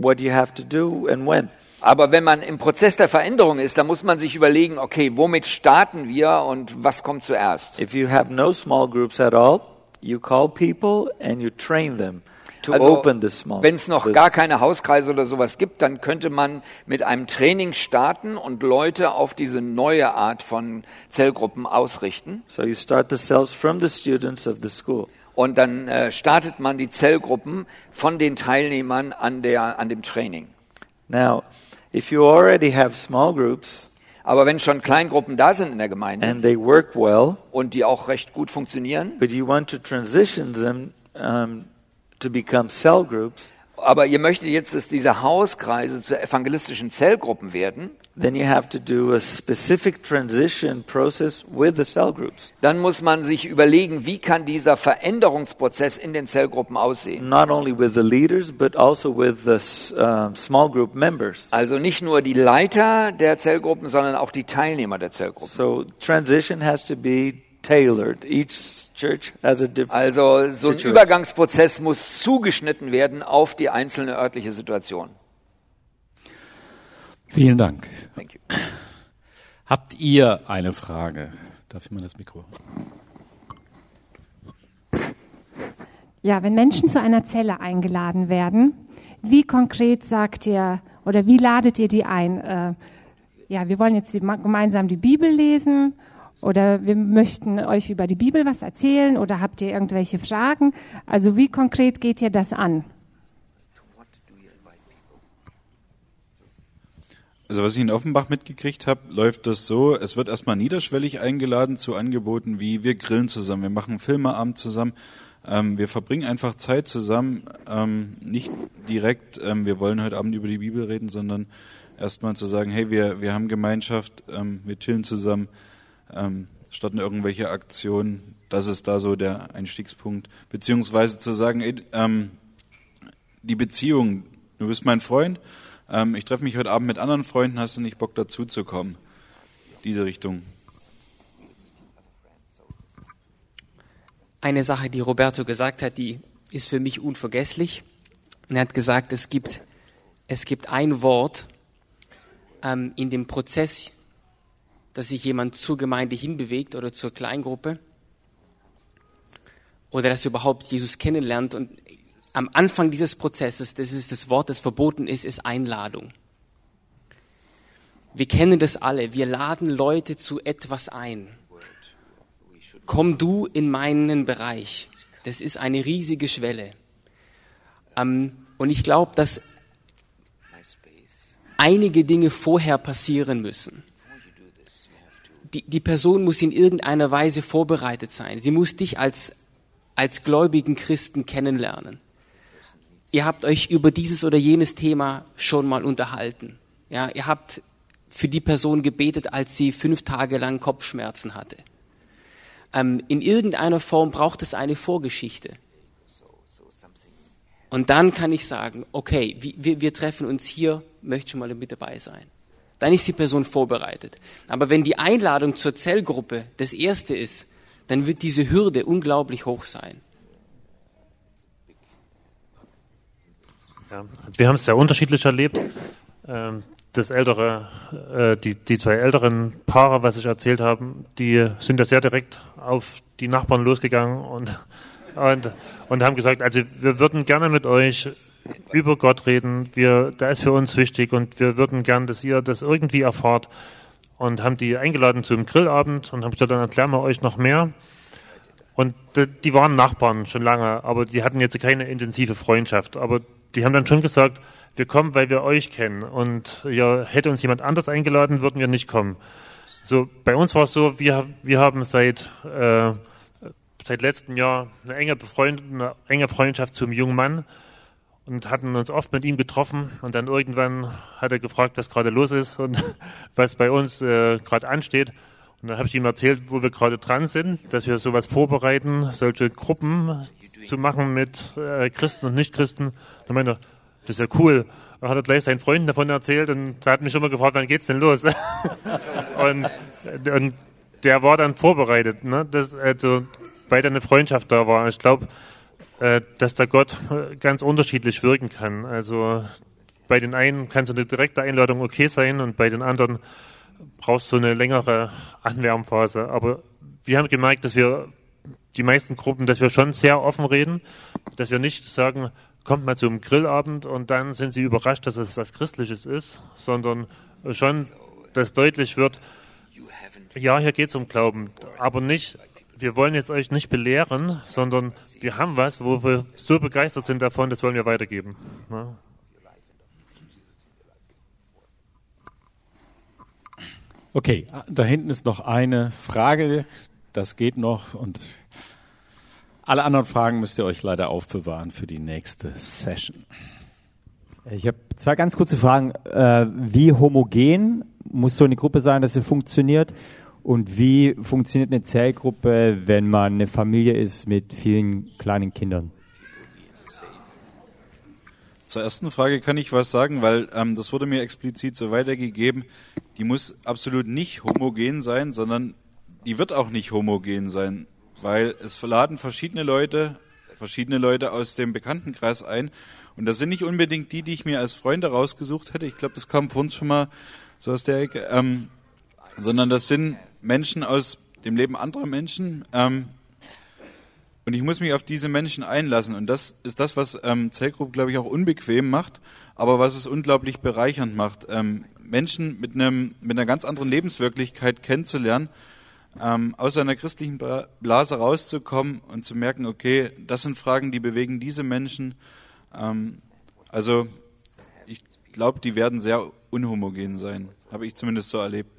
what you have to do and when.
Aber wenn man im Prozess der Veränderung ist, dann muss man sich überlegen, okay, womit starten wir und was kommt zuerst?
If you have no small groups at all, you call people and you train them to
Also,
open the small.
wenn es noch gar keine Hauskreise oder sowas gibt, dann könnte man mit einem Training starten und Leute auf diese neue Art von Zellgruppen ausrichten.
So you start the cells from the students of the school.
Und dann äh, startet man die Zellgruppen von den Teilnehmern an, der, an dem Training.
Now, if you already have small groups
Aber wenn schon Kleingruppen da sind in der Gemeinde
and they work well,
und die auch recht gut funktionieren,
but you want to transition them um, to become cell groups,
aber ihr möchtet jetzt, dass diese Hauskreise zu evangelistischen Zellgruppen werden,
then you have to do a specific transition process with the cell groups.
dann muss man sich überlegen, wie kann dieser Veränderungsprozess in den Zellgruppen aussehen.
Not only with the leaders, but also with the um, small group members.
Also nicht nur die Leiter der Zellgruppen, sondern auch die Teilnehmer der Zellgruppen.
So transition has to be tailored. Each church has a different.
Also so ein
Situation.
Übergangsprozess muss zugeschnitten werden auf die einzelne örtliche Situation.
Vielen Dank.
Thank you.
Habt ihr eine Frage? Darf ich mal das Mikro?
Ja, wenn Menschen zu einer Zelle eingeladen werden, wie konkret sagt ihr oder wie ladet ihr die ein? Äh, ja, wir wollen jetzt die, gemeinsam die Bibel lesen oder wir möchten euch über die Bibel was erzählen oder habt ihr irgendwelche Fragen? Also wie konkret geht ihr das an?
Also was ich in Offenbach mitgekriegt habe, läuft das so, es wird erstmal niederschwellig eingeladen zu Angeboten wie wir grillen zusammen, wir machen Filmeabend zusammen, ähm, wir verbringen einfach Zeit zusammen, ähm, nicht direkt, ähm, wir wollen heute Abend über die Bibel reden, sondern erstmal zu sagen, hey, wir, wir haben Gemeinschaft, ähm, wir chillen zusammen, ähm, starten irgendwelche Aktionen, das ist da so der Einstiegspunkt, beziehungsweise zu sagen, ey, ähm, die Beziehung, du bist mein Freund, ähm, ich treffe mich heute Abend mit anderen Freunden, hast du nicht Bock dazu zu kommen? Diese Richtung.
Eine Sache, die Roberto gesagt hat, die ist für mich unvergesslich. Und er hat gesagt, es gibt, es gibt ein Wort ähm, in dem Prozess, dass sich jemand zur Gemeinde hinbewegt oder zur Kleingruppe oder dass er überhaupt Jesus kennenlernt. Und am Anfang dieses Prozesses, das ist das Wort, das verboten ist, ist Einladung. Wir kennen das alle. Wir laden Leute zu etwas ein. Komm du in meinen Bereich. Das ist eine riesige Schwelle. Ähm, und ich glaube, dass einige Dinge vorher passieren müssen. Die, die Person muss in irgendeiner Weise vorbereitet sein. Sie muss dich als, als gläubigen Christen kennenlernen. Ihr habt euch über dieses oder jenes Thema schon mal unterhalten. Ja, ihr habt für die Person gebetet, als sie fünf Tage lang Kopfschmerzen hatte. Ähm, in irgendeiner Form braucht es eine Vorgeschichte. Und dann kann ich sagen, okay, wir, wir treffen uns hier, möchte schon mal mit dabei sein. Dann ist die Person vorbereitet. Aber wenn die Einladung zur Zellgruppe das erste ist, dann wird diese Hürde unglaublich hoch sein.
Ja, wir haben es sehr unterschiedlich erlebt. Ähm, das ältere, äh, die, die zwei älteren Paare, was ich erzählt habe, die sind ja sehr direkt auf die Nachbarn losgegangen und, und, und haben gesagt, also wir würden gerne mit euch über Gott reden, wir, der ist für uns wichtig und wir würden gern, dass ihr das irgendwie erfahrt und haben die eingeladen zum Grillabend und haben gesagt, dann erklären wir euch noch mehr. Und die, waren Nachbarn schon lange, aber die hatten jetzt keine intensive Freundschaft. Aber die haben dann schon gesagt, wir kommen, weil wir euch kennen. Und ja, hätte uns jemand anders eingeladen, würden wir nicht kommen. So, bei uns war es so, wir, wir haben seit, äh, seit letztem Jahr eine enge, eine enge Freundschaft zum jungen Mann und hatten uns oft mit ihm getroffen. Und dann irgendwann hat er gefragt, was gerade los ist und was bei uns äh, gerade ansteht. Und Und da habe ich ihm erzählt, wo wir gerade dran sind, dass wir sowas vorbereiten, solche Gruppen zu machen mit äh, Christen und Nichtchristen. Meinte er, das ist ja cool. Da hat er gleich seinen Freunden davon erzählt und hat mich immer gefragt, wann geht's denn los? und, und der war dann vorbereitet, ne? Das, also, weil da eine Freundschaft da war. Ich glaube, dass da Gott äh, ganz unterschiedlich wirken kann. Also bei den einen kann so eine direkte Einladung okay sein und bei den anderen brauchst du eine längere Anwärmphase. Aber wir haben gemerkt, dass wir die meisten Gruppen, dass wir schon sehr offen reden, dass wir nicht sagen, kommt mal zum Grillabend und dann sind sie überrascht, dass es was Christliches ist, sondern schon, dass deutlich wird, ja, hier geht es um Glauben, aber nicht, wir wollen jetzt euch nicht belehren, sondern wir haben was, wo wir so begeistert sind davon, das wollen wir weitergeben. Ja.
Okay, da hinten ist noch eine Frage. Das geht noch und alle anderen Fragen müsst ihr euch leider aufbewahren für die nächste Session.
Ich habe zwei ganz kurze Fragen. Äh, wie homogen muss so eine Gruppe sein, dass sie funktioniert? Und wie funktioniert eine Zellgruppe, wenn man eine Familie ist mit vielen kleinen Kindern?
Zur ersten Frage kann ich was sagen, weil ähm, das wurde mir explizit so weitergegeben. Die muss absolut nicht homogen sein, sondern die wird auch nicht homogen sein, weil es verladen verschiedene Leute, verschiedene Leute aus dem Bekanntenkreis ein. Und das sind nicht unbedingt die, die ich mir als Freunde rausgesucht hätte. Ich glaube, das kam vor uns schon mal so aus der Ecke. Ähm, sondern das sind Menschen aus dem Leben anderer Menschen, ähm, und ich muss mich auf diese Menschen einlassen. Und das ist das, was ähm, Zellgruppe, glaube ich, auch unbequem macht, aber was es unglaublich bereichernd macht. Ähm, Menschen mit, einem, mit einer ganz anderen Lebenswirklichkeit kennenzulernen, ähm, aus einer christlichen Blase rauszukommen und zu merken, okay, das sind Fragen, die bewegen diese Menschen. Ähm, also ich glaube, die werden sehr unhomogen sein. Habe ich zumindest so erlebt.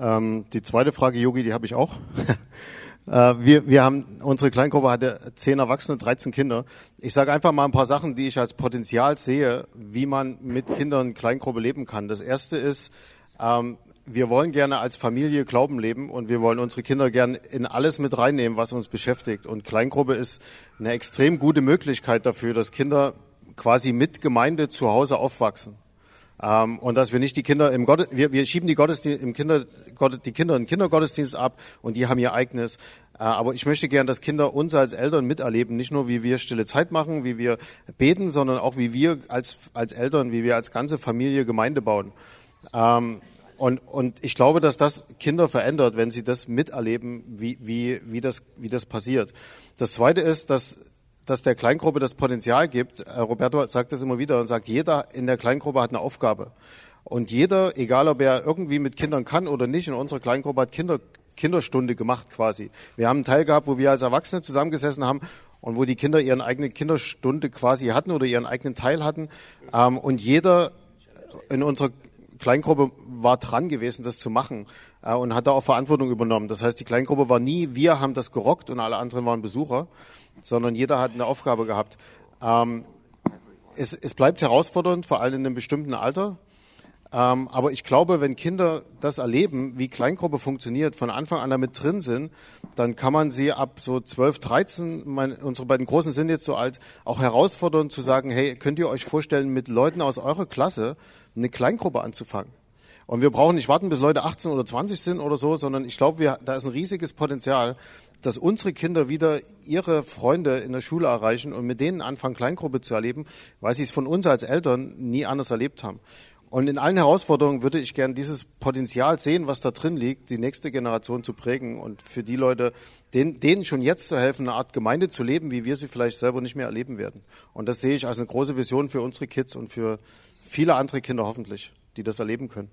Ähm, die zweite Frage, Yogi, die habe ich auch. Äh, wir, wir haben, unsere Kleingruppe hatte zehn Erwachsene, 13 Kinder. Ich sage einfach mal ein paar Sachen, die ich als Potenzial sehe, wie man mit Kindern Kleingruppe leben kann. Das erste ist, ähm, wir wollen gerne als Familie Glauben leben und wir wollen unsere Kinder gerne in alles mit reinnehmen, was uns beschäftigt. Und Kleingruppe ist eine extrem gute Möglichkeit dafür, dass Kinder quasi mit Gemeinde zu Hause aufwachsen. Ähm, und dass wir nicht die Kinder im Gott, wir, wir schieben die Gottesdienst, im Kinder, die Kinder im Kindergottesdienst ab und die haben ihr eigenes. Äh, aber ich möchte gern, dass Kinder uns als Eltern miterleben, nicht nur wie wir stille Zeit machen, wie wir beten, sondern auch wie wir als, als Eltern, wie wir als ganze Familie Gemeinde bauen. Ähm, und, und ich glaube, dass das Kinder verändert, wenn sie das miterleben, wie, wie, wie, das, wie das passiert. Das Zweite ist, dass dass der Kleingruppe das Potenzial gibt. Äh, Roberto sagt das immer wieder und sagt, jeder in der Kleingruppe hat eine Aufgabe. Und jeder, egal ob er irgendwie mit Kindern kann oder nicht, in unserer Kleingruppe hat Kinder, Kinderstunde gemacht quasi. Wir haben einen Teil gehabt, wo wir als Erwachsene zusammengesessen haben und wo die Kinder ihren eigenen Kinderstunde quasi hatten oder ihren eigenen Teil hatten. Ähm, und jeder in unserer Kleingruppe war dran gewesen, das zu machen äh, und hat da auch Verantwortung übernommen. Das heißt, die Kleingruppe war nie, wir haben das gerockt und alle anderen waren Besucher, sondern jeder hat eine Aufgabe gehabt. Ähm, es, es bleibt herausfordernd, vor allem in einem bestimmten Alter. Ähm, aber ich glaube, wenn Kinder das erleben, wie Kleingruppe funktioniert, von Anfang an damit drin sind, dann kann man sie ab so 12, 13, mein, unsere beiden Großen sind jetzt so alt, auch herausfordern zu sagen, hey, könnt ihr euch vorstellen, mit Leuten aus eurer Klasse eine Kleingruppe anzufangen? Und wir brauchen nicht warten, bis Leute 18 oder 20 sind oder so, sondern ich glaube, da ist ein riesiges Potenzial, dass unsere Kinder wieder ihre Freunde in der Schule erreichen und mit denen anfangen, Kleingruppe zu erleben, weil sie es von uns als Eltern nie anders erlebt haben. Und in allen Herausforderungen würde ich gern dieses Potenzial sehen, was da drin liegt, die nächste Generation zu prägen und für die Leute, denen, denen schon jetzt zu helfen, eine Art Gemeinde zu leben, wie wir sie vielleicht selber nicht mehr erleben werden. Und das sehe ich als eine große Vision für unsere Kids und für viele andere Kinder hoffentlich, die das erleben können.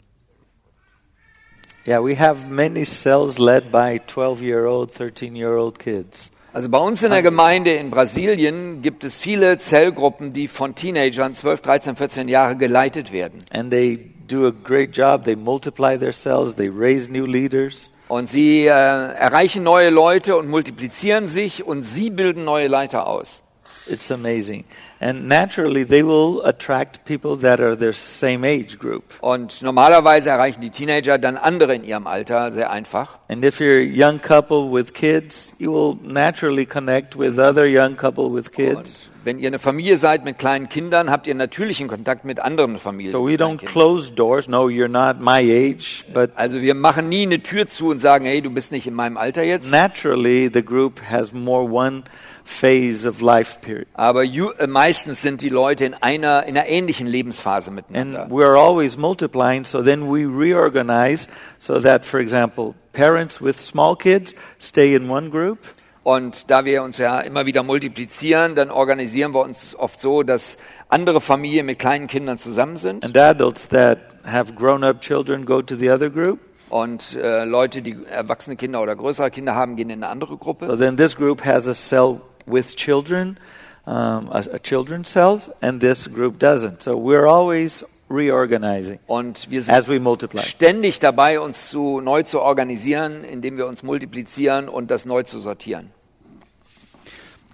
Yeah, we have many cells led by 12-year-old, 13-year-old kids.
Also bei uns in der Gemeinde in Brasilien gibt es viele Zellgruppen, die von Teenagern 12, 13, 14 Jahre geleitet werden.
And they do a great job. They multiply their cells, they raise new leaders.
Und sie äh, erreichen neue Leute und multiplizieren sich und sie bilden neue Leiter aus.
It's amazing. And naturally, they will attract people that are their same age group.
Und normalerweise erreichen die Teenager dann andere in ihrem Alter sehr einfach.
And if you're a young couple with kids, you will naturally connect with other young couple with kids.
Wenn ihr eine Familie seid mit kleinen Kindern, habt ihr natürlichen Kontakt mit anderen Familien.
So we doors. No, you're not my age, but
Also wir machen nie eine Tür zu und sagen, hey, du bist nicht in meinem Alter jetzt.
naturally the group has more one phase of life period.
Aber ju äh, meistens sind die Leute in einer, in einer ähnlichen Lebensphase miteinander.
And we're always multiplying, so then we reorganize so that, for example, parents with small kids stay in one group,
Und da wir uns ja immer wieder multiplizieren, dann organisieren wir uns oft so, dass andere Familien mit kleinen Kindern zusammen sind
and adults that have grown up children go to the other group.
und äh, Leute, die erwachsene Kinder oder größere Kinder haben, gehen in eine andere Gruppe.
So then this group has a cell with children, um, a, a children's cell, and this group doesn't. So we're always reorganizing
Und wir sind
as we multiply.
ständig dabei, uns zu, neu zu organisieren, indem wir uns multiplizieren und das neu zu sortieren.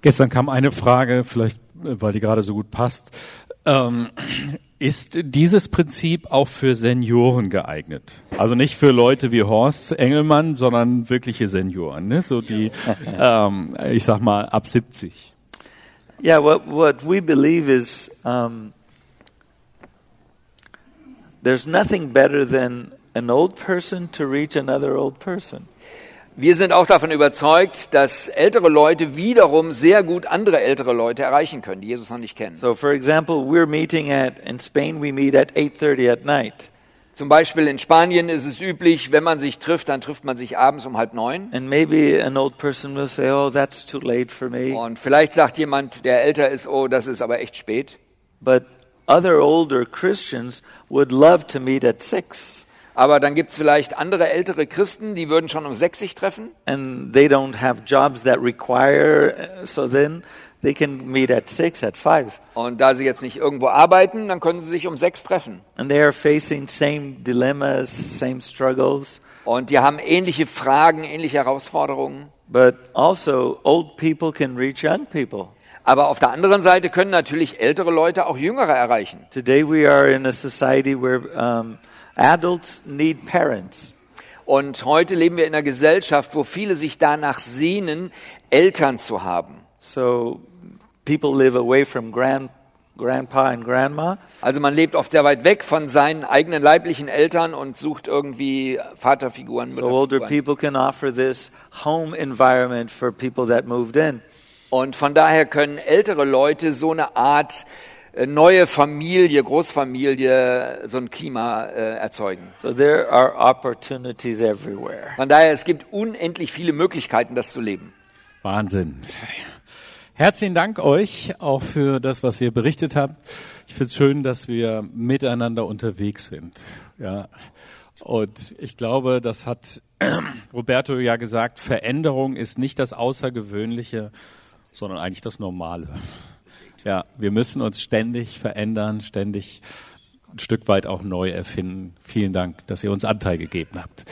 Gestern kam eine Frage, vielleicht äh, weil die gerade so gut passt. Ähm, ist dieses Prinzip auch für Senioren geeignet? Also nicht für Leute wie Horst Engelmann, sondern wirkliche Senioren, ne? so die, ähm, ich sag mal, ab 70.
Yeah, what what we believe is um, there's nothing better than an old person to reach another old person.
Wir sind auch davon überzeugt, dass ältere Leute wiederum sehr gut andere ältere Leute erreichen können, die Jesus noch nicht kennen.
So, for example, we're meeting at in Spain. We meet at 8:30 at night,
Zum Beispiel in Spanien ist es üblich, wenn man sich trifft, dann trifft man sich abends um halb neun.
and maybe an old person will say, "Oh, that's too late for me."
Und vielleicht sagt jemand, der älter ist, oh, das ist aber echt spät.
But other older Christians would love to meet at six,
Aber dann gibt es vielleicht andere ältere Christen, die würden schon um sechs sich treffen.
and they don't have jobs that require. uh, So then they can meet at six, at five,
Und da sie jetzt nicht irgendwo arbeiten, dann können sie sich um sechs treffen.
and they are facing same dilemmas, same struggles.
Und die haben ähnliche Fragen, ähnliche Herausforderungen.
But also, old people can reach young people.
Aber auf der anderen Seite können natürlich ältere Leute auch Jüngere erreichen.
Today, we are in a society where um, adults need parents.
Und heute leben wir in einer Gesellschaft, wo viele sich danach sehnen, Eltern zu haben.
So, people live away from grand, grandpa and grandma,
Also man lebt oft sehr weit weg von seinen eigenen leiblichen Eltern und sucht irgendwie Vaterfiguren,
so older people can offer this home environment for people that moved in.
Und von daher können ältere Leute so eine Art neue Familie, Großfamilie, so ein Klima äh, erzeugen.
So, there are opportunities everywhere.
Von daher, es gibt unendlich viele Möglichkeiten, das zu leben.
Wahnsinn. Herzlichen Dank euch auch für das, was ihr berichtet habt. Ich finde es schön, dass wir miteinander unterwegs sind. Ja. Und ich glaube, das hat Roberto ja gesagt, Veränderung ist nicht das Außergewöhnliche, sondern eigentlich das Normale. Ja, wir müssen uns ständig verändern, ständig ein Stück weit auch neu erfinden. Vielen Dank, dass ihr uns Anteil gegeben habt.